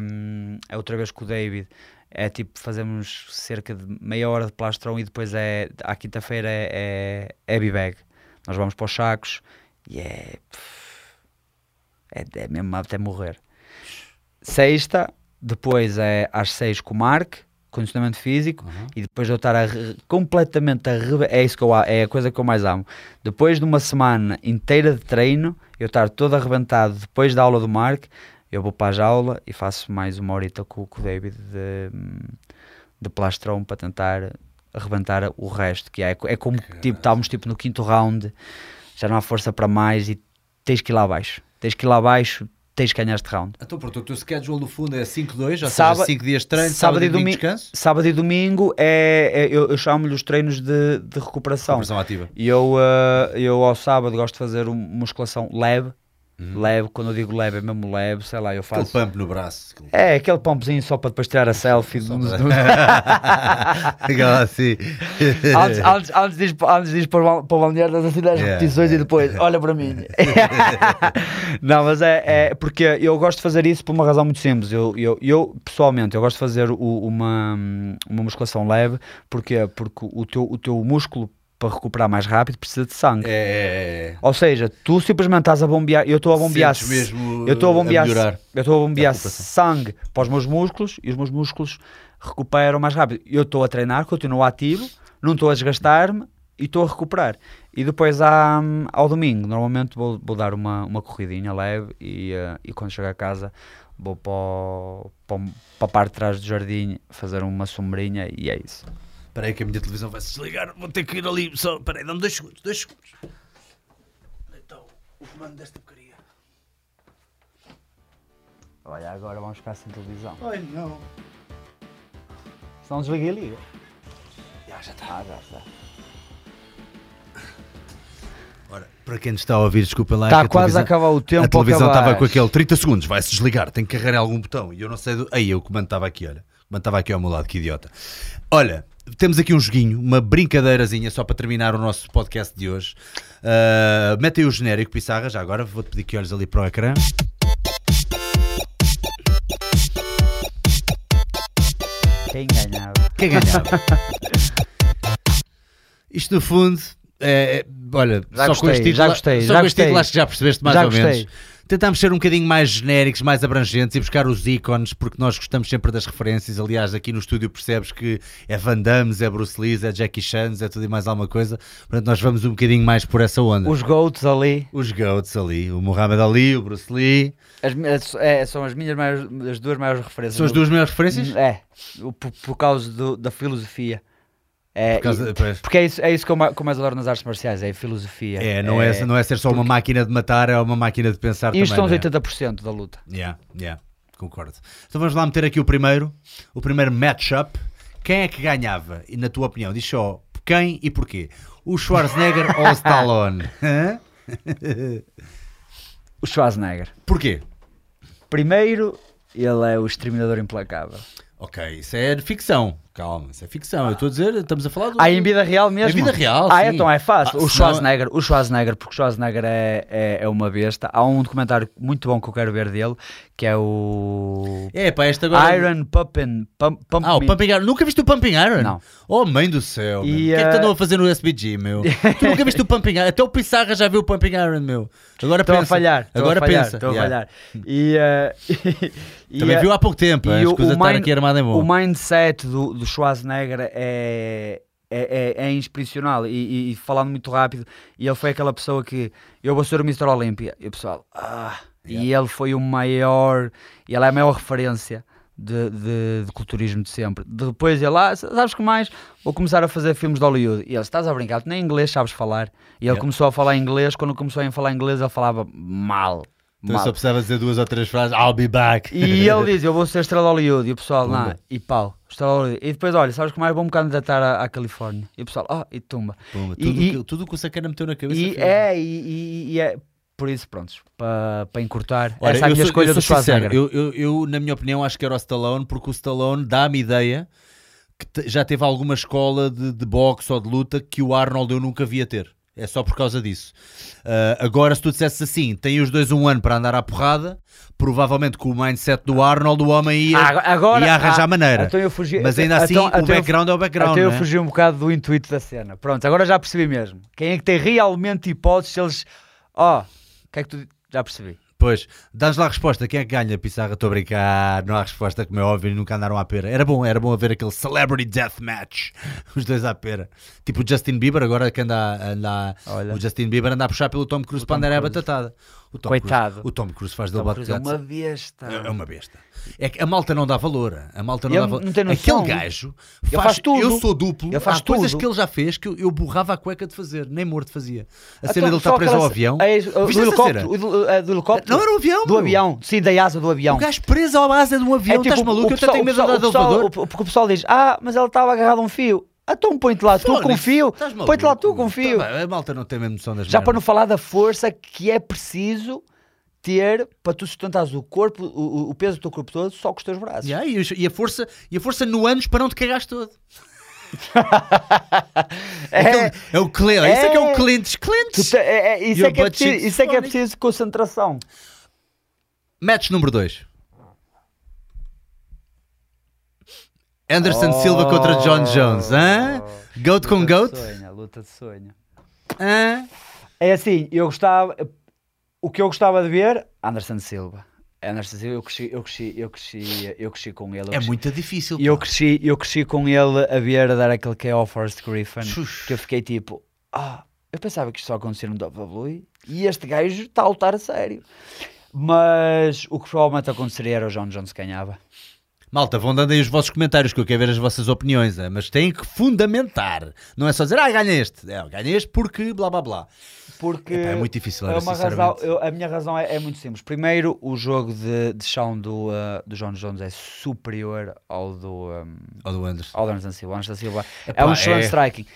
é outra vez com o David. É tipo, fazemos cerca de meia hora de plastrão e depois é, à quinta-feira é, é, é B-Bag. Nós vamos para os sacos e é, é, é mesmo até morrer. Sexta, depois é às seis com o Mark, condicionamento físico Uhum. e depois de eu estar a re- completamente a rebe- é isso que eu é a coisa que eu mais amo. Depois de uma semana inteira de treino, eu estar todo arrebentado depois da aula do Mark, eu vou para a jaula e faço mais uma horita com, com o David de, de plastron para tentar arrebentar o resto, que é, é como tipo, estávamos tipo no quinto round, já não há força para mais e tens que ir lá abaixo. Tens que ir lá abaixo, tens que ganhar este round. Então, pronto, o teu schedule no fundo é 5-2, ou Sábado- seja, 5 dias de treino, sábado, e domingo descanso. Sábado e domingo é, é- eu, eu chamo-lhe os treinos de, de recuperação. Conversão ativa. E eu, eh, eu ao sábado gosto de fazer um- musculação leve. Leve, quando eu digo leve, é mesmo leve, sei lá, eu Uhum. Aquele faço. pump no braço. aquele- É, aquele pumpzinho só para depois tirar a selfie. Só Aquela assim. antes, antes, antes, pa- antes de ir para o bal- para o balneário, das assim 10 Yeah, repetições e depois, olha para mim. não, mas é, é porque eu gosto de fazer isso por uma razão muito simples. Eu, eu, eu pessoalmente, eu gosto de fazer o- uma, uma musculação leve, porque Porque o teu, o teu músculo, para recuperar mais rápido, precisa de sangue. É, é, é. Ou seja, tu simplesmente estás a bombear, eu estou a bombear, Sentes mesmo, eu estou a uh, a bombear, melhorar eu estou a bombear a sangue para os meus músculos e os meus músculos recuperam mais rápido. Eu estou a treinar, continuo ativo, não estou a desgastar-me e estou a recuperar. E depois há, hum, ao domingo, normalmente vou, vou dar uma, uma corridinha leve e, eh, e quando chegar a casa vou para, o- para, para a parte de trás do jardim fazer uma sombrinha e é isso. Espera aí que a minha televisão vai se desligar. Vou ter que ir ali. Só... Espera aí, dá-me dois segundos. Dois segundos. Então, o comando desta porcaria. Olha, agora vamos ficar sem televisão. Ai, não. Se não desliga e liga. Já, já está. Ah, já está. Ora, para quem está a ouvir, desculpa lá. Está a quase a acabar o tempo. A televisão estava com aquele 30 segundos, vai-se desligar, tem que carregar algum botão. E eu não sei. Do... Aí, o comando estava aqui, olha. O comando estava aqui ao meu lado, que idiota. Olha, temos aqui um joguinho, uma brincadeirazinha só para terminar o nosso podcast de hoje. Uh, mete aí o genérico, Pissarra, já agora. Vou-te pedir que olhes ali para o ecrã. Quem ganhava? Quem ganhava? Isto no fundo é. é- olha, Já só gostei, com este título, já gostei, só já com este gostei. título acho que já percebeste mais Já ou menos. Tentámos ser um bocadinho mais genéricos, mais abrangentes e buscar os ícones, porque nós gostamos sempre das referências. Aliás, aqui no estúdio percebes que é Van Damme, é Bruce Lee, é Jackie Chan, é tudo e mais alguma coisa. Portanto, nós vamos um bocadinho mais por essa onda. Os GOATs ali Os GOATs ali, o Muhammad Ali, o Bruce Lee. as é, são as minhas maiores, as duas maiores referências. São as duas maiores referências? É, por, por causa do- da filosofia. É, Por e- porque é isso, é isso que eu que eu mais adoro nas artes marciais, é a filosofia. É, não é, não é ser só uma máquina de matar, é uma máquina de pensar Isto são também. os não é? 80% da luta. Yeah, yeah, concordo. Então vamos lá meter aqui o primeiro, o primeiro matchup. Quem é que ganhava? E na tua opinião, diz só quem e porquê? O Schwarzenegger ou o Stallone? O Schwarzenegger. Porquê? Primeiro, ele é o exterminador implacável. Ok, isso é de ficção. Calma, isso é ficção. Eu estou a dizer, estamos a falar do. Ah, em vida real mesmo? Em vida real, Ah, sim. então é fácil. Ah, o, Schwarzenegger, o Schwarzenegger, porque o Schwarzenegger é, é, é uma besta. Há um documentário muito bom que eu quero ver dele, que é o É, pá, este agora. Iron Pumpin. Pump, Pump Ah, o. Pumping Iron. Nunca viste o Pumping Iron? Não. Oh, mãe do céu. O que é que eh, te andam a fazer no SBG, meu? tu nunca viste o Pumping Iron? Até o Pissarra já viu o Pumping Iron, meu. Agora Estou pensa. a falhar, Agora a falhar, pensa. estou a Yeah. falhar. E, eh, e, Também eh, viu há pouco tempo, e as o- coisas o estar mind- aqui armado em bom. O mindset do, do Schwarzenegger é, é, é, é inspiracional e, e- e falando muito rápido, e ele foi aquela pessoa que eu vou ser o Mr. Olímpia e o pessoal, ah, e ele foi o maior, e ele é a maior referência de, de, de culturismo de sempre. Depois ele, ah, sabes que mais? Vou começar a fazer filmes de Hollywood. E ele, estás a brincar, tu nem inglês sabes falar. E ele Yeah. começou a falar inglês, quando começou a falar inglês ele falava mal. Então mal. só precisava dizer duas ou três frases. I'll be back. E ele diz: Eu vou ser estrela de Hollywood. E o pessoal, não, e pau, estrela de Hollywood. E depois, olha, sabes que mais? Vou-me candidatar à, à Califórnia. E o pessoal, oh, e tumba. Pumba, E- tudo, e- que, tudo que o sacana meteu na cabeça. E é, e, e- e é. Por isso, prontos, para pa encurtar. Olha, essa é a eu minha sou- escolha eu do sincero, Schwarzenegger. eu, eu, eu, na minha opinião, acho que era o Stallone, porque o Stallone dá-me ideia que já teve alguma escola de, de boxe ou de luta que o Arnold eu nunca via ter. É só por causa disso. Ah, agora, se tu dissesses assim, tem os dois um ano para andar à porrada, provavelmente com o mindset do Arnold, o homem ia, Ah, agora, ia arranjar ah, maneira. Então eu fugi, Mas ainda assim, então- o então eu- background é o background. Até eu é? fugi um bocado do intuito da cena. Pronto, agora já percebi mesmo. Quem é que tem realmente hipóteses se eles. Ó, o que é que tu. Já percebi. Pois, dás lá a resposta. Quem é que ganha, Pissarra? Estou a brincar. Não há resposta, como é óbvio, nunca andaram à pera. Era bom, era bom haver aquele Celebrity Deathmatch. Os dois à pera. Tipo o Justin Bieber, agora que anda, anda Olha. o Justin Bieber anda a puxar pelo Tom Cruise para Tom andar a Cruise. batatada. O Tom Coitado. Cruise, o Tom Cruise faz dele Cruise é uma besta. É é uma besta. É que a malta não dá valor. A malta não Ele dá valor. não. Aquele gajo Ele faz tudo. Eu sou duplo. Ele faz Há coisas tudo. que ele já fez que eu, eu borrava a cueca de fazer. Nem morto fazia. A Então, cena dele só está preso ao avião. É, do helicóptero, do, é, do helicóptero. Não era um avião. Do avião, sim, da asa do avião. O gajo preso à asa de um avião. Estás maluco? Eu até tenho medo de andar de elevador. Porque o pessoal diz, ah, mas ele estava agarrado a um fio. Então põe-te lá tu com Fónix, fio. estás maluco? Põe-te lá tu com fio. Tá bem, a malta não tem mesmo noção das Já para não falar da força que é preciso ter para tu sustentares o corpo, o, o peso do teu corpo todo só com os teus braços. Yeah, e, a força, e a força no anos para não te cagares todo. É, é o Clint. Isso é que é o É. Te- é- é- isso, é que é preciso, isso é que é preciso concentração. Match número 2. Anderson Oh. Silva contra John Jones. Hã? Goat com Luta goat? de sonho, luta de sonho. Hã? É assim, eu gostava. O que eu gostava de ver, Anderson Silva. Anderson Silva, eu cresci, eu cresci, eu cresci, eu cresci com ele. É cresci- muito difícil. Eu cresci, eu cresci com ele a ver a dar aquele que é ao Forrest Griffin. Xux. Que eu fiquei tipo, ah, eu pensava que isto só acontecia no WWE e este gajo está a lutar a sério. Mas o que provavelmente aconteceria era o John Jones que ganhava. Malta, vão dando aí os vossos comentários que eu quero ver as vossas opiniões, é? mas têm que fundamentar. Não é só dizer, ah, ganha este. É, ganha este porque blá blá blá. Porque Epá, é muito difícil, é uma razão, eu- a minha razão é, é muito simples. Primeiro, o jogo de, de chão do, uh, do John Jones é superior ao do, um, Ou do Anderson. ao do Anderson Silva. O Anderson Silva é Epá, um excelente é- striking.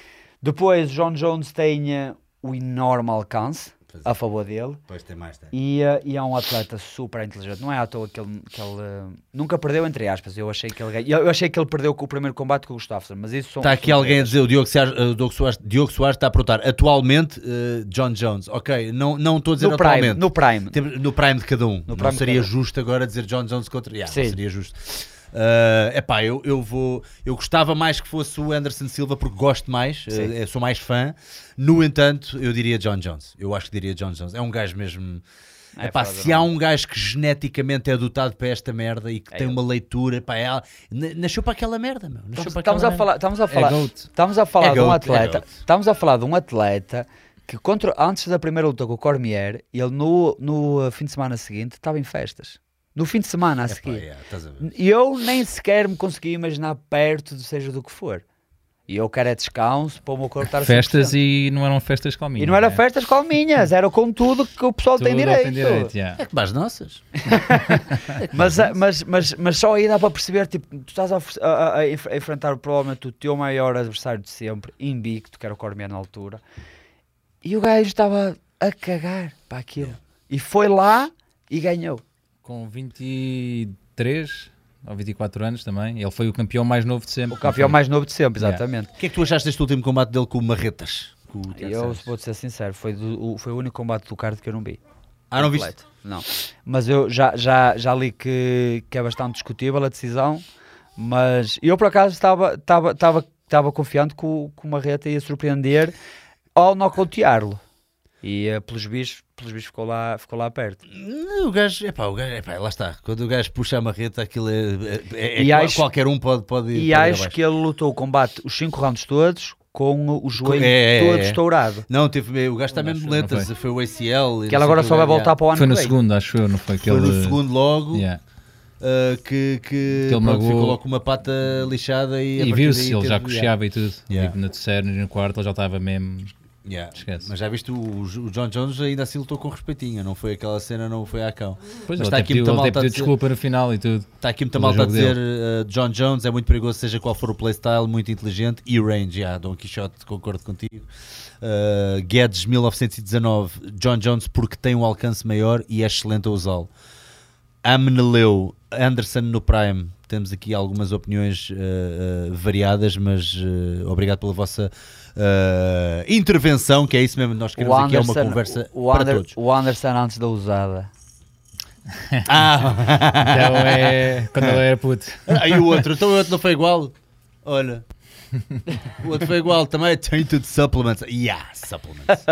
Depois, John Jones tem uh, o enorme alcance a favor dele. Depois tem mais, tem. E, uh, e é um atleta super inteligente. Não é à toa que ele, que ele uh, nunca perdeu, entre aspas. Eu achei que ele eu, achei que ele perdeu com o primeiro combate com o Gustafsson, mas isso são Está aqui alguém a dizer, o Diogo Soares, Diogo Soares, Diogo Soares está a perguntar, atualmente, uh, John Jones. Ok, não não estou a dizer no prime, atualmente. no prime. No prime de cada um. não prime de seria justo agora dizer John Jones contra. Yeah, não seria justo. É epá, eu, eu vou. Eu gostava mais que fosse o Anderson Silva porque gosto mais, eh, sou mais fã. No entanto, eu diria John Jones. Eu acho que diria John Jones. É um gajo mesmo. É, Epá, se há um gajo que geneticamente é dotado para esta merda e que É tem ele. uma leitura, epá, é, na- nasceu para aquela merda, meu. Nasceu Estamos, para a falar, estamos a É falar, GOAT. estamos a falar É de um é atleta, estamos a falar de um atleta que contra, antes da primeira luta com o Cormier, ele no, no uh, fim de semana seguinte estava em festas. No fim de semana a. Epá, seguir. yeah. E eu nem sequer me conseguia imaginar perto de seja do que for. E eu quero é descanso para o meu corpo estar Festas 100%. e não eram festas calminhas. E não era né? festas calminhas, era com tudo que o pessoal tem Tudo direito. tem direito, yeah. É como as nossas. Mas, mas, mas, mas só aí dá para perceber, tipo, tu estás a, a- a enf- a enfrentar provavelmente o teu maior adversário de sempre, invicto, que era o Cormier na altura, e o gajo estava a cagar para aquilo. E foi lá e ganhou. Com 23 ou 24 anos também. Ele foi o campeão mais novo de sempre. O campeão mais novo de sempre, Yeah. exatamente. O que é que tu achaste deste último combate dele com o Marretas? Com o Eu vou-te ser sincero, foi, do- o, foi o único combate do card que eu não vi. Ah, não viste? Não. Mas eu já, já, já li que, que é bastante discutível a decisão, mas eu por acaso estava, estava, estava, estava confiante que o, que o Marreta ia surpreender ao nocauteá-lo. E eh, pelos bichos, pelos bichos ficou, lá, ficou lá perto. O gajo, epá, o gajo, epá, lá está. Quando o gajo puxa a marreta, aquilo é. é- é- E qual- acho- qualquer um pode, pode, pode E ir acho abaixo. que ele lutou o combate os 5 rounds todos com o joelho É, é, todo é. estourado. Não, teve, o gajo está mesmo lento. foi. Foi o ACL. e Que ele agora só vai voltar para o ano Foi no segundo, acho eu, não foi Foi aquele. no segundo logo Yeah. uh, que, que Que ele pronto, ficou logo com uma pata lixada e, a E viu-se, ele já cocheava e tudo. Yeah. Tipo, no terceiro e no quarto ele já estava mesmo. Yeah. Mas já viste, o, o John Jones ainda assim lutou com respeitinho. Não foi aquela cena, não foi à cão. Pois Mas está aqui muita malta a pediu dizer- desculpa no final e tudo. Está aqui muita malta a jogo dizer uh, John Jones é muito perigoso, seja qual for o playstyle, muito inteligente e range. Yeah, Don Quixote, concordo contigo. Uh, Guedes 1919, John Jones porque tem um alcance maior e é excelente a usá-lo. Amneleu, Anderson no Prime. Temos aqui algumas opiniões uh, variadas, mas obrigado pela vossa uh, intervenção, que é isso mesmo, nós queremos aqui é uma conversa o, para Ander- todos. o Anderson antes da usada. Ah, Então é. Quando ele era puto. aí o outro, então o outro não foi igual. Olha, O outro foi igual também. Tainted supplements. Yeah, supplements.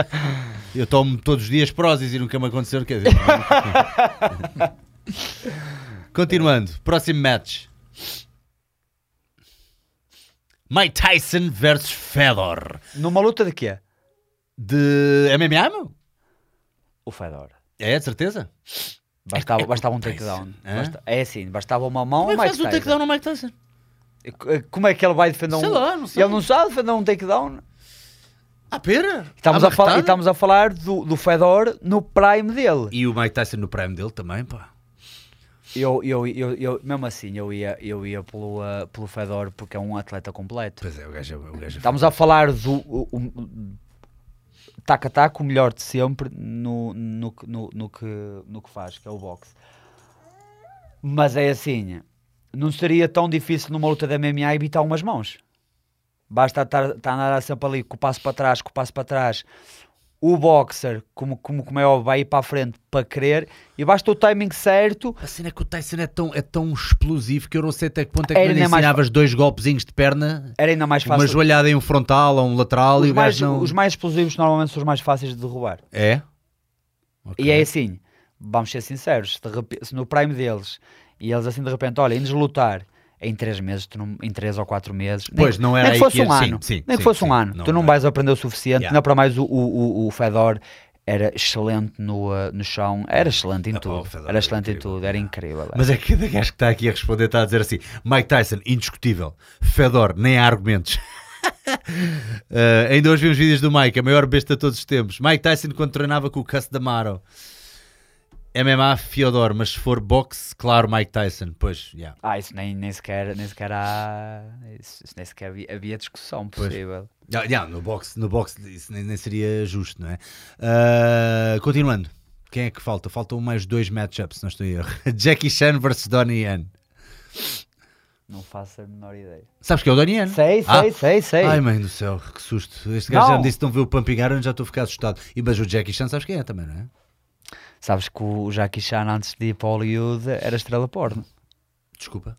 Eu tomo todos os dias Prozis e nunca me aconteceu. Quer dizer, Continuando, próximo match. Mike Tyson versus Fedor. Numa luta de quê? De MMA, meu? O Fedor. É, de certeza? Bastava, É- é bastava um takedown. Basta- é assim, bastava uma mão Como é que faz um takedown no Mike Tyson? Como é que ele vai defender um... Sei lá, não sei. Ele não sabe defender um takedown. Ah, pera. Estamos, a, falar, marretada? e estamos a falar do, do Fedor no prime dele. E o Mike Tyson no prime dele também, pá. Eu, eu, eu, eu, mesmo assim, eu ia, eu ia pelo, uh, pelo Fedor porque é um atleta completo. Pois é, o gajo, é- o gajo é Estamos a falar do o- o- taco a taco, o melhor de sempre no, no, que- no, no, que, no que faz, que é o boxe. Mas é assim, não seria tão difícil numa luta de MMA evitar umas mãos. Basta estar, estar a andar sempre ali com o passo para trás, com o passo para trás. O boxer, como, como, como é óbvio, vai ir para a frente para querer e basta o timing certo. A cena é que o Tyson é tão, é tão explosivo que eu não sei até que ponto é que ele ainda mais ensinavas dois golpezinhos de perna, Era ainda mais uma fácil. joelhada em um frontal ou um lateral e Os o mais, não... os mais explosivos normalmente são os mais fáceis de derrubar. É? Ok. E é assim, vamos ser sinceros, se, se no prime deles e eles assim de repente, olha, indo lutar em 3 meses, tu não- em 3 ou 4 meses, nem- Pois, não era nem aí que fosse um sim, ano, sim, nem que fosse um ano, não tu não dá. vais aprender o suficiente, Yeah. ainda para mais o, o, o, Fedor era excelente no, uh, no chão, era excelente em Ah, o tudo, era excelente em tudo, era incrível. Mas é que cada gajo que está aqui a responder está a dizer assim: Mike Tyson, indiscutível. Fedor, nem há argumentos. Uh, ainda hoje vi uns vídeos do Mike, a maior besta de todos os tempos. Mike Tyson quando treinava com o Cus D'Amato. MMA, Fiodor, mas se for boxe, claro, Mike Tyson. Pois, yeah. Ah, isso nem, nem sequer, nem sequer há, isso, isso nem sequer havia, havia discussão Pois. possível. Yeah, yeah, no boxe, no boxe isso nem, nem seria justo, não é? Uh, continuando, quem é que falta? Faltam mais dois matchups, se não estou em erro. Jackie Chan versus Donnie Yen. Não faço a menor ideia. Sabes que é o Donnie Yen? Sei, sei, Ah. sei, sei. Ai, mãe do céu, que susto. Este gajo já me disse que não vê o Pumping Iron, já estou a ficar assustado. E mas o Jackie Chan, sabes quem é também, não é? Sabes que o Jackie Chan antes de ir para Hollywood era estrela porno. Desculpa.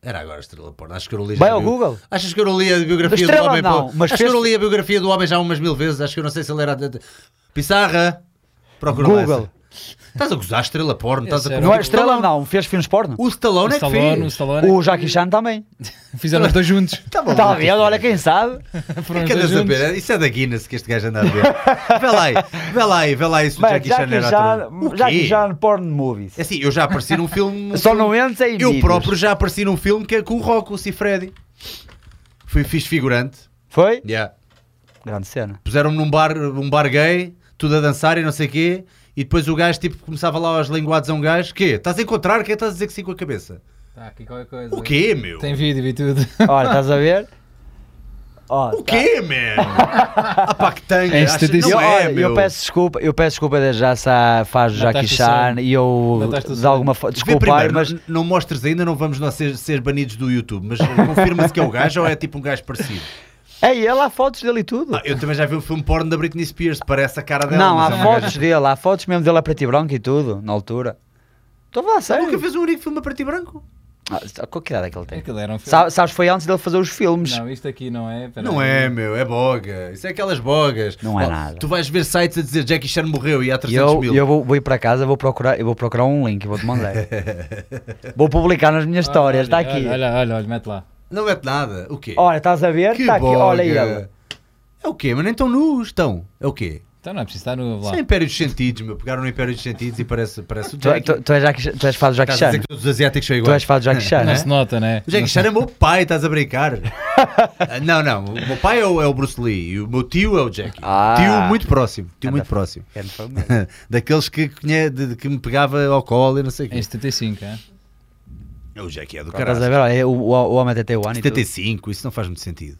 Era agora estrela porno. Acho que eu não li Vai ao bio- Google. Achas que eu não li a biografia Estrela do homem? não, mas Acho que eu fez- não li a biografia do homem já umas mil vezes. Acho que eu não sei se ele era. Pissarra. Procura Google. essa. Estás a gozar estrela porno? Estás a era Não é o estrela não, fez filmes porno. O Stallone O é que Stallone, o fez. Stallone. O Jackie Chan também. Fizeram os dois juntos. Tá bom. Está a ver, olha quem sabe. Foram os Que juntos. ver? Isso é da Guinness que este gajo anda a ver. vê lá aí, vê lá aí, vê lá aí se o Mas Jackie Chan Jackie era Chan, ator. O Jackie? Chan porn movies. É assim, eu já apareci num filme. Só não entra em Eu vídeos. próprio já apareci num filme que é com o Rock, o Cifredi. Fui fixe figurante. Foi? Yeah. Grande cena. Puseram-me num bar, um bar gay, tudo a dançar e não sei o quê. E depois o gajo tipo, começava lá aos linguados a um gajo. Quê? Estás a encontrar? Quem estás a dizer que sim com a cabeça? Tá aqui qualquer coisa. O quê, meu? Tem vídeo e tudo. Olha, estás a ver? Ó, O quê, man? ah pá, que. Em Achas- 75. Não Eu, é, meu. eu peço desculpa, eu peço desculpa desde já se faz o Jackie Mataste o Chan sonho. e eu de alguma forma desculpar, primeiro, mas não, não mostres ainda, não vamos nós ser, ser banidos do YouTube, mas confirma-se que é o gajo ou é tipo um gajo parecido? Ei, ele há fotos dele e tudo. Ah, eu também já vi o filme porno da Britney Spears, parece a cara dela. não, há é fotos gaja- dele, há fotos mesmo dele a preto e branco e tudo, na altura. Estou a falar sério. Nunca fez um único filme a preto e branco? Ah, qual que idade é que ele tem? Aquilo era um filme. Sa- Sabes, foi antes dele fazer os filmes. Não, isto aqui não é. Não aí. é, meu, é boga. Isso é aquelas bogas. Não é nada. Tu vais ver sites a dizer Jackie Chan morreu e há E 300 eu, mil. eu vou, vou ir para casa, vou procurar, eu vou procurar um link e vou-te mandar. vou publicar nas minhas histórias, está Olha, aqui. Olha, olha, olha, mete lá. Não mete nada. O quê? Olha, estás a ver? Está aqui, olha ele. É o quê? Mas nem estão nus, estão. É o quê? Então não é preciso estar no lá. Isso é Império dos Sentidos, meu. Pegaram no Império dos Sentidos e parece, parece o Tu, Jackie. tu, tu és Jackie, tu és fã do Jackie Estás a Chan? dizer que todos os asiáticos são Tu iguais. és fã do Jackie Chan, Não né? se nota, né? O Jackie Chan é meu pai, estás a brincar. Ah, não, não. O meu pai é o, é o Bruce Lee e o meu tio é o Jackie. Ah. Tio muito próximo. Tio muito próximo. É. Daqueles que, conhe- de- de que me pegava ao colo e não sei o Em quê. 75, é? O Jackie é do Estás a caralho. ver? Olha, é o, o, o homem até tem o ano e tudo. 75, isso não faz muito sentido.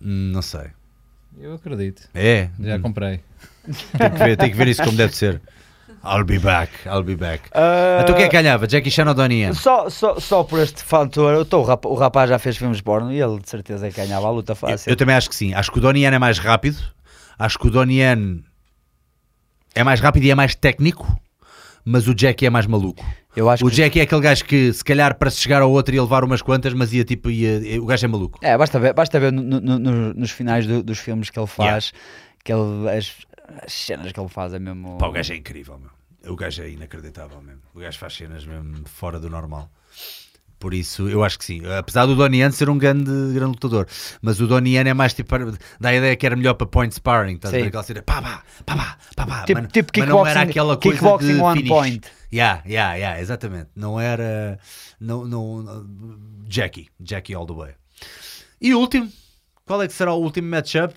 Hum, Não sei. Eu acredito. É? Já Hum, comprei. tem, que ver, tem que ver isso como deve ser. I'll be back, I'll be back. Ah, Então quem é que ganhava? Jackie Chan ou Donnie Yen? Só, só, só por este fator, eu tô, o, rap- o rapaz já fez filmes porno e ele de certeza que ganhava a luta Eu, fácil. eu também acho que sim. Acho que o Donnie Yen é mais rápido. Acho que o Donnie Yen é mais rápido e é mais técnico. Mas o Jackie é mais maluco. Eu acho O que. Jackie é aquele gajo que, se calhar, para se chegar ao outro ia levar umas quantas, mas ia tipo, ia, o gajo é maluco. É, basta ver, basta ver no- no- no- nos finais do- dos filmes que ele faz, que ele, as, as cenas que ele faz é mesmo. Pá, o gajo é incrível, meu. O gajo é inacreditável mesmo. O gajo faz cenas mesmo fora do normal. Por isso, eu acho que sim. Apesar do Donnie Yen ser um grande, grande lutador, mas o Donnie Yen é mais tipo, dá a ideia que era melhor para point sparring, estás a ver aquela cena, pá, pá, pá, pá, pá, pá. Tipo- mas, tipo mas não era aquela coisa kickboxing de one finish. point. Yeah, yeah, yeah, exatamente. Não era, não, não, Jackie, Jackie all the way. E o último, qual é que será o último matchup?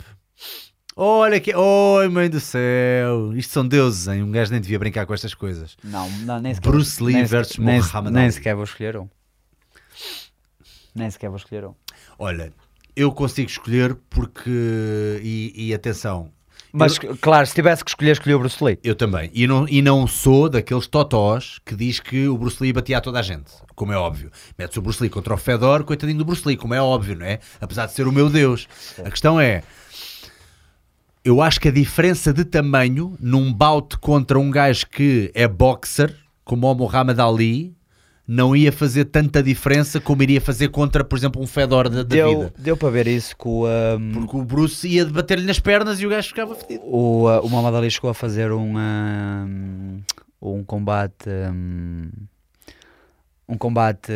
Olha que, oi mãe do céu, isto são deuses, hein? Um gajo nem devia brincar com estas coisas. Não, não, nem sequer. Bruce Lee nem versus nem, Muhammad nem Ali. sequer vou escolher um. Nem sequer vou escolher um. Olha, eu consigo escolher porque. E, e atenção, Mas, claro, se tivesse que escolher, escolhi o Bruce Lee. eu também. E não, e não sou daqueles totós que diz que o Bruce Lee batia a toda a gente, como é óbvio. Metes o Bruce Lee contra o Fedor, coitadinho do Bruce Lee, como é óbvio, não é? Apesar de ser o meu Deus. A questão é. Eu acho que a diferença de tamanho num bout contra um gajo que é boxer, como o Muhammad Ali, não ia fazer tanta diferença como iria fazer contra, por exemplo, um Fedor da, da Deu, vida. deu para ver isso que o, um, Porque o Bruce ia bater-lhe nas pernas e o gajo ficava fedido. o, uh, o Muhammad Ali chegou a fazer um, um, um combate. Um, um combate.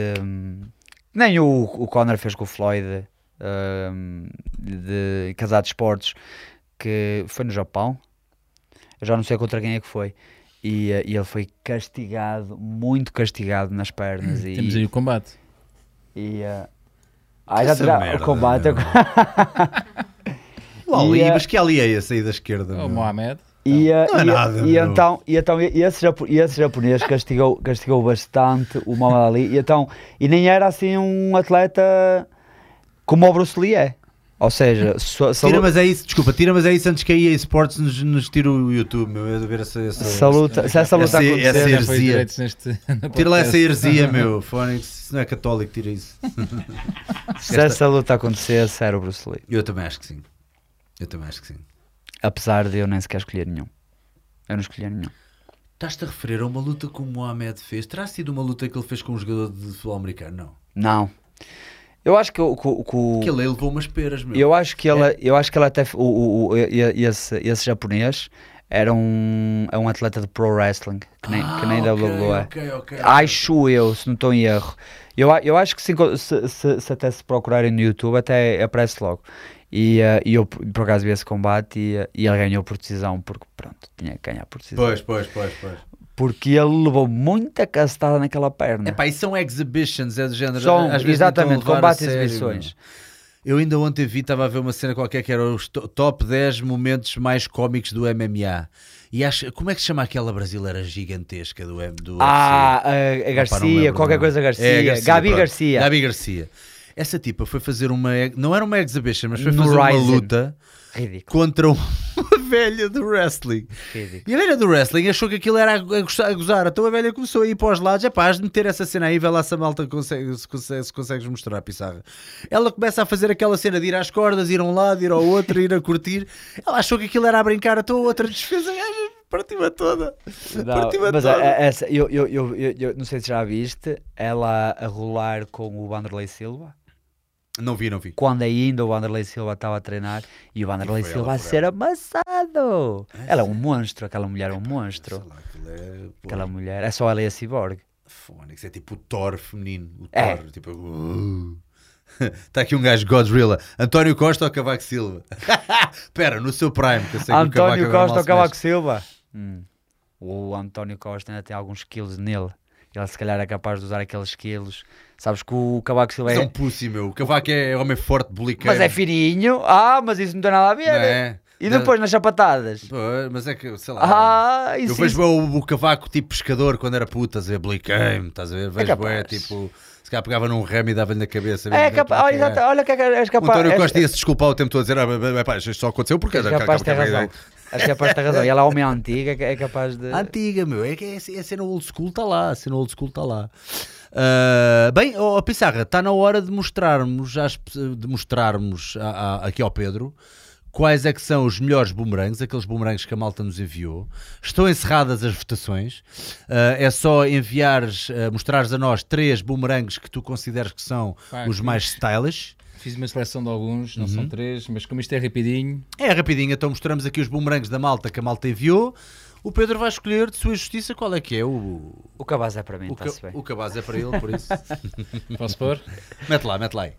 Nem o, o Conor fez com o Floyd de Casado de Esportes, que foi no Japão. Eu já não sei contra quem é que foi. E, uh, e ele foi castigado, muito castigado nas pernas. e, Temos aí o combate. e, uh, ah, já terá- merda, o combate. meu. Ali, E, eh, mas que ali é esse aí da esquerda? O meu? Mohamed. E, Não é e, nada, e então, e então e esse, e esse japonês castigou, castigou bastante o Muhammad Ali e, então, e nem era assim um atleta como o Bruce Lee é. Ou seja, se, se, a Tira, mas é isso, desculpa, tira, mas é isso antes que a EA Sports nos, nos tire o YouTube, meu, eu ver essa, essa, se a luta, se essa luta Essa- acontecer, essa Já foi heresia. neste. Tira lá essa heresia, meu, Fónix, se não é católico, tira isso. se essa luta acontecesse, era o Bruce Lee. Eu também acho que sim. Eu também acho que sim. Apesar de eu nem sequer escolher nenhum. Eu não escolhi nenhum. Estás-te a referir a uma luta que o Mohamed fez? Terá sido uma luta que ele fez com um jogador de futebol americano? Não. Não. Eu acho que o. que que ele levou umas peras, meu. Eu acho que ele, eu acho que ele até o, o, o- esse, esse japonês era um, é um atleta de pro wrestling que nem, que nem Ah, WWE. ok, ok, ok. Acho eu, se não estou em erro. Eu, eu acho que se, se, se- até se procurarem no YouTube, até aparece logo. E, eh, e eu por por acaso vi esse combate e, eh, e ele ganhou por decisão, porque pronto, tinha que ganhar por decisão. Pois, pois, pois, pois. Porque ele levou muita castada naquela perna. Epá, e são exhibitions, é do género. São, às vezes nem exatamente, combate exibições. Eu ainda ontem vi, estava a ver uma cena qualquer que era os to- top 10 momentos mais cómicos do MMA. E acho, como é que se chama aquela brasileira gigantesca do, do Ah, a, a? Opa, Garcia, lembro qualquer coisa nome. Garcia. É, Garcia, Gabi pronto. Garcia. Gabi Garcia. Essa tipa foi fazer uma. Não era uma exhibition, mas foi No fazer uma Ryzen. luta Ridículo, contra uma velha do wrestling. ridículo. E a velha do wrestling achou que aquilo era a, a gostar- a gozar. Então a velha começou a ir para os lados. É pá, has de meter essa cena aí, vê lá se a malta consegue, se, consegue, se consegues mostrar, pissarra. Ela começa a fazer aquela cena de ir às cordas, ir a um lado, ir ao outro, ir a curtir. Ela achou que aquilo era a brincar, então a outra desfeza, a gaja partiu-a toda. Mas toda. a- a- essa, eu, eu, eu, eu, não sei se já viste ela a rolar com o Vanderlei Silva. Não vi, não vi. Quando ainda o Vanderlei Silva estava a treinar e o Vanderlei foi Silva ela a ser amassado. ela é um monstro, aquela mulher é um Sei monstro. lá, é. Aquela mulher, é só ela e a Cyborg. Fónix, é tipo o Thor feminino. O É. Thor, tipo. Está aqui um gajo Godzilla. António Costa ou Cavaco Silva? Espera, no seu prime, que eu sei que o António agora mal Costa ou Cavaco. Silva? Hum. O António Costa ainda tem alguns quilos nele. Ele se calhar é capaz de usar aqueles quilos. Sabes que o Cavaco Silva Mas é é. um pussy, meu. O Cavaco é homem forte, boliqueiro. Mas é fininho. Ah, mas isso não tem nada a ver. Não é? E depois nas sapatadas. Pô, Mas é que, sei lá. Ah, eu isso. vejo o, o Cavaco tipo pescador quando era puto, estás a ver? Bliquei-me, estás a ver? Vejo capaz. é tipo. Se calhar pegava num remo e dava-lhe na cabeça. É capaz. Olha, é. olha que é- és O capaz. António Costa ia-se desculpar o tempo todo a dizer: ah, bem, bem, pá, isto só aconteceu porque era capaz acaba- razão. Acaba- És capaz de ter razão. E ela é homem antiga, que é capaz de. Antiga, meu. É que é, é cena old school, está lá. A cena old school está lá. Ah, bem, ó Pissarra, está na hora de mostrarmos, às de mostrarmos a- a- aqui ao Pedro quais é que são os melhores boomerangs, aqueles boomerangs que a malta nos enviou. Estão encerradas as votações. Ah, é só enviares, ah, mostrares a nós três boomerangs que tu consideres que são os que mais stylish. Fiz uma seleção de alguns, não Uhum. são três, mas como isto é rapidinho, É rapidinho, então mostramos aqui os boomerangs da malta que a malta enviou. O Pedro vai escolher de sua justiça qual é que é o, O cabaz é para mim, o, ca- bem. o cabaz é para ele, por isso. posso pôr? mete lá, mete lá aí.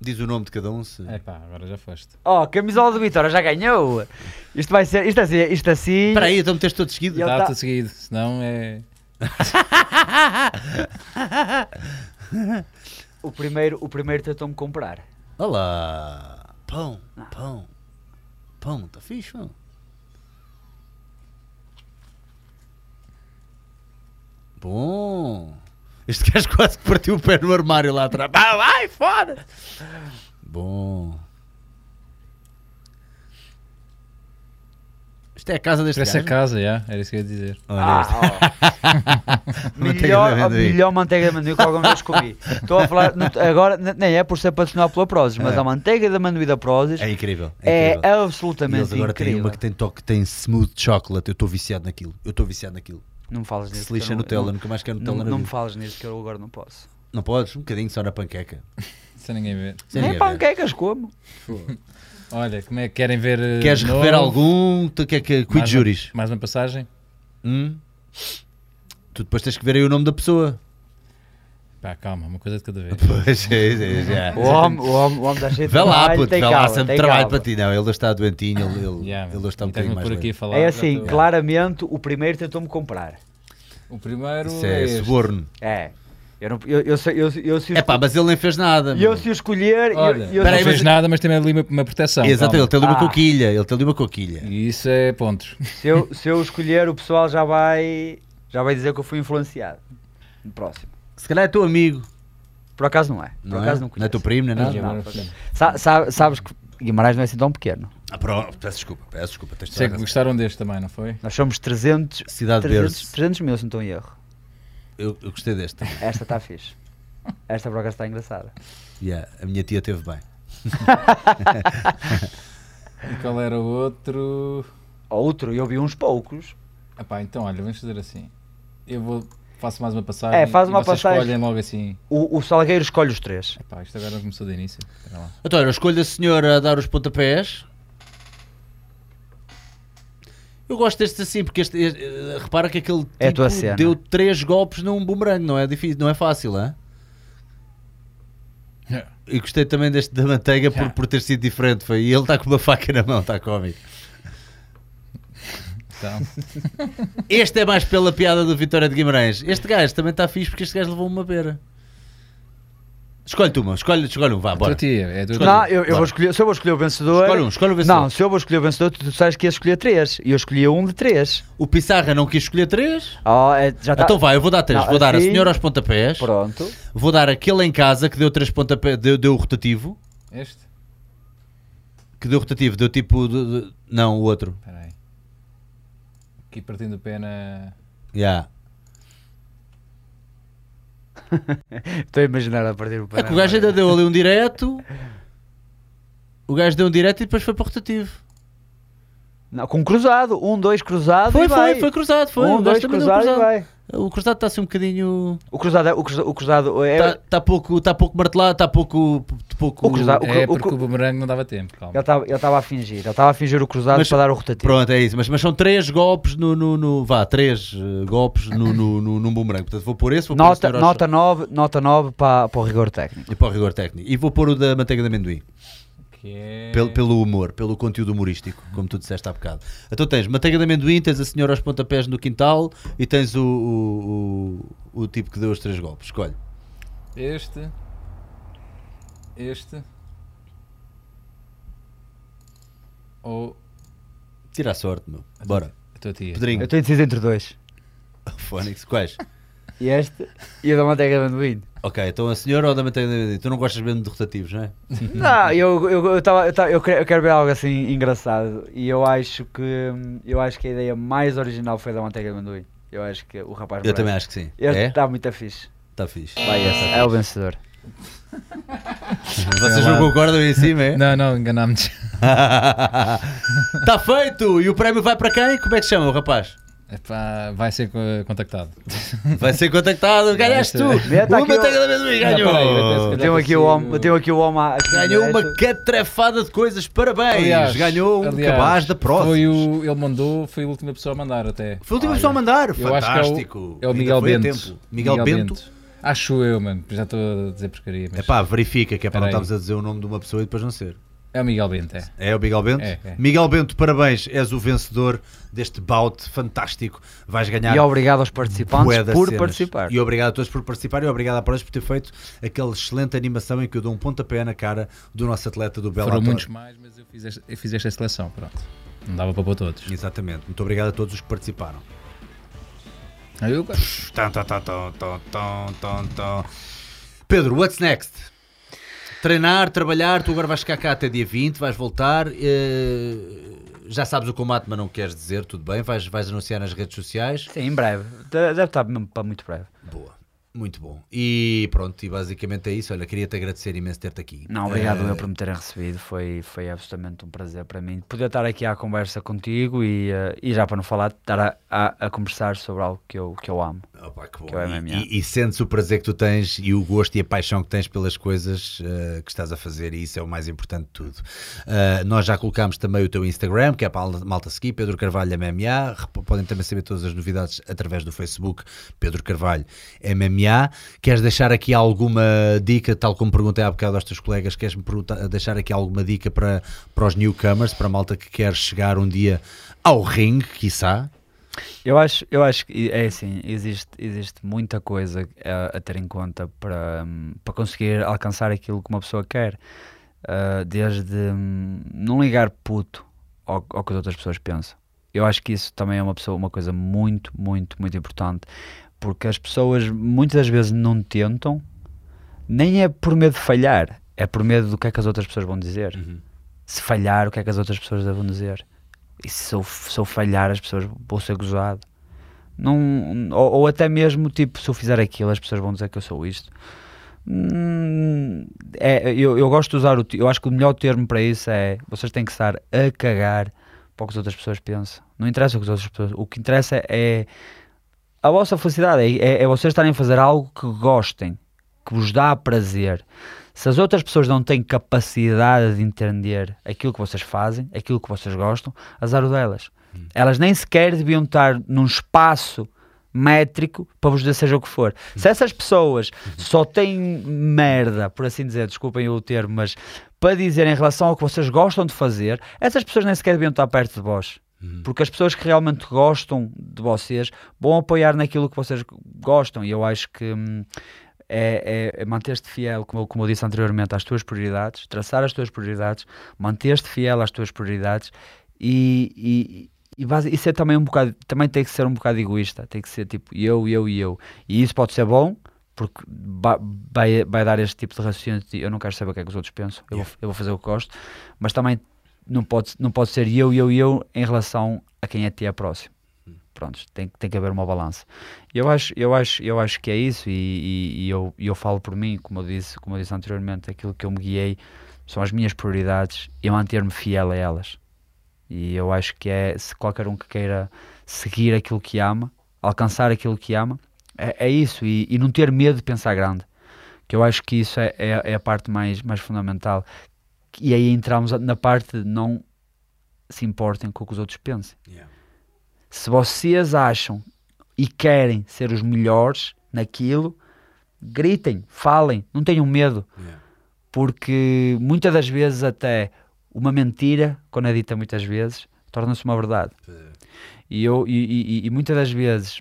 Diz o nome de cada um. Se... É pá, agora já foste. Oh, camisola do Vitória já ganhou! Isto vai ser, isto assim, isto assim. Espera aí, então meteste todos seguidos. Ele Está tá- tudo seguido, senão é. O primeiro, o primeiro tentou-me comprar. Olá! Pão, pão, pão, tá fixe, pão. Bom! Este gajo quase que partiu o pé no armário lá atrás. Ah, vai, foda! Bom. Isto é a casa deste Parece a gajo. casa, já, era isso que eu ia dizer. Olha. Ah, oh. Melhor, a melhor manteiga de amendoim que alguma vez comi. Estou a falar, não- agora n- nem é por ser patrocinado pela Prozis, mas É. a manteiga de amendoim da Prozis É incrível. é, É, incrível. E absolutamente eles agora têm incrível. uma que tem toque, tem smooth chocolate. Eu estou viciado naquilo. Eu estou viciado naquilo. Não me falas Que nisso. se lixa que eu não- Nutella, nunca mais quero Nutella Não, na não me vida. falas nisso que eu agora não posso. Não podes? Um bocadinho só na panqueca. Sem ninguém ver. Sem Nem ninguém ver. panquecas como. Olha, como é que querem ver. eh, Queres de rever novo? algum? Tu quer que quid Mais juris? Mais uma passagem? Hum? Tu depois tens que ver aí o nome da pessoa. Pá, calma, uma coisa de cada vez. Pois é, é, já. O homem, o homem, o homem cheio de Vê lá, trabalho, puto, tem vê lá, calma, sempre tem trabalho calma. para ti. Não, ele hoje está doentinho, ele, ele, Yeah, ele hoje está um e estás-me bocadinho mais por aqui a falar. É já assim, estou- claramente o primeiro tentou-me comprar. O primeiro Isso é é este. suborno. É. Eu, não, eu, eu, sei- eu, eu, o É pá, mas ele nem fez nada. esco- eu se escolher. eu- Olha, eu, Peraí, não fez mas- nada, mas tem ali uma, uma proteção. Exato, ele calma. tem ali uma Ah. coquilha. Ele tem ali uma coquilha. E isso é pontos. se, eu, se eu escolher, o pessoal já vai, já vai dizer que eu fui influenciado. No próximo. Se calhar é teu amigo. Por acaso não é. Por Não, acaso é? não não é conheço. teu primo, nem Mas nada. agora não, sim. Sa- sa- sabes que Guimarães não é assim tão pequeno. Ah, pronto, peço desculpa, peço desculpa. Sei que gostaram deste também, não foi? Nós somos 300, Cidade 300, Verde. 300 mil, se não estou em erro. Eu, eu gostei deste. Esta está fixe. Esta acaso está engraçada. Yeah, a minha tia teve bem. E qual era o outro? Outro, eu vi uns poucos. Epá, então olha, vamos fazer assim. Eu vou, faço mais uma passagem. É, faz uma passagem. escolhem logo assim. O, o Salgueiro escolhe os três. Epá, isto agora não começou de início. Então, olha, eu escolho a senhora a dar os pontapés. Eu gosto destes assim, porque este, este- eh, repara que aquele É tipo deu três golpes num boomerang, não é difícil, não é fácil, é? E gostei também deste da manteiga por, Yeah. por ter sido diferente. Foi, e ele está com uma faca na mão, está cómico. Então, Este é mais pela piada do Vitória de Guimarães. Este gajo também está fixe porque este gajo levou uma beira. Escolhe tu, uma, escolhe, escolhe um, vá, tua bora. tia, é. Não, eu, eu vou escolher, se eu vou escolher o vencedor. Escolhe um, escolhe o vencedor. Não, se eu vou escolher o vencedor, tu, tu sabes que ias escolher três. E eu escolhi um de três. O Pissarra não quis escolher três. Oh, é, já tá... Então vai, eu vou dar três. Não, vou dar a assim- senhora aos pontapés. Pronto. Vou dar aquele em casa que deu três pontapés, deu, deu o rotativo. Este? Que deu rotativo, deu tipo. de- de- não, o outro. Espera aí. Aqui partindo o pé na... Yeah. Estou a imaginar a partir do É que o gajo ainda deu ali um direto. O gajo deu um direto e depois foi para o rotativo. Não, com cruzado. Um, dois cruzado Foi, e vai. foi, foi cruzado. Foi. um, o dois cruzado, cruzado. e vai. O cruzado está assim um bocadinho. O cruzado, é- o cruzado, o cruzado é... Está tá pouco, tá pouco martelado, está pouco. pouco O cruzado- O É o porque cru- o boomerang não dava tempo, calma. Ele estava a fingir. Ele estava a fingir o cruzado Mas- para dar o rotativo. Pronto, é isso. Mas, mas são três golpes no. no, no- vá, três eh, golpes no, no, no, num boomerang. Portanto, vou pôr esse, vou pôr Nota, aos- nota 9, nota 9 para, para o rigor técnico. E para o rigor técnico. E vou pôr o da manteiga de amendoim. Que é... Pelo, pelo humor, pelo conteúdo humorístico, como tu disseste há bocado. Então tens manteiga de amendoim, tens a senhora aos pontapés no quintal e tens o, o, o, o tipo que deu os três golpes. Escolhe. Este. Este. Ou Tira a sorte, meu. Bora. a tua tia. Pedrinho, Eu estou indeciso entre dois. Fónix, quais? Este e o da manteiga de amendoim. Ok, então a senhora ou da manteiga? Tu não gostas mesmo de rotativos, não é? Não, eu, eu, eu, tava, eu, tava- eu, quero, eu quero ver algo assim engraçado. E eu acho que eu acho que a ideia mais original foi da manteiga de amendoim. Eu acho que o rapaz Eu merece. também acho que sim. Este É? está muito fixe. Está fixe. Vai esse, é o vencedor. Vocês não concordam aí em cima, é? Não, não, enganámos. Está feito! E o prémio vai para quem? Como é que se chama o rapaz? Epá, vai ser co- contactado. Vai ser contactado. Ganhaste tu! Tá Uma aqui o- cada vez me ganhou! Tenho aqui o homem, tenho aqui o homem aqui Ganhou uma direto. catrefada de coisas, parabéns! Ganhou um aliás, cabaz da próxima. Foi o, ele mandou, foi a última pessoa a mandar até. Foi a última pessoa a mandar, Eu acho que é o, fantástico! é o Miguel Bento. tempo. Miguel, Bento? Acho eu, mano. Já estou a dizer porcaria. Mas É pá, verifica que é para não estarmos a dizer o nome de uma pessoa e depois não ser. É o Miguel Bento, é. É o Miguel Bento? É, é. Miguel Bento, parabéns, és o vencedor deste bout fantástico. Vais ganhar E obrigado aos participantes por cenas. participar. E obrigado a todos por participar e obrigado a Paredes por ter feito aquela excelente animação em que eu dou um pontapé na cara do nosso atleta do Bellator. Foram muitos mais, mas eu fiz, esta, eu fiz esta seleção. Pronto. Não dava para pôr todos. Exatamente. Muito obrigado a todos os que participaram. Aí eu-. Pedro, what's next? Treinar, trabalhar, tu agora vais ficar cá até dia 20, vais voltar. eh, já sabes o combate, mas não queres dizer, tudo bem. Vais, vais anunciar nas redes sociais. Sim, em breve. De- Deve estar mesmo para muito breve. Boa, muito bom. E pronto, e basicamente é isso. Olha, queria-te agradecer imenso ter-te aqui. Não, obrigado Eh, eu por me terem recebido. Foi, foi absolutamente um prazer para mim poder estar aqui à conversa contigo e, eh, e já para não falar, estar a, a, a conversar sobre algo que eu, que eu amo. Opa, que bom. Que é E- e, sentes o prazer que tu tens e o gosto e a paixão que tens pelas coisas eh, que estás a fazer e isso é o mais importante de tudo. Eh, nós já colocámos também o teu Instagram, que é para a malta seguir, Pedro Carvalho MMA. Podem também saber todas as novidades através do Facebook, Pedro Carvalho MMA. Queres deixar aqui alguma dica, tal como perguntei há bocado aos teus colegas, queres-me deixar aqui alguma dica para, para os newcomers, para a malta que quer chegar um dia ao ringue, quiçá? Eu acho, eu acho que é assim, existe, existe muita coisa a, a ter em conta para, hum, para conseguir alcançar aquilo que uma pessoa quer. Ah, desde hum, não ligar puto ao, ao que as outras pessoas pensam. Eu acho que isso também é uma, pessoa, uma coisa muito, muito, muito importante. Porque as pessoas muitas das vezes não tentam, nem é por medo de falhar, é por medo do que é que as outras pessoas vão dizer. Se falhar, o que é que as outras pessoas vão dizer? E se eu, se eu falhar, as pessoas vão ser gozado. Ou, ou até mesmo, tipo, se eu fizer aquilo, as pessoas vão dizer que eu sou isto. Hum, é, eu, eu gosto de usar o. Eu acho que o melhor termo para isso é vocês têm que estar a cagar para o que as outras pessoas pensam. Não interessa o que as outras pessoas. O que interessa é a vossa felicidade. É, é, é vocês estarem a fazer algo que gostem, que vos dá prazer. Se as outras pessoas não têm capacidade de entender aquilo que vocês fazem, aquilo que vocês gostam, azar o delas. Elas nem sequer deviam estar num espaço métrico para vos dizer seja o que for. Se essas pessoas só têm merda, por assim dizer, desculpem o termo, mas para dizer em relação ao que vocês gostam de fazer, essas pessoas nem sequer deviam estar perto de vós. Porque as pessoas que realmente gostam de vocês vão apoiar naquilo que vocês gostam. E eu acho que hum, é, é- é manter-te fiel, como eu, como eu disse anteriormente, às tuas prioridades, traçar as tuas prioridades, manter-te fiel às tuas prioridades e, e, e isso é também um bocado, também tem que ser um bocado egoísta, tem que ser tipo eu, eu e eu. E isso pode ser bom, porque vai, vai dar este tipo de raciocínio de eu não quero saber o que é que os outros pensam, eu, vou, eu vou fazer o que gosto, mas também não pode, não pode ser eu, eu e eu em relação a quem é ti é próximo. Pronto, tem, tem que haver uma balança. Eu acho, eu acho, eu acho que é isso, e, e- e eu, eu falo por mim, como eu, disse, como eu disse anteriormente, aquilo que eu me guiei são as minhas prioridades e manter-me fiel a elas. E eu acho que é, se qualquer um que queira seguir aquilo que ama, alcançar aquilo que ama, é, é isso, e, e não ter medo de pensar grande. Que eu acho que isso é, é, é a parte mais, mais fundamental. E aí entramos na parte de não se importem com o que os outros pensem. Yeah. Se vocês acham e querem ser os melhores naquilo, gritem, falem, não tenham medo, Yeah. porque muitas das vezes até uma mentira, quando é dita muitas vezes, torna-se uma verdade. E, eu, e, e- e muitas das vezes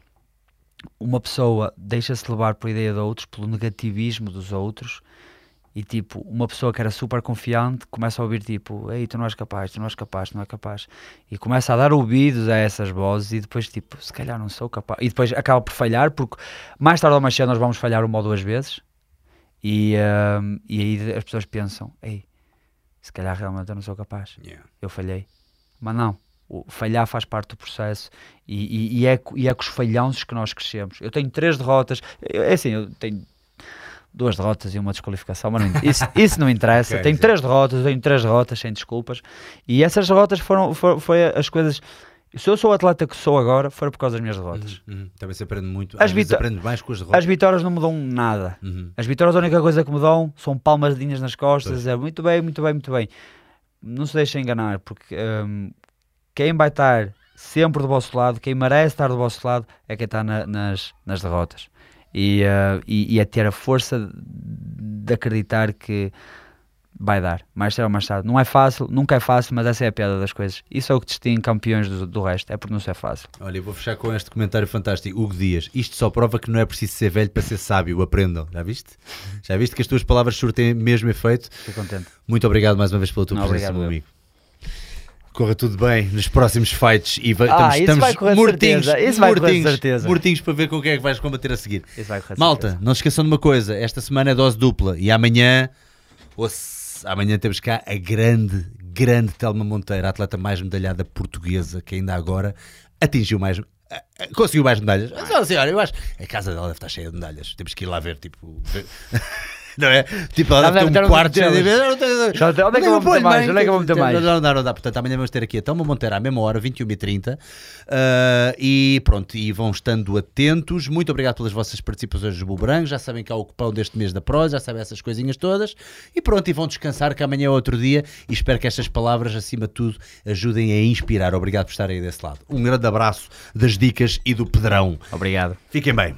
uma pessoa deixa-se levar por ideia de outros, pelo negativismo dos outros, e tipo, uma pessoa que era super confiante começa a ouvir tipo, ei, tu não és capaz, tu não és capaz, tu não és capaz, e começa a dar ouvidos a essas vozes e depois tipo, se calhar não sou capaz, e depois acaba por falhar, porque mais tarde ou mais cedo nós vamos falhar uma ou duas vezes, e, ahm, e aí as pessoas pensam, ei, se calhar realmente eu não sou capaz Yeah. eu falhei. Mas não, o falhar faz parte do processo e, e- e é, e é com os falhanços que nós crescemos. Eu tenho três derrotas, eu- é assim, eu tenho duas derrotas e uma desqualificação, mas não isso, isso não interessa. Ok, tenho sim. três derrotas, tenho três derrotas, sem desculpas. E essas derrotas foram foi, foi as coisas. Se eu sou o atleta que sou agora, foi por causa das minhas derrotas. Uhum. Também se aprende muito. As aprendes mais com as As derrotas. vitórias não me dão nada. Uhum. As vitórias, a única coisa que me dão são palmadinhas nas costas. É muito bem, muito bem, muito bem. Não se deixem enganar, porque hum, quem vai estar sempre do vosso lado, quem merece estar do vosso lado, é quem está na- nas, nas derrotas. E, uh, e, e é ter a força de acreditar que vai dar, mais cedo ou mais tarde. Não é fácil, nunca é fácil, mas essa é a piada das coisas. Isso é o que distingue campeões do, do resto, é porque não é fácil. Olha, eu vou fechar com este comentário fantástico. Hugo Dias, isto só prova que não é preciso ser velho para ser sábio. Aprendam. Já viste? Já viste que as tuas palavras surtem mesmo efeito? Estou contente. Muito obrigado mais uma vez pela tua Não, presença, obrigado, meu eu. amigo. Corra tudo bem nos próximos fights e vai, Ah, estamos, isso estamos mortinhos, certeza, mortinhos, mortinhos para ver com o que é que vais combater a seguir. Malta, certeza. não se esqueçam de uma coisa: esta semana é dose dupla e amanhã, ou se- amanhã temos cá a grande, grande Telma Monteiro, a atleta mais medalhada portuguesa que ainda agora atingiu mais. Conseguiu mais medalhas. Só assim, olha, eu acho. A casa dela deve estar cheia de medalhas. Temos que ir lá ver, tipo. ver- Não é? Tipo, ela deve ter um quarto cheio de tem- Onde é que eu vou meter mais? Onde é que eu vou meter mais? Não dá, não dá. Portanto, amanhã vamos ter aqui a Telma Monteiro à mesma hora, 21h30. Ah, e pronto, e vão estando atentos. Muito obrigado pelas vossas participações dos Buberangos. Já sabem que há o cupão deste mês da Prós, já sabem essas coisinhas todas. E pronto, e vão descansar, que amanhã é outro dia. E espero que estas palavras, acima de tudo, ajudem a inspirar. Obrigado por estarem aí desse lado. Um grande abraço das dicas e do Pedrão. Obrigado. Fiquem bem.